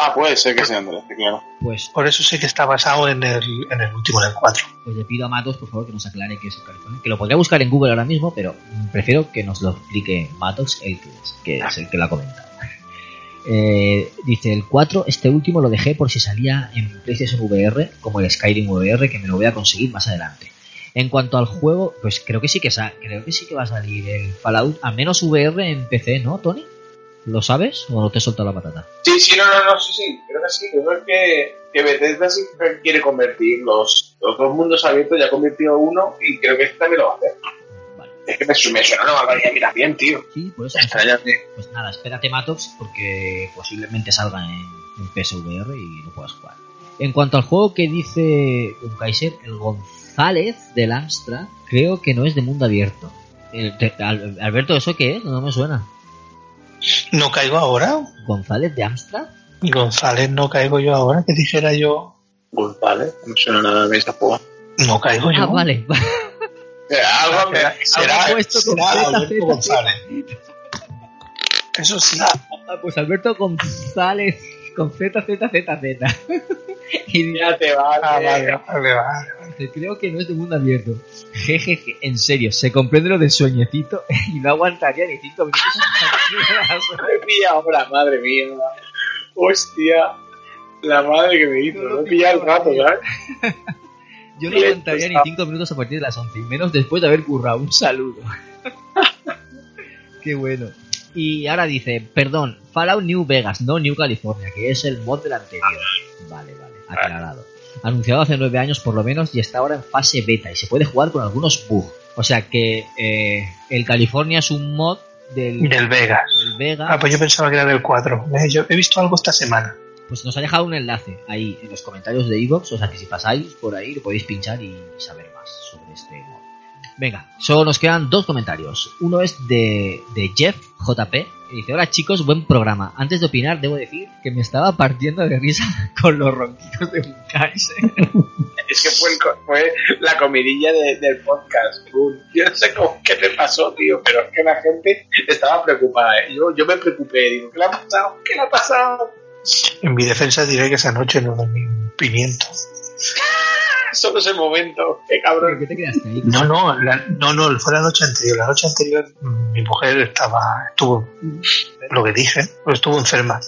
Ah, puede ser que sea un DLC, claro. Pues, Por eso sé que está basado en el, en el último, en el 4. pues le pido a Matos, por favor, que nos aclare qué es el California. Que lo podría buscar en Google ahora mismo, pero prefiero que nos lo explique Matos, el que es, que es el que lo ha comentado. Eh, dice, el 4, este último lo dejé por si salía en PlayStation VR, como el Skyrim VR, que me lo voy a conseguir más adelante. En cuanto al juego, pues creo que sí que creo que sí que va a salir el Fallout, al menos VR en PC, ¿no, Tony? ¿Lo sabes o no te he soltado la patata? Sí, sí, no, no, no, sí, sí, creo que sí. Creo que, que Bethesda que quiere convertir los, los dos mundos abiertos, ya ha convertido uno y creo que este también lo va a hacer. Vale. Es que me, me suena una barbaridad, mira bien, tío. Sí. Extrañate. Pues nada, espérate Matox porque posiblemente salga en, en PSVR y lo puedas jugar. En cuanto al juego que dice un Kaiser, el González del Amstrad, creo que no es de mundo abierto. El- Alberto, ¿eso qué es? No me suena. No caigo ahora. ¿González de Amstrad? González, no caigo yo ahora. Que dijera yo, vale, no me suena nada de esta juego. no caigo yo. Ah, vale. Algo me- Será, será, Algo puesto con será Z, Alberto Z, González. Eso sí. Ah, Pues Alberto González con Z, Z, Z, Z. Y Ya te va, Ah, vale, vale, vale. Creo que no es de mundo abierto. Jejeje, en serio, se comprende lo del sueñecito y no aguantaría ni cinco minutos. Me pilla ahora, madre mía. Hostia. La madre que me hizo. No lo Me pilla el rato. ¿sabes? Yo no aguantaría ni. 5 minutos a partir de las 11, y menos después de haber currado. Un saludo. Qué bueno. Y ahora dice, perdón, Fallout New Vegas, no New California, que es el mod del anterior. Vale, vale, aclarado. Anunciado hace 9 años por lo menos y está ahora en fase beta y se puede jugar con algunos bugs. O sea que eh, el California es un mod del, Del Vegas. del Vega. Ah, pues yo pensaba que era del 4. Eh, Yo he visto algo esta semana. Pues nos ha dejado un enlace ahí en los comentarios de Evox, o sea que si pasáis por ahí lo podéis pinchar y saber más sobre este mod. Venga, solo nos quedan dos comentarios. Uno es de, de Jeff JP, que dice, hola chicos, buen programa. Antes de opinar, debo decir que me estaba partiendo de risa con los ronquidos de un Kaiser. Es que fue, el co- fue la comidilla de- del podcast. Yo no sé cómo, qué te pasó, tío, pero es que la gente estaba preocupada. ¿eh? Yo, yo me preocupé, digo, ¿qué le ha pasado? ¿Qué le ha pasado? En mi defensa diré que esa noche no dormí un pimiento. Solo ese momento, qué cabrón. ¿Qué te quedaste ahí? No, no, la- no, no, fue la noche anterior. La noche anterior mm, mi mujer estaba, estuvo, lo que dije, pues estuvo enferma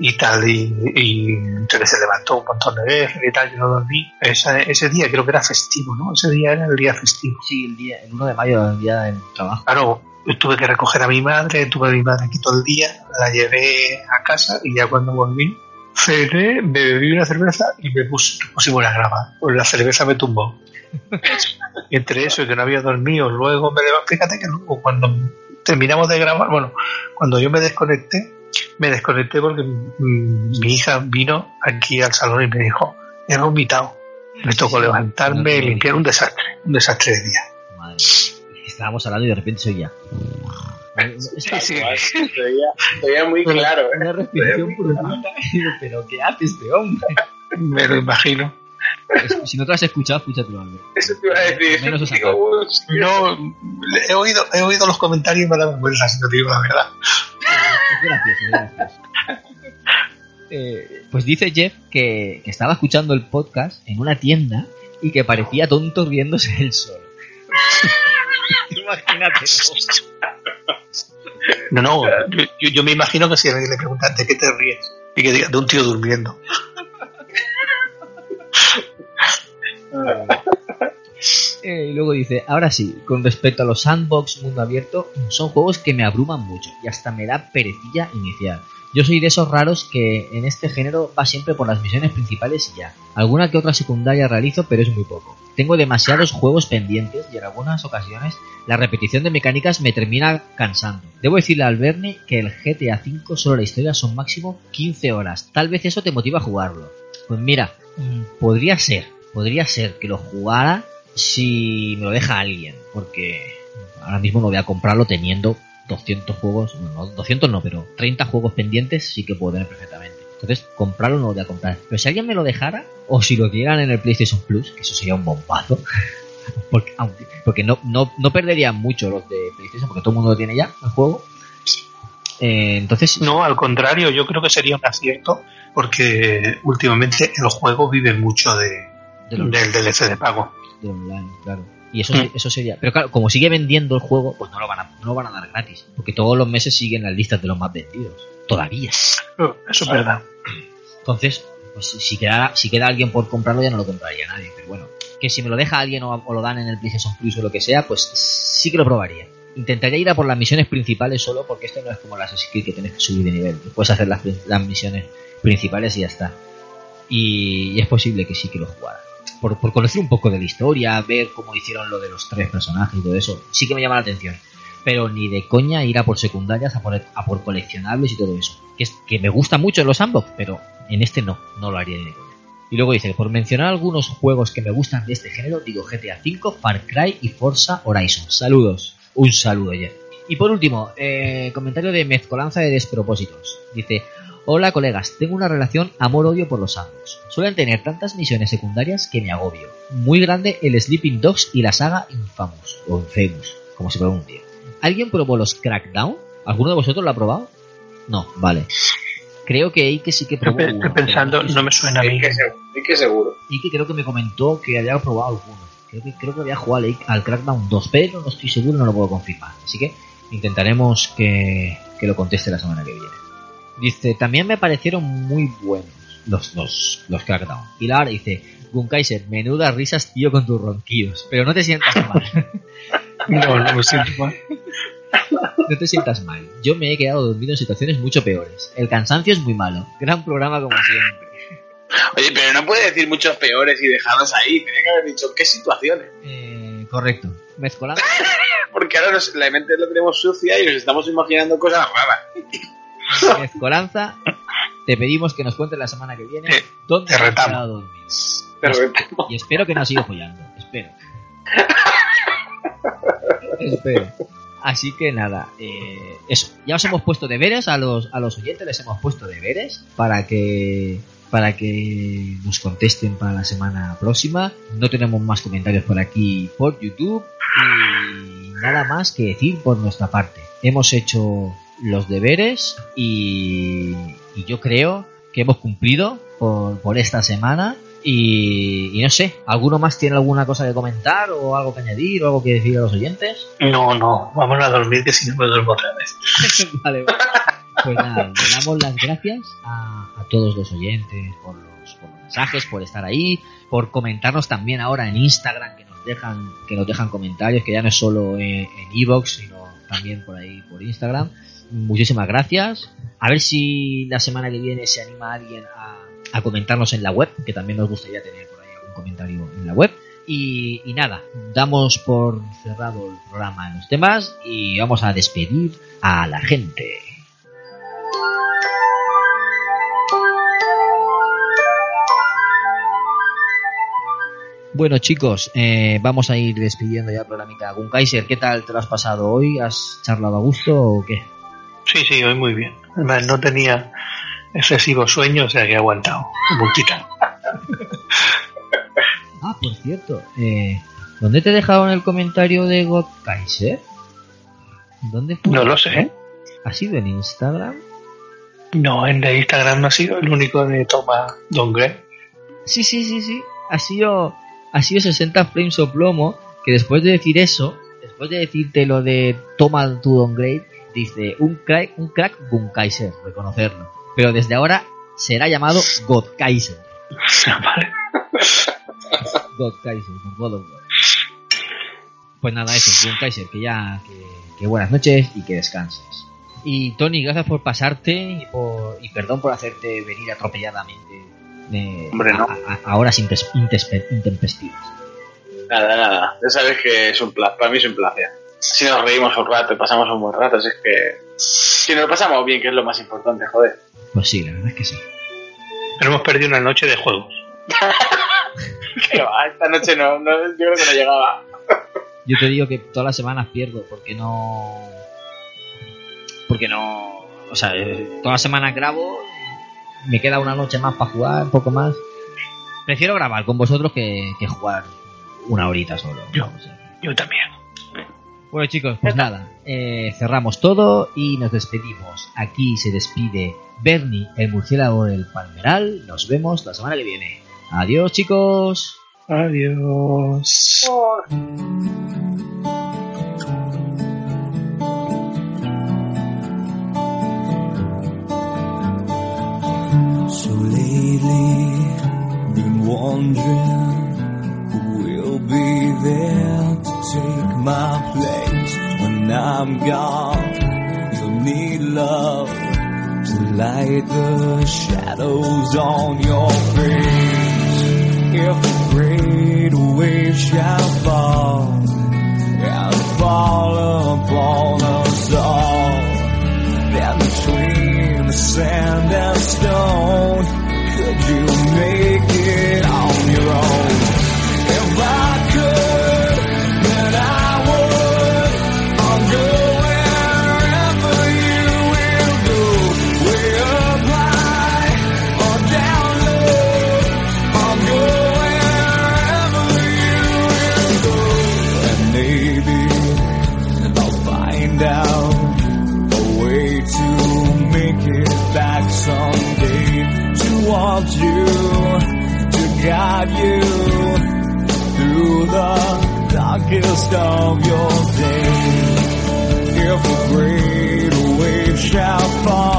y tal, y, y entonces se levantó un montón de veces y tal, yo no dormí. Esa- ese día creo que era festivo, ¿no? Ese día era el día festivo. Sí, el, día, el 1 de mayo, el día del trabajo. Claro, tuve que recoger a mi madre, tuve a mi madre aquí todo el día, la llevé a casa y ya cuando volví, cené, me bebí una cerveza y me puse, pusimos a grabar. Pues la cerveza me tumbó. Entre eso y que no había dormido, luego me levanté, fíjate que luego cuando terminamos de grabar, bueno, cuando yo me desconecté, me desconecté porque mm, mi hija vino aquí al salón y me dijo, he vomitado. Me tocó levantarme y limpiar un desastre, un desastre de día. Madre. Estábamos hablando y de repente soy ya. Sí, sí. Se veía, se veía muy claro, ¿eh? Una respiración profunda. Pero ¿qué hace este hombre? Me lo imagino. Si no te lo has escuchado, escúchatelo, Albert. Eso te iba a decir. Menos Digo. No, he oído, he oído los comentarios y me da vergüenza, si no te digo la verdad. Es gracioso, es gracioso. Eh, pues dice Jeff que, que estaba escuchando el podcast en una tienda y que parecía tonto riéndose él solo. Imagínate. No, no, yo, yo- yo me imagino que si alguien le pregunta de qué te ríes y que diga de un tío durmiendo. Eh, y luego dice, ahora sí, con respecto a los sandbox mundo abierto, son juegos que me abruman mucho y hasta me da perecilla inicial. Yo soy de esos raros que en este género va siempre por las misiones principales y ya. Alguna que otra secundaria realizo, pero es muy poco. Tengo demasiados juegos pendientes y en algunas ocasiones la repetición de mecánicas me termina cansando. Debo decirle al Bernie que el GTA V solo la historia son máximo 15 horas. Tal vez eso te motiva a jugarlo. Pues mira, podría ser, podría ser que lo jugara si me lo deja alguien, porque ahora mismo no voy a comprarlo teniendo 200 juegos, no, 200 no, pero 30 juegos pendientes sí que puedo tener perfectamente. Entonces, comprarlo no lo voy a comprar. Pero si alguien me lo dejara, o si lo dieran en el PlayStation Plus, que eso sería un bombazo, porque, aunque- porque no, no, no perderían mucho los de PlayStation, porque todo el mundo lo tiene ya, el juego. Eh, entonces. No, al contrario, yo creo que sería un acierto porque últimamente el juego vive mucho de, De los- del DLC de pago. de online, claro. Y eso, Mm. eso sería. Pero claro, como sigue vendiendo el juego, pues no lo van a, no lo van a dar gratis. Porque todos los meses siguen las listas de los más vendidos. Todavía. Eso es verdad. Entonces, pues si- queda, si queda alguien por comprarlo, ya no lo compraría nadie. Pero bueno, que si me lo deja alguien o, o lo dan en el PlayStation Plus o lo que sea, pues sí que lo probaría. Intentaría ir a por las misiones principales solo porque esto no es como las Creed que tienes que subir de nivel. Puedes hacer las, las misiones principales y ya está. Y, y es posible que sí que lo jugara. Por, por conocer un poco de la historia, ver cómo hicieron lo de los tres personajes y todo eso, sí que me llama la atención. Pero ni de coña ir a por secundarias, a por, a por coleccionables y todo eso. Que, es, que me gusta mucho en los sandbox, pero en este no, no lo haría ni de coña. Y luego dice, por mencionar algunos juegos que me gustan de este género, digo GTA V, Far Cry y Forza Horizon. Saludos. Un saludo ya. Y por último, eh, comentario de mezcolanza de despropósitos. Dice, hola colegas, tengo una relación amor-odio por los sandbox. Suelen tener tantas misiones secundarias que me agobio. Muy grande el Sleeping Dogs y la saga Infamous, o Infamous, como se pronuncia. ¿Alguien probó los Crackdown? ¿Alguno de vosotros lo ha probado? No, vale. Creo que Ike sí que probó Estoy uno, pensando, pero no me suena a mí. Es que, se- es que seguro. y que creo que me comentó que había probado alguno. Creo que, creo que había jugado al- al Crackdown 2, pero no estoy seguro, no lo puedo confirmar. Así que intentaremos que, que lo conteste la semana que viene. Dice, también me parecieron muy buenos los, los, los Crackdown. Y Lara dice, Gunkaiser, menudas risas tío con tus ronquidos. Pero no te sientas mal. No, no me siento mal. No te sientas mal. Yo me he quedado dormido en situaciones mucho peores. El cansancio es muy malo. Gran programa como siempre. Oye, pero no puede decir muchos peores y dejarlos ahí. Tenía que haber dicho qué situaciones. Eh, correcto. Mezcolanza. Porque ahora nos- la mente la tenemos sucia y nos estamos imaginando cosas raras. Mezcolanza. Te pedimos que nos cuentes la semana que viene Te- dónde te has quedado dormido. Repente. Y espero que no siga follando. Espero. espero. Así que nada, eh, eso. Ya os hemos puesto deberes a los, a los oyentes, les hemos puesto deberes para que para que nos contesten para la semana próxima. No tenemos más comentarios por aquí por YouTube y nada más que decir por nuestra parte. Hemos hecho los deberes y, y yo creo que hemos cumplido por, por esta semana. Y, y no sé, ¿alguno más tiene alguna cosa que comentar o algo que añadir o algo que decir a los oyentes? No, no, vamos a dormir que si no me duermo otra vez. vale. Pues nada, le damos las gracias a, a todos los oyentes por los, por los mensajes, por estar ahí, por comentarnos también ahora en Instagram, que nos dejan, que nos dejan comentarios, que ya no es solo en Evox, sino también por ahí por Instagram. Muchísimas gracias. A ver si la semana que viene se anima alguien a, comentarnos en la web, que también nos gustaría tener por ahí algún comentario en la web. Y, nada, damos por cerrado el programa en los temas y vamos a despedir a la gente. Bueno chicos, eh, vamos a ir despidiendo ya el programita. Gunkaiser, ¿qué tal te lo has pasado hoy? ¿Has charlado a gusto o qué? Sí, sí, hoy muy bien. Además, no tenía excesivo sueño, o sea que he aguantado. titán. Ah, por cierto, eh, ¿dónde te dejaron el comentario de God Kaiser? ¿Dónde fue? No lo sé. ¿eh? ¿Ha sido en Instagram? No, en el Instagram no ha sido el único de Toma Dongre. Sí, sí, sí, sí. Ha sido, ha sido 60 frames o plomo que después de decir eso, después de decirte lo de toma tu downgrade, dice un crack, un crack Gunkaiser, reconocerlo. Pero desde ahora será llamado God Kaiser. God Kaiser, God of War. Pues nada, eso, Gun Kaiser, que ya, que, que buenas noches y que descanses. Y Tony, gracias por pasarte y, por, y perdón por hacerte venir atropelladamente eh, Hombre, no. a, a- horas intempestivas. Nada, nada. Ya sabes que es un placer. Para mí es un placer. Si nos reímos un rato y pasamos un buen rato, si es que. Si nos lo pasamos bien, que es lo más importante, joder. Pues sí, la verdad es que sí. Pero hemos perdido una noche de juegos. Que va, esta noche no, no, yo creo que no llegaba. Yo te digo que todas las semanas pierdo porque no. Porque no. O sea, eh, todas las semanas grabo, me queda una noche más para jugar, un poco más. Prefiero grabar con vosotros que, que jugar una horita solo. Yo. O sea, Yo también. Bueno chicos, pues nada, eh, cerramos todo y nos despedimos. Aquí se despide Bernie, el murciélago del Palmeral. Nos vemos la semana que viene. Adiós chicos. Adiós. So lately, been wondering who will be there to take my I'm gone. You'll need love to light the shadows on your face. If a great wave shall fall and fall upon us all, then between the sand and stone, could you make it on your own? If I guide you through the darkest of your days. If a great wave shall fall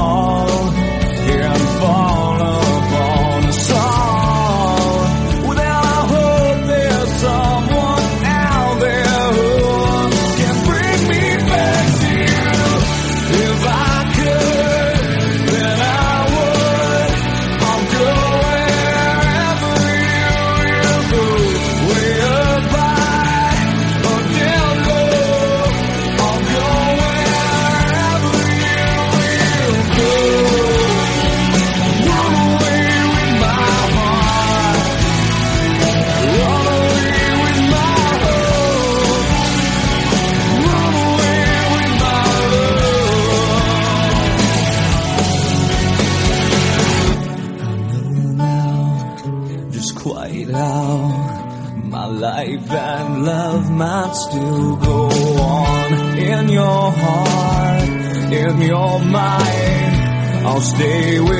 stay with